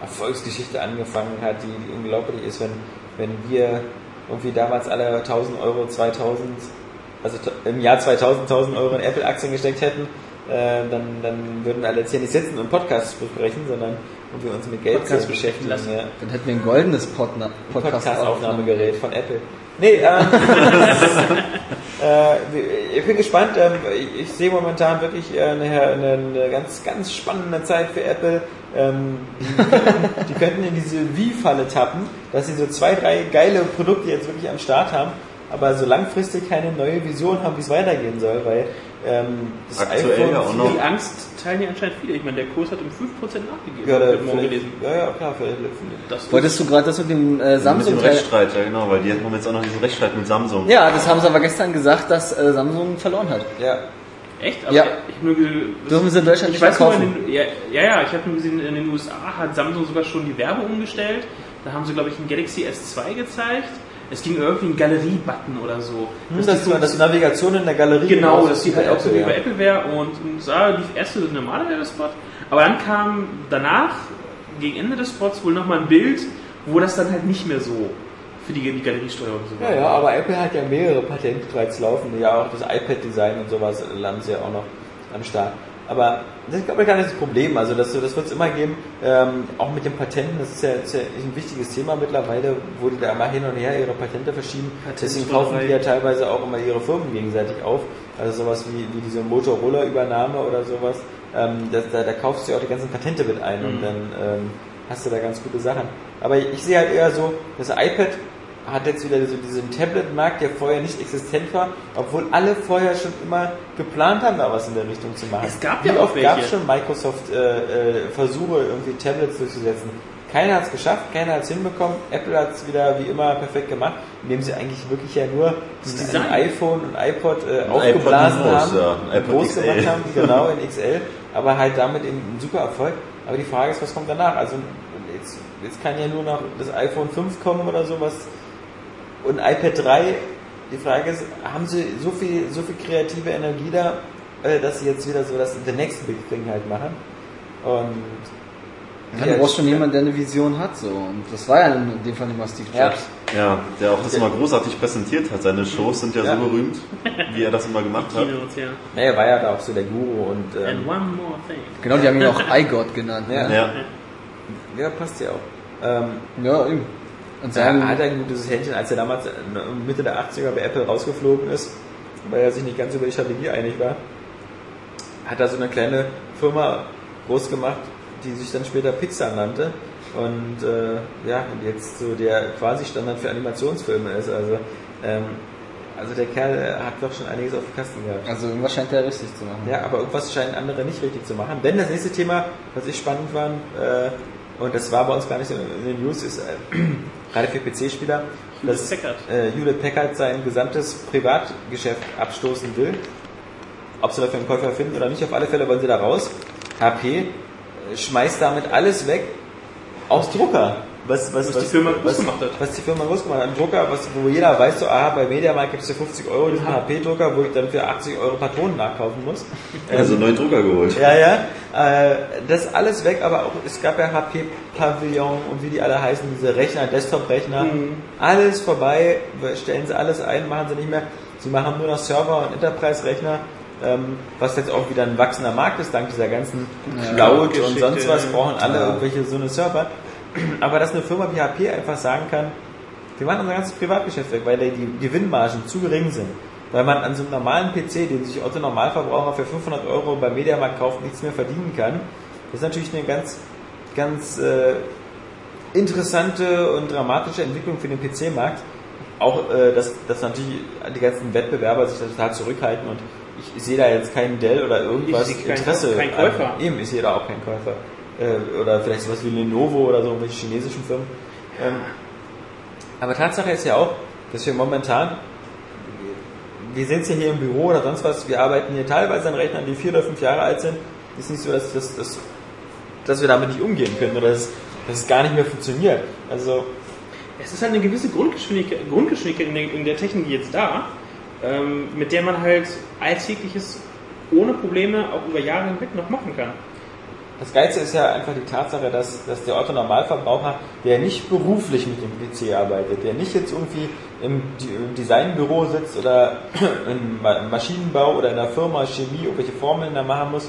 Erfolgsgeschichte angefangen hat, die, die unglaublich ist, wenn, wenn wir irgendwie damals alle 1000 Euro, 2000, also t- im Jahr 2000 1000 Euro in Apple-Aktien gesteckt hätten, äh, dann, dann würden alle jetzt hier nicht sitzen und Podcasts besprechen, sondern und wir uns mit Geld beschäftigen. lassen. Ja. Dann hätten wir ein goldenes Podna- Podcast-Aufnahmegerät von Apple. Nee, ähm, äh, ich bin gespannt. Ähm, ich, ich sehe momentan wirklich äh, eine, eine, ganz, ganz spannende Zeit für Apple. Ähm, die, die könnten in diese Wie-Falle tappen, dass sie so zwei, drei geile Produkte jetzt wirklich am Start haben, aber so langfristig keine neue Vision haben, wie es weitergehen soll, weil ähm, das Aktuell iPhone ja auch 4 noch. Die Angst teilen ja anscheinend viele. Ich meine, der Kurs hat um 5% nachgegeben. Ja, ich morgen gelesen. ja, ja, klar, vielleicht. Das Wolltest du gerade das mit dem äh, Mit dem Samsung Rechtsstreit, ja genau, weil die hatten jetzt auch noch diesen Rechtsstreit mit Samsung. Ja, das haben sie aber gestern gesagt, dass äh, Samsung verloren hat. Ja, Echt? Aber Ja. ich nur Dürfen sie in Deutschland ich nicht weiß nur, verkaufen. den, ja, ja, ja, ich habe nur gesehen, in den USA hat Samsung sogar schon die Werbung umgestellt. Da haben sie, glaube ich, ein Galaxy S2 gezeigt. Es ging irgendwie ein Galerie-Button oder so. Hm, das, das, das Navigation in der Galerie. Genau, das sieht halt auch so wie bei ja. Apple wäre und da lief erst so der normale Werbespot, aber dann kam danach, gegen Ende des Spots, wohl nochmal ein Bild, wo das dann halt nicht mehr so für die, die Galeriesteuerung so war. Ja, ja, aber Apple hat ja mehrere Patentstreits laufen, die ja auch das iPad-Design und sowas landen sie ja auch noch am Start. Aber das ist, glaube ich, gar nicht das Problem. Also das, das wird es immer geben. Ähm, auch mit den Patenten, das ist ja, ist ja ein wichtiges Thema mittlerweile, wo die da immer hin und her ihre Patente verschieben. Deswegen kaufen die ja teilweise auch immer ihre Firmen gegenseitig auf. Also sowas wie, wie diese Motorola-Übernahme oder sowas. Ähm, das, da, da kaufst du ja auch die ganzen Patente mit ein und dann ähm, hast du da ganz gute Sachen. Aber ich sehe halt eher so, das iPad hat jetzt wieder so diesen Tablet-Markt, der vorher nicht existent war, obwohl alle vorher schon immer geplant haben, da was in der Richtung zu machen. Es gab Wie ja auch oft gab es schon Microsoft äh, äh, Versuche, irgendwie Tablets durchzusetzen? Keiner hat es geschafft, keiner hat es hinbekommen. Apple hat es wieder wie immer perfekt gemacht, indem sie eigentlich wirklich ja nur Das ein iPhone und iPod äh, aufgeblasen iPod haben, ja. IPod groß XL. gemacht haben, genau in XL, aber halt damit eben ein super Erfolg. Aber die Frage ist, was kommt danach? Also jetzt, jetzt kann ja nur noch das iPhone 5 kommen oder sowas und iPad 3. Die Frage ist, haben sie so viel, so viel kreative Energie da, äh, dass sie jetzt wieder so das The Next Big Thing halt machen? Und Ja, du brauchst schon jemanden, der eine Vision hat, so. Und das war ja in dem Fall immer Steve Ja. Jobs. Ja, der auch das immer großartig präsentiert hat. Seine Shows sind ja, Ja. so berühmt, wie er das immer gemacht hat. Keynotes, ja. Naja, er war ja da auch so der Guru und ähm, And one more thing. Genau, die haben ihn auch iGod genannt. Ja. Ne? Ja, ja, passt ja auch. Ähm, ja eben. Und er sagen, hat ein gutes Händchen, als er damals äh, Mitte der 80er bei Apple rausgeflogen ist, weil er sich nicht ganz über die Strategie einig war, hat er so eine kleine Firma groß gemacht, die sich dann später Pixar nannte und äh, ja, und jetzt so der quasi Standard für Animationsfilme ist. Also, ähm, also der Kerl hat doch schon einiges auf dem Kasten gehabt. also irgendwas scheint er richtig zu machen. Ja, aber irgendwas scheinen andere nicht richtig zu machen. Denn das nächste Thema, was ich spannend fand, äh, und das war bei uns gar nicht so in den News, ist gerade für PC-Spieler, dass äh, Hewlett Packard sein gesamtes Privatgeschäft abstoßen will. Ob sie dafür einen Käufer finden oder nicht, auf alle Fälle wollen sie da raus. HP äh, schmeißt damit alles weg, aus Drucker. Was, was, Was die Firma groß gemacht hat. Was die Firma groß gemacht hat. Ein Drucker, was, wo jeder weiß, so, aha, bei Mediamarkt gibt es für 50 Euro diesen HP-Drucker, wo ich dann für 80 Euro Patronen nachkaufen muss. also einen neuen Drucker geholt. Ja, ja. Äh, das alles weg, aber auch, es gab ja HP Pavillon und wie die alle heißen, diese Rechner, Desktop-Rechner. Alles vorbei, stellen sie alles ein, machen sie nicht mehr. Sie machen nur noch Server und Enterprise-Rechner, ähm, was jetzt auch wieder ein wachsender Markt ist, dank dieser ganzen Cloud und sonst was, brauchen alle Ja. irgendwelche so eine Server. Aber dass eine Firma wie HP einfach sagen kann, wir machen unser ganzes Privatgeschäft weg, weil die Gewinnmargen zu gering sind. Weil man an so einem normalen PC, den sich Otto Normalverbraucher für 500 Euro beim Mediamarkt kauft, nichts mehr verdienen kann. Das ist natürlich eine ganz, ganz äh, interessante und dramatische Entwicklung für den PC-Markt. Auch, äh, dass, dass natürlich die ganzen Wettbewerber sich da total zurückhalten und ich, sehe da jetzt keinen Dell oder irgendwas Ich Interesse. keinen Käufer. an- Eben, ich sehe da auch keinen Käufer. Äh, oder vielleicht sowas wie Lenovo oder so, irgendwelche chinesischen Firmen. Ähm, aber Tatsache ist ja auch, dass wir momentan, wir sind ja hier im Büro oder sonst was, wir arbeiten hier teilweise an Rechnern, die vier oder fünf Jahre alt sind. Ist nicht so, dass, dass, dass, dass wir damit nicht umgehen können oder dass, dass es gar nicht mehr funktioniert. Also, Es ist halt eine gewisse Grundgeschwindigkeit, Grundgeschwindigkeit in, der, in der Technik jetzt da, ähm, mit der man halt Alltägliches ohne Probleme auch über Jahre hinweg noch machen kann. Das Geilste ist ja einfach die Tatsache, dass, dass der Otto Normalverbraucher, der nicht beruflich mit dem PC arbeitet, der nicht jetzt irgendwie im, Designbüro sitzt oder im Maschinenbau oder in der Firma Chemie irgendwelche Formeln da machen muss,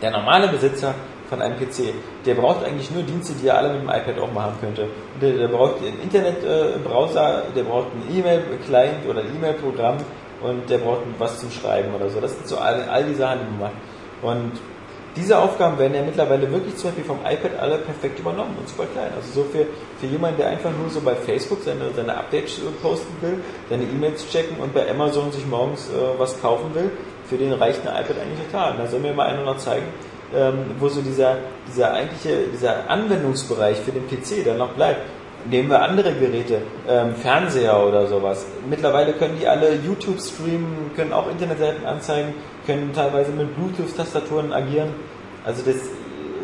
der normale Besitzer von einem PC, der braucht eigentlich nur Dienste, die er alle mit dem iPad auch machen könnte. Der, der braucht einen Internetbrowser, der braucht einen E-Mail-Client oder ein E-Mail-Programm und der braucht was zum Schreiben oder so. Das sind so all, all die Sachen, die man macht. Und diese Aufgaben werden ja mittlerweile wirklich zum Beispiel vom iPad alle perfekt übernommen und super klein. Also so für, für jemanden, der einfach nur so bei Facebook seine, seine Updates äh, posten will, seine E-Mails checken und bei Amazon sich morgens äh, was kaufen will, für den reicht ein iPad eigentlich total. Da soll mir mal einer noch zeigen, ähm, wo so dieser, dieser eigentliche, dieser Anwendungsbereich für den PC dann noch bleibt. Nehmen wir andere Geräte, ähm, Fernseher oder sowas. Mittlerweile können die alle YouTube streamen, können auch Internetseiten anzeigen, können teilweise mit Bluetooth-Tastaturen agieren. Also das,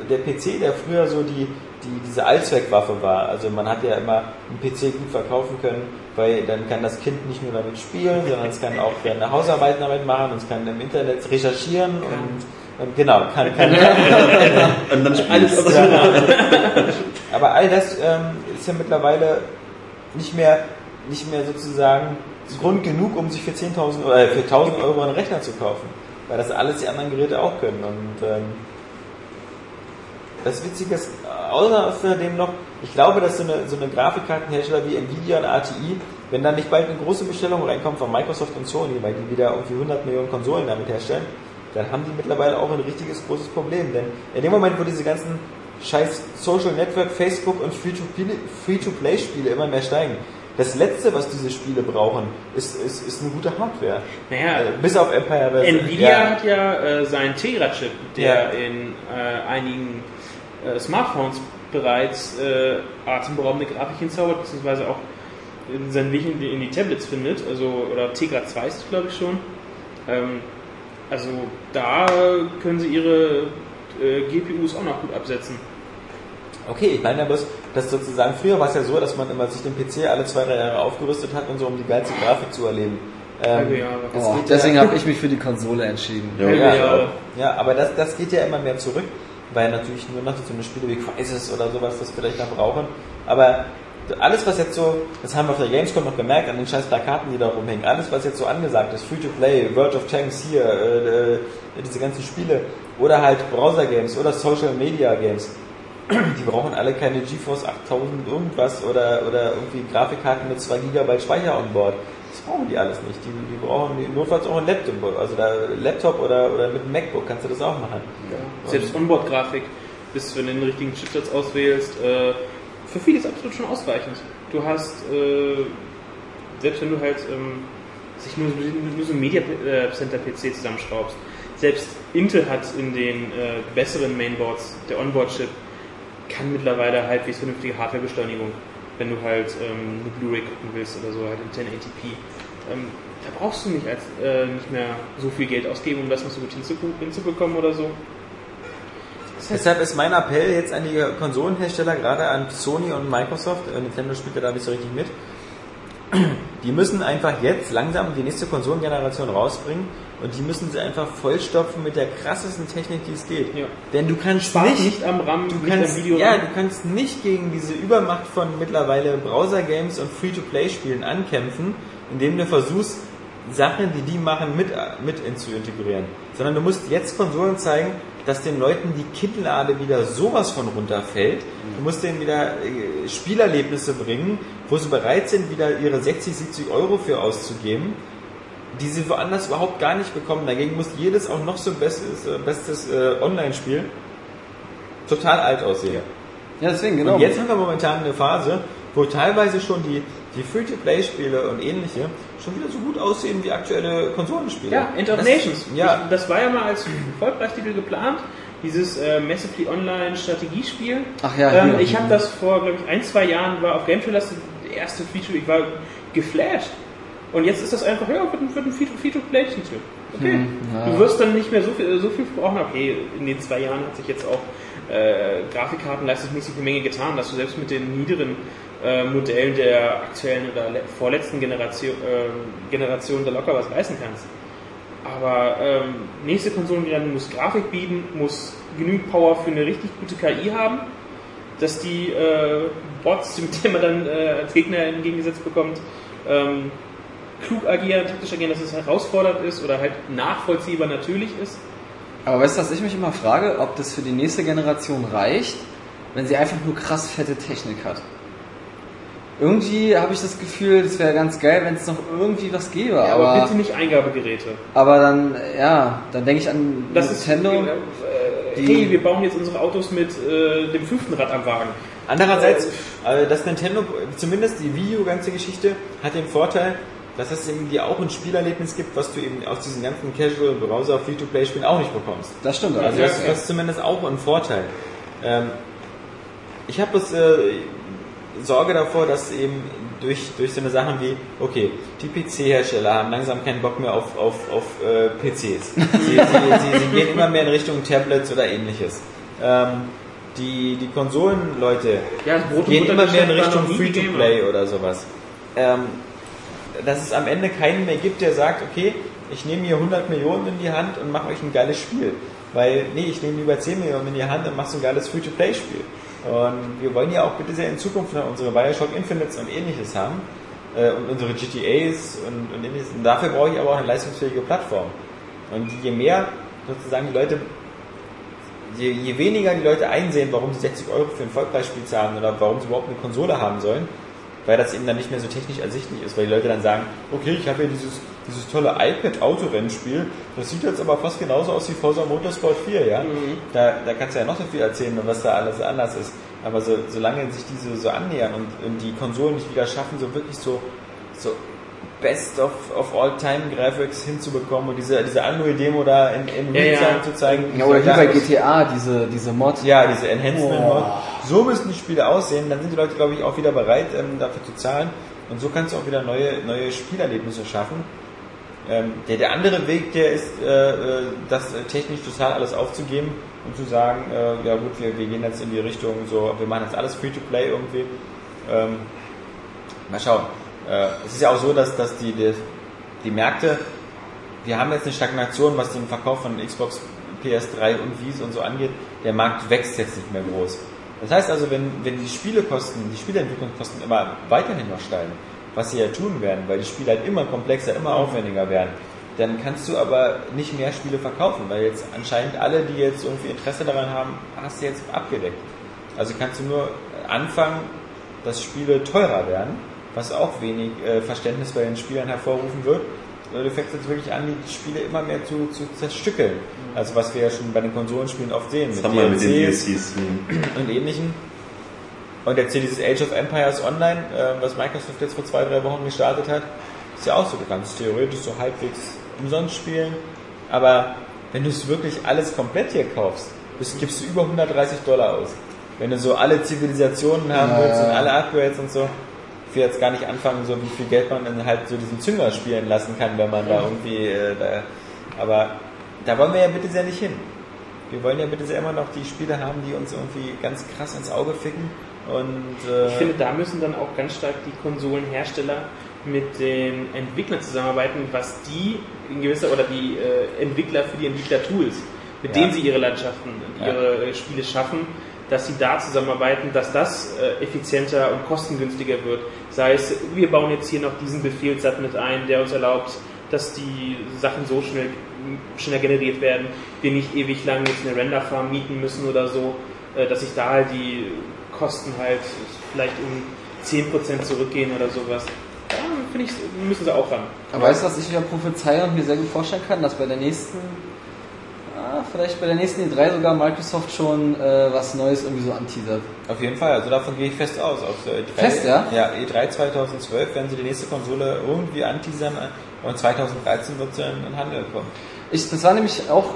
der PC, der früher so die, die, diese Allzweckwaffe war, also man hat ja immer einen PC gut verkaufen können, weil dann kann das Kind nicht nur damit spielen, sondern es kann auch seine Hausarbeiten damit machen, es kann im Internet recherchieren und, und genau, kann, kann, Und dann Alles, was aber all das ähm, ist ja mittlerweile nicht mehr, nicht mehr sozusagen Grund genug, um sich für 10.000 oder äh, für 1.000 Euro einen Rechner zu kaufen. Weil das alles die anderen Geräte auch können. Und ähm, das Witzige ist, außerdem noch, ich glaube, dass so eine, so eine Grafikkartenhersteller wie Nvidia und ATI, wenn dann nicht bald eine große Bestellung reinkommt von Microsoft und Sony, weil die wieder irgendwie 100 Millionen Konsolen damit herstellen, dann haben die mittlerweile auch ein richtiges großes Problem. Denn in dem Moment, wo diese ganzen scheiß Social Network, Facebook und Free-to-Play-Spiele immer mehr steigen, das Letzte, was diese Spiele brauchen, ist, ist, ist eine gute Hardware. Naja, Äh, Bis auf Empire. Nvidia ja. hat ja äh, seinen Tegra-Chip, der Ja. in äh, einigen äh, Smartphones bereits äh, atemberaubende Grafik hinzaubert, beziehungsweise auch in seinen Weg in die, in die Tablets findet. Also, oder Tegra 2 ist es, glaube ich, schon. Ähm, also da können sie ihre äh, GPUs auch noch gut absetzen. Okay, ich meine ja bloß, dass sozusagen, früher war es ja so, dass man immer sich den PC alle zwei, drei Jahre aufgerüstet hat und so, um die geilste Grafik zu erleben. Ähm, Halbe Jahre. Oh, deswegen ja, habe ich mich für die Konsole entschieden. Ja, ja, Jahre. ja, aber das, das geht ja immer mehr zurück. weil natürlich nur noch so eine Spiele wie Crisis oder sowas das vielleicht noch brauchen. Aber alles, was jetzt so, das haben wir auf der Gamescom noch gemerkt, an den scheiß Plakaten, die da rumhängen, alles, was jetzt so angesagt ist, Free-to-Play, World of Tanks hier, äh, äh, diese ganzen Spiele, oder halt Browser-Games oder Social-Media-Games, die brauchen alle keine GeForce 8000 irgendwas oder, oder irgendwie Grafikkarten mit 2 GB Speicher on board. Das brauchen die alles nicht. Die, die brauchen die, notfalls auch ein Laptop, also da Laptop oder, oder mit einem MacBook kannst du das auch machen. Selbst Onboard-Grafik, bis du den richtigen Chipsatz auswählst, äh, für viele ist absolut schon ausreichend. Du hast, äh, selbst wenn du halt ähm, sich nur, nur so ein Media äh, Center PC zusammenschraubst, selbst Intel hat in den äh, besseren Mainboards, der Onboard-Chip, kann mittlerweile halbwegs vernünftige Hardwarebeschleunigung, wenn du halt ähm, eine Blu-ray gucken willst oder so, halt in 1080p. Ähm, da brauchst du nicht, als, äh, nicht mehr so viel Geld ausgeben, um das noch so gut hinzubekommen oder so. Deshalb ist mein Appell jetzt an die Konsolenhersteller, gerade an Sony und Microsoft, äh, Nintendo spielt ja da nicht so richtig mit, die müssen einfach jetzt langsam die nächste Konsolengeneration rausbringen und die müssen sie einfach vollstopfen mit der krassesten Technik, die es geht. Ja. Denn du kannst Spart nicht, nicht am RAM, du kannst, Video. ja, du kannst nicht gegen diese Übermacht von mittlerweile Browser-Games und Free-to-Play-Spielen ankämpfen, indem du versuchst, Sachen, die die machen, mit, mit zu integrieren. Sondern du musst jetzt Konsolen zeigen, dass den Leuten die Kinnlade wieder sowas von runterfällt. Du musst denen wieder äh, Spielerlebnisse bringen, wo sie bereit sind, wieder ihre 60, 70 Euro für auszugeben, die sie woanders überhaupt gar nicht bekommen. Dagegen muss jedes auch noch so bestes, äh, bestes äh, Online-Spiel total alt aussehen. Ja, deswegen, genau. Und jetzt haben wir momentan eine Phase, wo teilweise schon die, die Free-to-Play-Spiele und ähnliche schon wieder so gut aussehen wie aktuelle Konsolenspiele. Ja, End of Das- Nations. Ja, Ich, das war ja mal als Vollpreistitel geplant, dieses äh, Massively Online Strategiespiel. Ach ja, ähm. Ich habe das vor, glaube ich, ein, zwei Jahren, war auf Game das erste Feature, ich war geflasht. Und jetzt ist das einfach, ja, wird ein, wird ein Free-to-Play-Titel. Okay. Hm, ja. Du wirst dann nicht mehr so viel, so viel brauchen. Okay, in den zwei Jahren hat sich jetzt auch äh, Grafikkartenleistungsmäßig eine Menge getan, dass du selbst mit den niederen äh, Modellen der aktuellen oder le- vorletzten Generation, äh, Generation da locker was leisten kannst. Aber ähm, nächste Konsolengeneration muss Grafik bieten, muss genügend Power für eine richtig gute KI haben, dass die äh, Bots, mit denen man dann äh, als Gegner entgegengesetzt bekommt, ähm, klug agieren, taktisch agieren, dass es herausfordernd ist oder halt nachvollziehbar natürlich ist. Aber weißt du, was ich mich immer frage, ob das für die nächste Generation reicht, wenn sie einfach nur krass fette Technik hat. Irgendwie habe ich das Gefühl, es wäre ganz geil, wenn es noch irgendwie was gäbe. Ja, aber, aber, bitte nicht Eingabegeräte. aber dann, ja, dann denke ich an Das ist Nintendo. äh, hey, wir bauen jetzt unsere Autos mit äh, dem fünften Rad am Wagen. Andererseits, äh, das Nintendo, zumindest die Wii U ganze Geschichte, hat den Vorteil, dass es eben dir auch ein Spielerlebnis gibt, was du eben aus diesen ganzen Casual Browser Free-to-Play Spielen auch nicht bekommst. das stimmt. Also Also das, das ist zumindest auch ein Vorteil. Ähm, ich habe äh, Sorge davor, dass eben durch, durch so eine Sachen wie, okay, die PC-Hersteller haben langsam keinen Bock mehr auf, auf, auf äh, PCs. Sie, sie, sie, sie gehen immer mehr in Richtung Tablets oder ähnliches. Ähm, die, die Konsolenleute Ja, gehen immer mehr in Richtung Free-to-Play oder sowas. Ähm, dass es am Ende keinen mehr gibt, der sagt, okay, ich nehme hier 100 Millionen in die Hand und mache euch ein geiles Spiel. Weil, nee, ich nehme lieber 10 Millionen in die Hand und mache so ein geiles Free-to-Play-Spiel. Und wir wollen ja auch bitte sehr in Zukunft noch unsere Bioshock Infinites und ähnliches haben. Äh, und unsere GTAs und, und ähnliches. Und dafür brauche ich aber auch eine leistungsfähige Plattform. Und je mehr sozusagen die Leute, je, je weniger die Leute einsehen, warum sie 60 Euro für ein Vollpreisspiel zahlen oder warum sie überhaupt eine Konsole haben sollen, weil das eben dann nicht mehr so technisch ersichtlich ist, weil die Leute dann sagen, okay, ich habe hier dieses, dieses tolle iPad-Autorennspiel, das sieht jetzt aber fast genauso aus wie Forza Motorsport 4, ja. Da, da kannst du ja noch so viel erzählen, was da alles anders ist. Aber so, solange sich diese so annähern und, und die Konsolen nicht wieder schaffen, so wirklich so, so Best of, of All Time Graphics hinzubekommen und diese, diese Unreal-Demo da in, in Ja, ja. zu zeigen. ja, oder Da- bei GTA, diese, diese Mod. ja, diese Enhancement-Mod. So müssen die Spiele aussehen, dann sind die Leute, glaube ich, auch wieder bereit, ähm, dafür zu zahlen. Und so kannst du auch wieder neue, neue Spielerlebnisse schaffen. Ähm, der, der andere Weg, der ist, äh, äh, das äh, technisch total alles aufzugeben und zu sagen, äh, ja gut, wir, wir gehen jetzt in die Richtung, so, wir machen jetzt alles Free-to-Play irgendwie. Ähm, mal schauen. Äh, es ist ja auch so, dass, dass die, die, die Märkte, wir haben jetzt eine Stagnation, was den Verkauf von Xbox PS3 und Wies und so angeht, der Markt wächst jetzt nicht mehr groß. Das heißt also, wenn, wenn die Spielekosten, die Spieleentwicklungskosten immer weiterhin noch steigen, was sie ja tun werden, weil die Spiele halt immer komplexer, immer aufwendiger werden, dann kannst du aber nicht mehr Spiele verkaufen, weil jetzt anscheinend alle, die jetzt irgendwie Interesse daran haben, hast du jetzt abgedeckt. Also kannst du nur anfangen, dass Spiele teurer werden, was auch wenig äh, Verständnis bei den Spielern hervorrufen wird. Du fängst jetzt wirklich an, die Spiele immer mehr zu, zu zerstückeln. Also was wir ja schon bei den Konsolenspielen oft sehen. Das haben wir mit den DLCs und ähnlichen. Und jetzt hier dieses Age of Empires Online, äh, was Microsoft jetzt vor zwei, drei Wochen gestartet hat, ist ja auch so, du kannst theoretisch so halbwegs umsonst spielen. Aber wenn du es wirklich alles komplett hier kaufst, bist, gibst du über 130 Dollar aus. Wenn du so alle Zivilisationen haben Ja, willst und alle Upgrades und so, ich will jetzt gar nicht anfangen, so wie viel Geld man dann halt so diesen Zünger spielen lassen kann, wenn man da irgendwie äh, da, aber da wollen wir ja bitte sehr nicht hin. Wir wollen ja bitte sehr immer noch die Spiele haben, die uns irgendwie ganz krass ins Auge ficken und äh, Ich finde, da müssen dann auch ganz stark die Konsolenhersteller mit den Entwicklern zusammenarbeiten, was die in gewisser oder die äh, Entwickler für die Entwickler-Tools, mit Ja. denen sie ihre Landschaften, Ja. ihre äh, Spiele schaffen, dass sie da zusammenarbeiten, dass das äh, effizienter und kostengünstiger wird. Sei es, wir bauen jetzt hier noch diesen Befehlssatz mit ein, der uns erlaubt, dass die Sachen so schnell schneller generiert werden, wir nicht ewig lang jetzt eine Renderfarm mieten müssen oder so, äh, dass sich da halt die Kosten halt vielleicht um 10% zurückgehen oder sowas. Da finde ich, müssen sie auch ran. Aber weißt du, was ich mir prophezeie und mir sehr gut vorstellen kann, dass bei der nächsten, vielleicht bei der nächsten E3 sogar Microsoft schon äh, was Neues irgendwie so anteasert. Auf jeden Fall, also davon gehe ich fest aus. Auf der E3, Fest, ja? Ja, E3 2012 werden sie die nächste Konsole irgendwie anteasern und 2013 wird sie in den Handel kommen. Ich, das war nämlich auch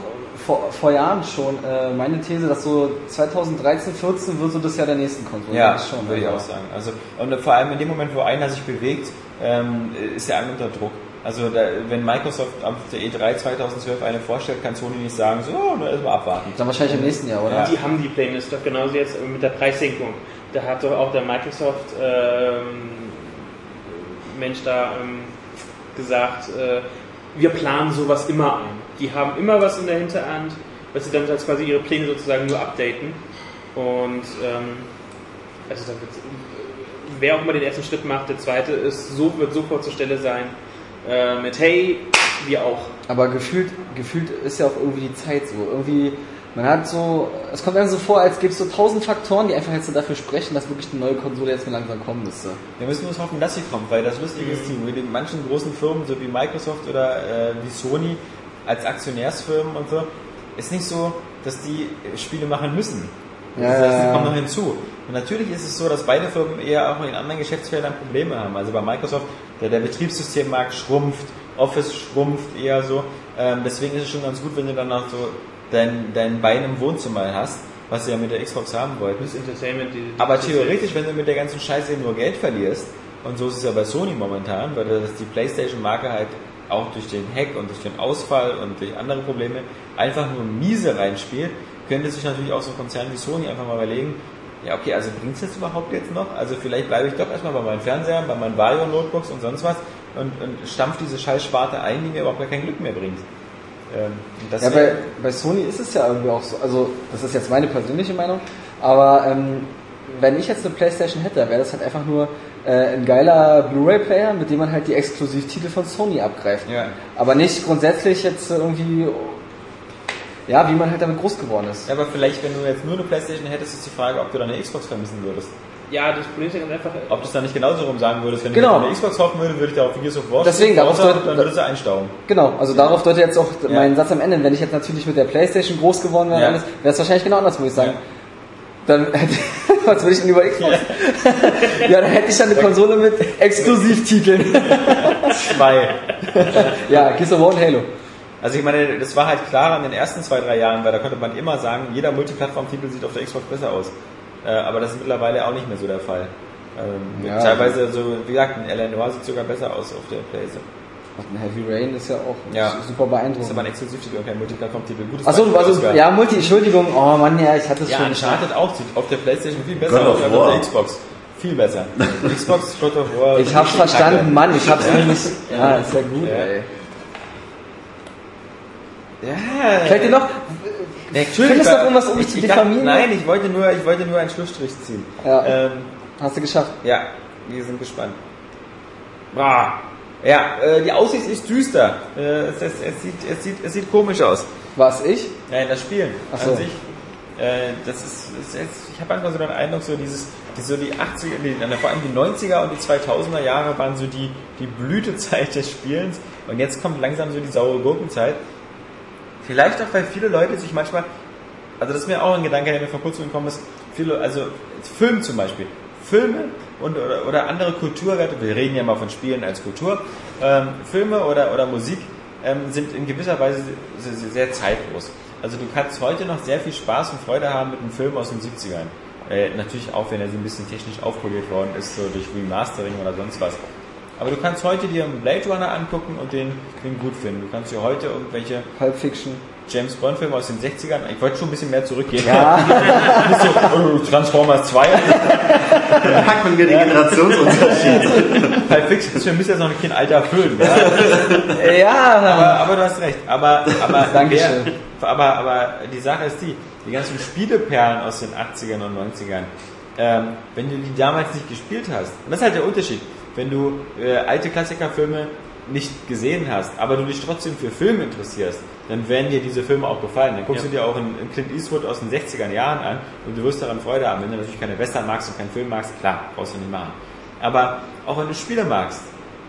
vor, vor Jahren schon äh, meine These, dass so 2013, 14 wird so das Jahr der nächsten Konsole. Ja, Das schon, würde ich auch sagen. Also, und vor allem in dem Moment, wo einer sich bewegt, ähm, ist der andere unter Druck. Also da, wenn Microsoft auf der E3 2012 eine vorstellt, kann Sony nicht sagen, so, oh, nur erstmal abwarten. Dann wahrscheinlich im nächsten Jahr, oder? Ja. Die haben die Pläne, ist doch genauso jetzt mit der Preissenkung. Da hat doch auch der Microsoft ähm, Mensch da ähm, gesagt, äh, wir planen sowas immer ein. Die haben immer was in der Hinterhand, was sie dann als quasi ihre Pläne sozusagen nur updaten. Und ähm, also da wird, wer auch immer den ersten Schritt macht, der zweite ist, so wird sofort zur Stelle sein. Äh, mit hey, wir auch. Aber gefühlt, gefühlt ist ja auch irgendwie die Zeit so. Irgendwie, man hat so, es kommt einem so vor, als gäbe es so tausend Faktoren, die einfach jetzt so dafür sprechen, dass wirklich eine neue Konsole jetzt mal langsam kommen müsste. Wir müssen uns hoffen, dass sie kommt, weil das Lustige ist, die, mit den manchen großen Firmen, so wie Microsoft oder äh, wie Sony, als Aktionärsfirmen und so, ist nicht so, dass die Spiele machen müssen. Ja, das heißt, die kommen noch hinzu. Und natürlich ist es so, dass beide Firmen eher auch in anderen Geschäftsfeldern Probleme haben. Also bei Microsoft, der, der Betriebssystemmarkt schrumpft, Office schrumpft eher so. Ähm, deswegen ist es schon ganz gut, wenn du dann auch so dein, dein Bein im Wohnzimmer hast, was sie ja mit der Xbox haben wollten. Das Entertainment, die, die Aber theoretisch, wenn du mit der ganzen Scheiße nur Geld verlierst, und so ist es ja bei Sony momentan, weil das die Playstation-Marke halt auch durch den Hack und durch den Ausfall und durch andere Probleme einfach nur miese reinspielt, könnte sich natürlich auch so ein Konzern wie Sony einfach mal überlegen, ja okay, also bringt es das überhaupt jetzt noch? Also vielleicht bleibe ich doch erstmal bei meinen Fernsehern, bei meinen Vario-Notebooks und sonst was und, und stampf diese Scheißsparte ein, die mir überhaupt gar kein Glück mehr bringt. Ähm, Ja, bei, bei Sony ist es ja irgendwie auch so, also das ist jetzt meine persönliche Meinung, aber ähm, wenn ich jetzt eine Playstation hätte, wäre das halt einfach nur äh, ein geiler Blu-ray-Player, mit dem man halt die Exklusivtitel von Sony abgreift. Ja. Aber nicht grundsätzlich jetzt irgendwie, ja, wie man halt damit groß geworden ist. Ja, aber vielleicht, wenn du jetzt nur eine Playstation hättest, ist die Frage, ob du deine Xbox vermissen würdest. Ja, das Problem ist ja ganz einfach. Ob du es dann nicht genauso rum sagen würdest, wenn Genau. ich eine Xbox hoffen würde, würde ich da auf Gears of War Deswegen, darauf soll- dann würdest du einstauben. Genau, also darauf deutet jetzt auch Ja. mein Satz am Ende. Wenn ich jetzt natürlich mit der Playstation groß geworden wäre, Ja. wäre es wahrscheinlich genau anders, muss ich sagen. Ja. Dann hätte, was würde ich denn über Xbox? Ja. dann hätte ich dann eine Konsole mit Exklusivtiteln. Zwei. ja, Gears of War und Halo. Also ich meine, das war halt klar in den ersten zwei, drei Jahren, weil da konnte man immer sagen, jeder Multiplattform-Titel sieht auf der Xbox besser aus. Äh, aber das ist mittlerweile auch nicht mehr so der Fall. Ähm, Ja. Teilweise, so, wie gesagt, ein L.A. Noir sieht sogar besser aus auf der Playstation. Und ein Heavy Rain ist ja auch Ja. super Das ist beeindruckend. aber ein Exklusivtitel und kein Multiplattform-Titel. Gutes Achso, also, Oscar. ja, Multi, Entschuldigung, oh Mann, ja, ich hatte es Ja, schon. Uncharted auch sieht auf der Playstation viel besser aus als auf der Xbox. Viel besser. Xbox, God of War. Ich hab's verstanden, Mann, ich hab's nämlich. Ja, ist ja gut, Ja. ey. Ja, Fällt dir noch? Natürlich, Findest du noch irgendwas, um mich zu diffamieren? Nein, ich wollte nur, ich wollte nur einen Schlussstrich ziehen. Ja. Ähm, Hast du geschafft. ja, wir sind gespannt. Boah. Ja, äh, die Aussicht ist düster. Äh, es, es, es, sieht, es, sieht, es sieht komisch aus. War's ich? Nein, das Spielen Ach so. an sich. Äh, das ist, ist jetzt, ich habe manchmal so den Eindruck, so dieses, die, so die 80er, die, vor allem die 90er und die 2000er Jahre waren so die, die Blütezeit des Spielens und jetzt kommt langsam so die saure Gurkenzeit. Vielleicht auch, weil viele Leute sich manchmal, also das ist mir auch ein Gedanke, der mir vor kurzem gekommen ist, viele, also Film zum Beispiel, Filme und, oder, oder andere Kulturwerte, wir reden ja mal von Spielen als Kultur, ähm, Filme oder, oder Musik ähm, sind in gewisser Weise sehr, sehr, zeitlos. Also du kannst heute noch sehr viel Spaß und Freude haben mit einem Film aus den 70ern. Äh, natürlich auch, wenn er so ein bisschen technisch aufpoliert worden ist, so durch Remastering oder sonst was. Aber du kannst heute dir einen Blade Runner angucken und den, den gut finden. Du kannst dir heute irgendwelche Pulp Fiction. James Bond Filme aus den 60ern, ich wollte schon ein bisschen mehr zurückgehen. Ja. So, oh, Transformers 2. Da merkt man wieder den Generationsunterschied. Pulp Fiction ist für mich jetzt noch kein alter Film. Ja. ja. Aber, aber du hast recht. Aber, aber, Dankeschön. wer- aber, aber die Sache ist die, die ganzen Spieleperlen aus den 80ern und 90ern, ähm, wenn du die damals nicht gespielt hast, und das ist halt der Unterschied, wenn du äh, alte Klassikerfilme nicht gesehen hast, aber du dich trotzdem für Filme interessierst, dann werden dir diese Filme auch gefallen. Dann guckst Ja. du dir auch einen Clint Eastwood aus den 60er Jahren an und du wirst daran Freude haben. Wenn du natürlich keine Western magst und keinen Film magst, klar, brauchst du nicht machen. Aber auch wenn du Spiele magst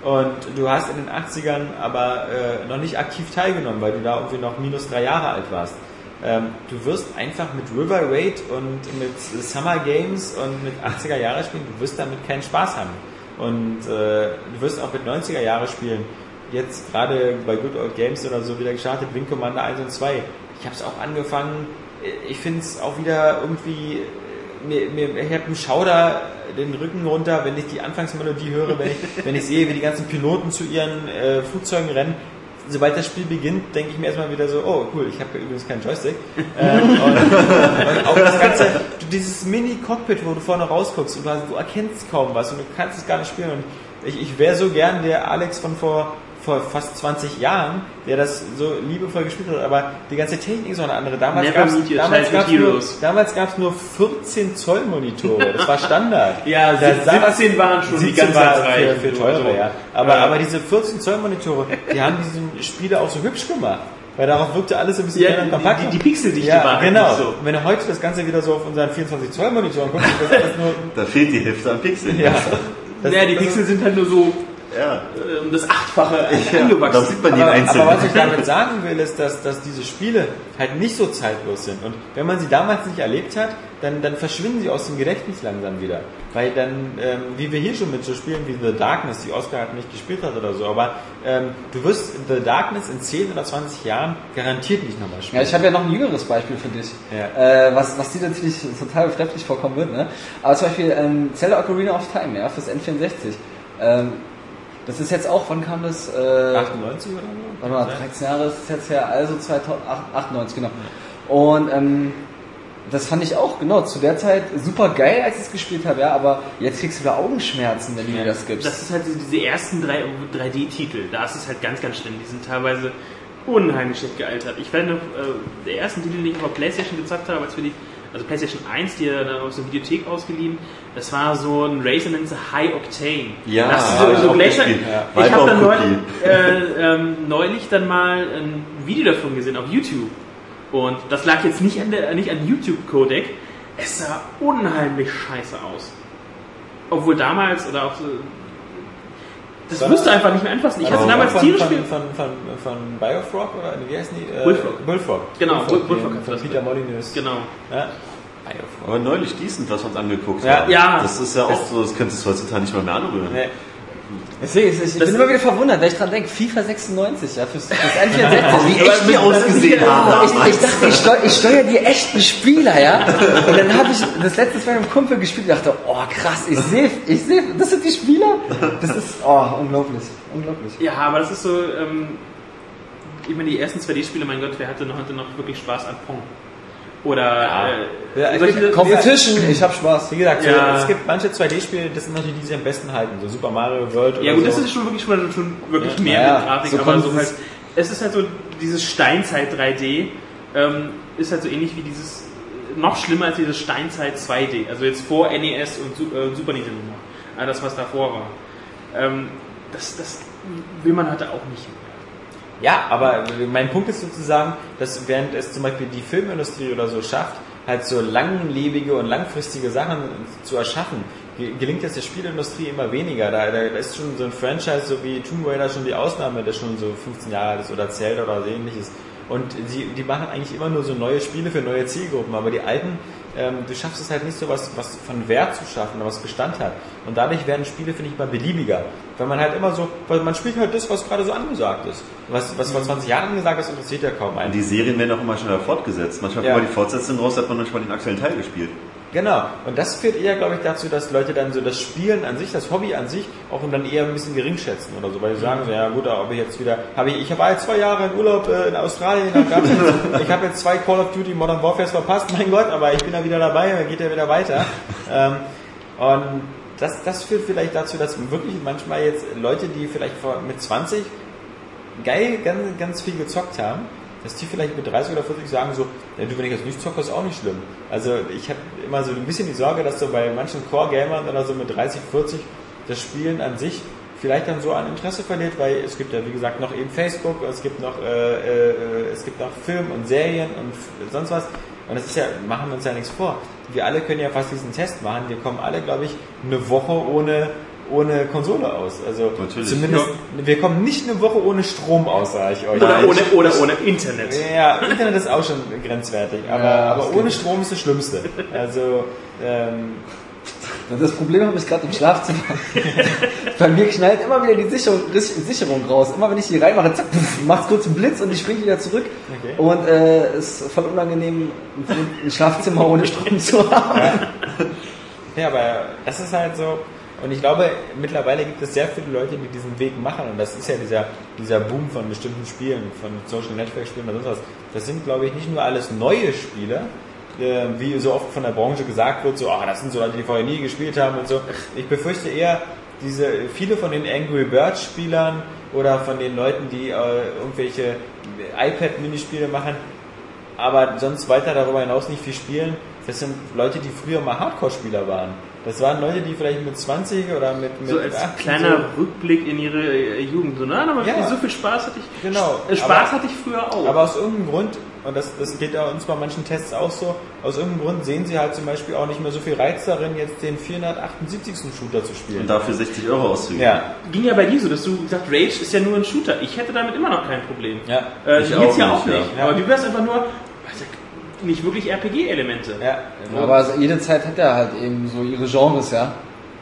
und du hast in den 80ern aber äh, noch nicht aktiv teilgenommen, weil du da irgendwie noch minus drei Jahre alt warst, ähm, du wirst einfach mit River Raid und mit Summer Games und mit 80er Jahre spielen, du wirst damit keinen Spaß haben. Und äh, du wirst auch mit 90er Jahre spielen. Jetzt gerade bei Good Old Games oder so wieder gestartet, Wing Commander 1 und 2. Ich habe es auch angefangen. Ich finde es auch wieder irgendwie mir, mir, ich habe einen Schauder den Rücken runter, wenn ich die Anfangsmelodie höre, wenn ich, wenn ich sehe, wie die ganzen Piloten zu ihren äh, Flugzeugen rennen. Sobald das Spiel beginnt, denke ich mir erstmal wieder so, oh cool, ich habe übrigens keinen Joystick. ähm, und, und auch das ganze, dieses Mini-Cockpit, wo du vorne rausguckst und du, erkennst kaum was und du kannst es gar nicht spielen. Und ich, ich wäre so gern der Alex von vor vor fast 20 Jahren, der das so liebevoll gespielt hat, aber die ganze Technik ist auch eine andere. Damals gab es damals gab's nur, nur 14 Zoll Monitore. Das war Standard. Ja, Da- 17 waren schon die 17 ganze war Zeit für, für teure, So. ja. Aber, Ja. aber diese 14 Zoll Monitore, die haben diesen Spiele auch so hübsch gemacht. Weil darauf wirkte alles ein bisschen Ja, kleiner und die- kompakter. die- die Pixeldichte ja, war halt genau. nicht so. Und wenn du heute das Ganze wieder so auf unseren 24 Zoll Monitoren guckst, ist das alles nur, Da fehlt die Hälfte an Pixeln. ja. Das- ja, die das ist- Pixel sind halt nur so Ja. um das Achtfache ja. Da sieht man die aber, einzeln. aber was ich damit sagen will, ist, dass, dass diese Spiele halt nicht so zeitlos sind. Und wenn man sie damals nicht erlebt hat, dann, dann verschwinden sie aus dem Gedächtnis langsam wieder. Weil dann, ähm, wie wir hier schon mit so Spielen wie The Darkness, die Oscar halt nicht gespielt hat oder so, aber ähm, du wirst The Darkness in 10 oder 20 Jahren garantiert nicht nochmal spielen. Ja, ich habe ja noch ein jüngeres Beispiel für dich. Ja. Äh, was, was dir natürlich total befremdlich vorkommen wird, ne? Aber zum Beispiel ähm, Zelda Ocarina of Time, ja, fürs N64. Ähm, das ist jetzt auch, wann kam das? Äh, 98 oder so? Warte mal, 13 Jahre ist es jetzt her, also 2098, genau. Und ähm, das fand ich auch, genau, zu der Zeit super geil, als ich es gespielt habe, ja, aber jetzt kriegst du wieder Augenschmerzen, wenn du mir das gibst. Das ist halt diese, diese ersten drei 3D-Titel. Da ist es halt ganz, ganz schlimm. Die sind teilweise unheimlich schlecht gealtert. Ich werde noch, äh, der ersten Titel, den ich auf der Playstation gezockt habe, als wir die, also Playstation 1, die dann aus der Videothek ausgeliehen, das war so ein Racer, nennt sich High Octane. Ja, das so, ich so auch Glacier. gespielt. Ich habe dann neulich, äh, ähm, neulich dann mal ein Video davon gesehen auf YouTube. Und das lag jetzt nicht an, der, nicht an YouTube-Codec. Es sah unheimlich scheiße aus. Obwohl damals, oder auch so, das War wirst du einfach nicht mehr anfassen. Ich hatte Also damals von, tierisch von, viel. von, von, von Biofrog oder wie heißen die? Äh, Bullfrog. Bullfrog. Genau, Bullfrog, Bullfrog von das Peter. Molyneux. Genau. Ja? Biofrog. Aber neulich decent, was wir uns angeguckt Ja. haben. Ja. Das ist ja auch so, das könntest du heutzutage nicht mal mehr anrühren. Nee. Deswegen, ich, ich Das- bin immer wieder verwundert, wenn ich dran denke, FIFA 96, ja, fürs, fürs N64. Wie echt die ausgesehen haben. Ich, ich dachte, ich, steu, ich steuere die echten Spieler, ja. Und dann habe ich das letzte Mal mit einem Kumpel gespielt und dachte, oh krass, ich sehe, ich sehe, das sind die Spieler. Das ist, oh, unglaublich, unglaublich. Ja, aber das ist so, ähm, ich meine, die ersten 2D-Spiele, mein Gott, wer hatte noch, hatte noch wirklich Spaß an Pong? Oder äh, Ja, ich- solche, Competition, ich habe Spaß. Wie gesagt, Ja. so, es gibt manche 2D-Spiele, das sind natürlich die, die sich am besten halten. So Super Mario World Ja oder gut, so. das ist schon wirklich schon, schon wirklich Ja. mehr Ja, mit Grafik, so aber so es- halt, es ist halt so dieses Steinzeit 3D ähm, ist halt so ähnlich wie dieses, noch schlimmer als dieses Steinzeit 2D. Also jetzt vor NES und äh, Super Nintendo. Äh, das, was davor war. Ähm, das, das will man heute auch nicht mehr. Ja, aber mein Punkt ist sozusagen, dass während es zum Beispiel die Filmindustrie oder so schafft, halt so langlebige und langfristige Sachen zu erschaffen, ge- gelingt es der Spielindustrie immer weniger. Da, da ist schon so ein Franchise, so wie Tomb Raider schon die Ausnahme, der schon so 15 Jahre alt ist oder Zelda oder ähnliches. Und die, die machen eigentlich immer nur so neue Spiele für neue Zielgruppen, aber die alten, ähm, du schaffst es halt nicht so was, was von Wert zu schaffen, was Bestand hat. Und dadurch werden Spiele, finde ich, mal beliebiger. Weil man halt immer so, weil man spielt halt das, was gerade so angesagt ist. Was, was vor 20 Jahren angesagt ist, interessiert ja kaum Und einen. die Serien werden auch immer schneller fortgesetzt. Manchmal Ja. kommt mal die Fortsetzung raus, hat man manchmal den aktuellen Teil gespielt. Genau. Und das führt eher, glaube ich, dazu, dass Leute dann so das Spielen an sich, das Hobby an sich, auch dann eher ein bisschen gering schätzen oder so, weil sie sagen so, ja gut, ob ich jetzt wieder, habe ich, ich war jetzt zwei Jahre in Urlaub äh, in Australien, jetzt, ich habe jetzt zwei Call of Duty Modern Warfare verpasst, mein Gott, aber ich bin da wieder dabei, dann geht ja wieder weiter. Ähm, und das, das führt vielleicht dazu, dass wirklich manchmal jetzt Leute, die vielleicht vor, mit 20 geil ganz, ganz viel gezockt haben, dass die vielleicht mit 30 oder 40 sagen so, ja, du, wenn ich jetzt nicht zocke, ist auch nicht schlimm. Also ich habe immer so ein bisschen die Sorge, dass so bei manchen Core-Gamern oder so mit 30, 40 das Spielen an sich vielleicht dann so an Interesse verliert, weil es gibt ja wie gesagt noch eben Facebook, es gibt noch äh, äh, es gibt noch Film und Serien und sonst was. Und das ist ja, machen wir uns ja nichts vor. Wir alle können ja fast diesen Test machen. Wir kommen alle, glaube ich, eine Woche ohne ohne Konsole aus. Also Natürlich. zumindest wir kommen nicht eine Woche ohne Strom aus, sage ich euch. Oder ohne, oder ohne Internet. Ja, Internet ist auch schon grenzwertig, aber, Ja, aber ohne. Strom ist das Schlimmste. Also, ähm, Das Problem habe ich gerade im Schlafzimmer. Bei mir knallt immer wieder die Sicherung, Sicherung raus. Immer wenn ich die reinmache, zack, macht kurz einen Blitz und die springt wieder zurück. Okay. Und äh, ist voll unangenehm, ein Schlafzimmer ohne Strom zu haben. ja, aber das ist halt so. Und ich glaube, mittlerweile gibt es sehr viele Leute, die diesen Weg machen. Und das ist ja dieser, dieser Boom von bestimmten Spielen, von Social Network Spielen oder sonst was. Das sind, glaube ich, nicht nur alles neue Spiele, äh, wie so oft von der Branche gesagt wird, so, ah, das sind so Leute, die vorher nie gespielt haben und so. Ich befürchte eher, diese, viele von den Angry Birds Spielern oder von den Leuten, die äh, irgendwelche iPad-Minispiele machen, aber sonst weiter darüber hinaus nicht viel spielen, das sind Leute, die früher mal Hardcore-Spieler waren. Das waren Leute, die vielleicht mit 20 oder mit, mit So als 18 kleiner Rückblick in ihre äh, Jugend. So, nein, aber Ja. so viel Spaß hatte ich. Genau, Äh, Spaß aber- hatte ich früher auch. So. Aber aus irgendeinem Grund, und das, das geht ja uns bei manchen Tests auch so, aus irgendeinem Grund sehen sie halt zum Beispiel auch nicht mehr so viel Reiz darin, jetzt den 478. Shooter zu spielen. Und dafür 60 Euro auszugeben. Ja, Ging ja bei dir so, dass du gesagt Rage ist ja nur ein Shooter. Ich hätte damit immer noch kein Problem. ja, Äh, Ich jetzt auch ja nicht, auch nicht. ja. Aber du wärst einfach nur also, nicht wirklich RPG-Elemente. ja. Aber also jede Zeit hat ja halt eben so ihre Genres, ja.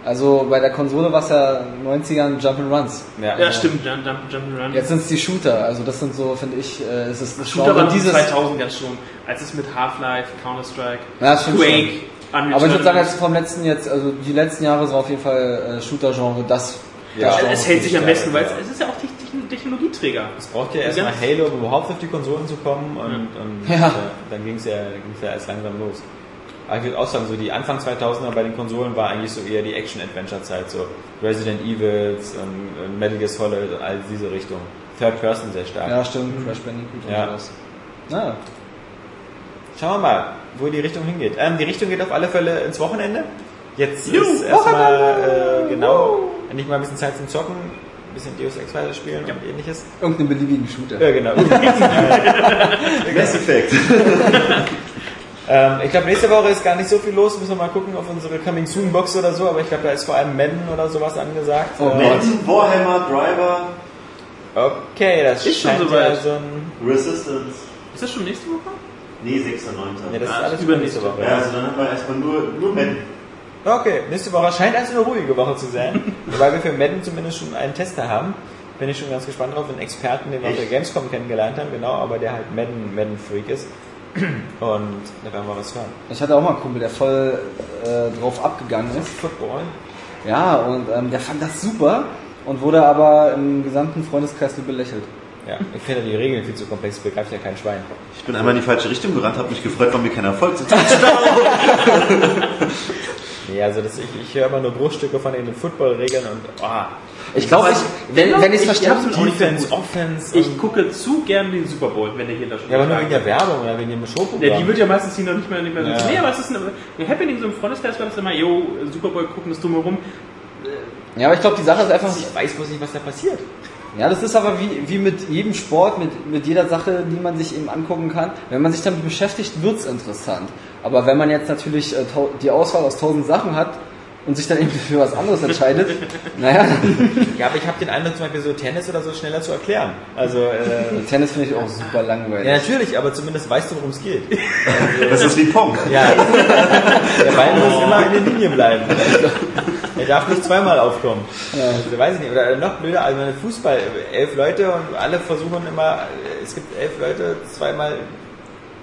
Also bei der Konsole war es ja 90ern Jump'n'Runs. ja, Ja, stimmt, Jump, Jump, Jump'n'Run. Jetzt sind es die Shooter, also das sind so, finde ich, äh, es ist das Shooter waren dieses. 2000 ganz schon, als es mit Half-Life, Counter-Strike, Ja, Quake. Unreal Aber ich würde sagen, jetzt vom letzten jetzt, also die letzten Jahre sind auf jeden Fall äh, Shooter-Genre das. Ja. das es, hält sich am Ja, besten, weil ja. es, es ist ja auch Techn- Technologieträger. Es braucht ja erstmal Halo, um überhaupt auf die Konsolen zu kommen und, und Ja. äh, dann ging es ja, ging's ja erst langsam los. Aber ich würde auch sagen, so die Anfang 2000er bei den Konsolen war eigentlich so eher die Action-Adventure-Zeit, so Resident Evils und, und Metal Gear Solid und all diese Richtung. Third Person sehr stark. Ja, stimmt, Crash Bandicoot und Ja. sowas. Ja. Schauen wir mal, wo die Richtung hingeht. Ähm, die Richtung geht auf alle Fälle ins Wochenende. Jetzt Juhu, ist erstmal äh, genau, endlich mal ein bisschen Zeit zum Zocken, ein bisschen Deus Ex weiter spielen und ähnliches. Irgendeinen beliebigen Shooter. Ja, genau. Mass Effect. Ähm, ich glaube, nächste Woche ist gar nicht so viel los. Müssen wir mal gucken auf unsere Coming Soon Box oder so. Aber ich glaube, da ist vor allem Madden oder sowas angesagt. Oh Gott. Madden, Warhammer, Driver, okay, das Ist schon scheint soweit. ja so ein... Resistance. Ist das schon nächste Woche? Nee, 6.9. Ja, das ist Ah, alles übernächste übernächste Woche. Ja, also dann haben wir erstmal nur, nur Madden. Okay, nächste Woche scheint also eine ruhige Woche zu sein. weil wir für Madden zumindest schon einen Tester haben. Bin ich schon ganz gespannt drauf. Einen Experten, den wir auf der? Gamescom kennengelernt haben. Genau, aber der halt Madden, Madden Freak ist. Und da werden wir was hören. Ich hatte auch mal einen Kumpel, der voll äh, drauf abgegangen ist. Football. Ja, und ähm, der fand das super und wurde aber im gesamten Freundeskreis nur belächelt. Ja, ich finde die Regeln viel zu komplex. Begreift ja kein Schwein. Ich bin einmal in die falsche Richtung gerannt, habe mich gefreut, warum mir kein Erfolg sind. Nee, also das, ich, ich höre immer nur Bruchstücke von den Football-Regeln und oh, Ich glaube, ich, wenn, wenn ich es verstanden so Defense, gut. Offense. Ich und- gucke zu gern den Super Bowl, wenn der hier in Deutschland ja, aber nur wegen der Werbung oder wegen dem Showprogramm. Ja, die wird ja meistens hier noch nicht mehr, nicht mehr Ja. Nee, aber es ist ein, ein Happening, so im Freundeskreis war das immer, yo, Super Bowl gucken, das drumherum. Ja, aber ich glaube, die Sache ist einfach, ich weiß bloß nicht, was da passiert. ja, das ist aber wie, wie mit jedem Sport, mit, mit jeder Sache, die man sich eben angucken kann. Wenn man sich damit beschäftigt, wird's interessant. Aber wenn man jetzt natürlich äh, die Auswahl aus tausend Sachen hat und sich dann eben für was anderes entscheidet, naja, Ja, aber ich habe den Eindruck, zum Beispiel so Tennis oder so schneller zu erklären. Also, äh, Tennis finde ich auch super langweilig. ja, natürlich, aber zumindest weißt du, worum es geht. Das ist wie Pong. Ja, der Ball muss immer in der Linie bleiben. Er darf nicht zweimal aufkommen. Also, weiß ich nicht. Oder noch blöder, also Fußball, elf Leute und alle versuchen immer, es gibt elf Leute, zweimal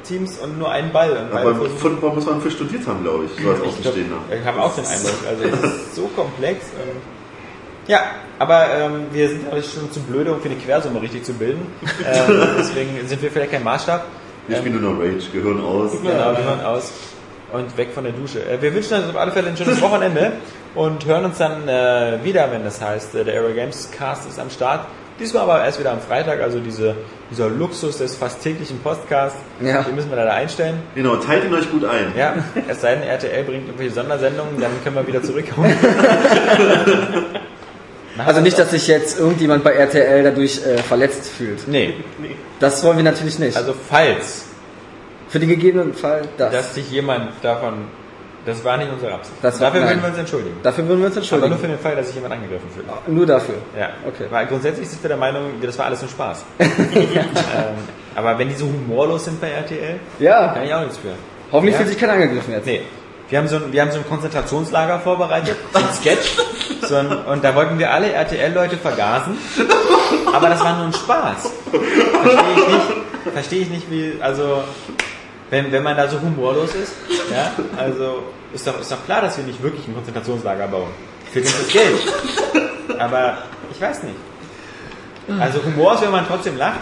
Teams und nur einen Ball. Und Aber versuchen- Football muss man für studiert haben, glaube ich, so als Außenstehender. ich habe auch den Eindruck. Also es ist so komplex. Und ja, aber ähm, wir sind aber schon zu blöde, um für die Quersumme richtig zu bilden. Ähm, deswegen sind wir vielleicht kein Maßstab. Wir spielen nur noch Rage, Gehirn aus. Genau, wir hören aus und weg von der Dusche. Äh, wir wünschen uns auf alle Fälle ein schönes Wochenende und hören uns dann äh, wieder, wenn das heißt, äh, der Aero Games Cast ist am Start. Diesmal aber erst wieder am Freitag, also diese, dieser Luxus des fast täglichen Podcasts, Ja. den müssen wir leider einstellen. Genau, teilt ihn euch gut ein. Ja, es sei denn, RTL bringt irgendwelche Sondersendungen, dann können wir wieder zurückkommen. Also nicht, dass sich jetzt irgendjemand bei RTL dadurch äh, verletzt fühlt. Nee, Das wollen wir natürlich nicht. also falls, für den gegebenen Fall das. dass sich jemand davon, das war nicht unsere Absicht. Das Dafür nein. würden wir uns entschuldigen. Dafür würden wir uns Aber entschuldigen. nur für den Fall, dass sich jemand angegriffen fühlt. Nur dafür. Ja, Okay. Weil grundsätzlich sind wir der Meinung, das war alles nur Spaß. ähm, aber wenn die so humorlos sind bei RTL, Ja, kann ich auch nichts für. hoffentlich Ja. fühlt sich keiner angegriffen jetzt. Nee. Wir haben, so ein, wir haben so ein Konzentrationslager vorbereitet, so ein Sketch, so ein, und da wollten wir alle RTL-Leute vergasen, aber das war nur ein Spaß. Verstehe ich nicht, verstehe ich nicht, wie, also, wenn, wenn man da so humorlos ist, ja, also, ist doch, ist doch klar, dass wir nicht wirklich ein Konzentrationslager bauen. Für uns das Geld. Aber, ich weiß nicht. Also, Humor ist, wenn man trotzdem lacht.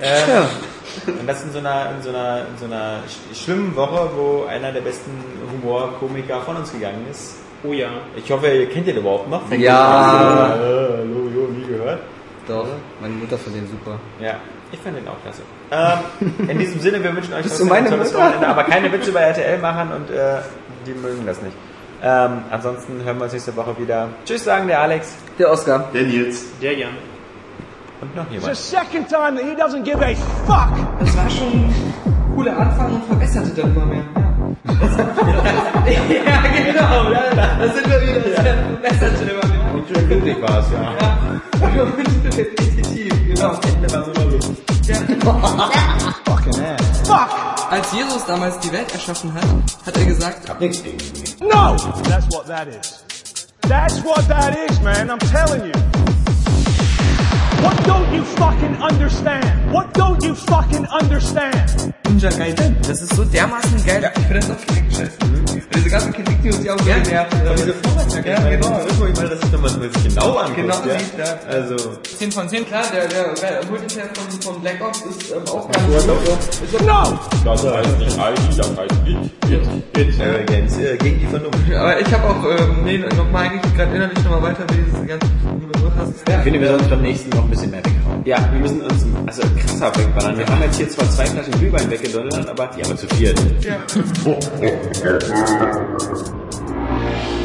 Ähm, Ja. und das in so einer, in so einer, in so einer sch- schlimmen Woche, wo einer der besten Humorkomiker von uns gegangen ist. Oh ja. Ich hoffe, ihr kennt ihn überhaupt noch. Ja. Äh, hallo, jo, nie gehört. Doch, meine Mutter fand den super. Ja, ich fand den auch klasse. Ähm, in diesem Sinne, wir wünschen euch Bist trotzdem ein tolles? Wochenende, aber keine Witze über RTL machen und äh, die mögen das nicht. Ähm, ansonsten hören wir uns nächste Woche wieder. Tschüss sagen der Alex Der Oscar. Der Nils. Der Jan. und noch The jemand. second time that he doesn't give a fuck. Das war schon ein cooler Anfang und verbesserte dann immer mehr. Ja, ja genau. Da, da sind wir wieder. Das verbesserte immer mehr. Und schön glücklich war es, ja. Ja. Definitiv, genau. Ende war so lustig. Als Jesus damals die Welt erschaffen hat, hat er gesagt, No! That's what that is. That's what that is, man. I'm telling you. What don't you fucking understand? What don't you fucking understand? Ninja Gaiden. Das ist so dermaßen geil. Ja, ich finde das auch richtig scheiße. Diese ganzen Kritik, die uns ja auch ja. Diese Vorwärtsjacke, ja, genau. Irgendwo mal, das ist, wenn man es sich genau anguckt. Genau, ja. sieht, ja. Also, 10 von 10, klar, der, der, der Multiplayer von, von Black Ops ist ähm, auch ganz gut. No! das heißt nicht ID, das heißt It. It. It. Games, äh, gegen die Vernunft. Aber ich habe auch, ähm, nee, nochmal eigentlich gerade innerlich nochmal weiter, wie diese ganze Begriff hast. Ich finde, wir sollten beim nächsten noch ein bisschen mehr weghauen. Ja, Wir müssen uns also krasser wegballern. Wir haben jetzt hier zwar zwei Flaschen Glühwein weggedonnert, aber die aber zu viert. Ja.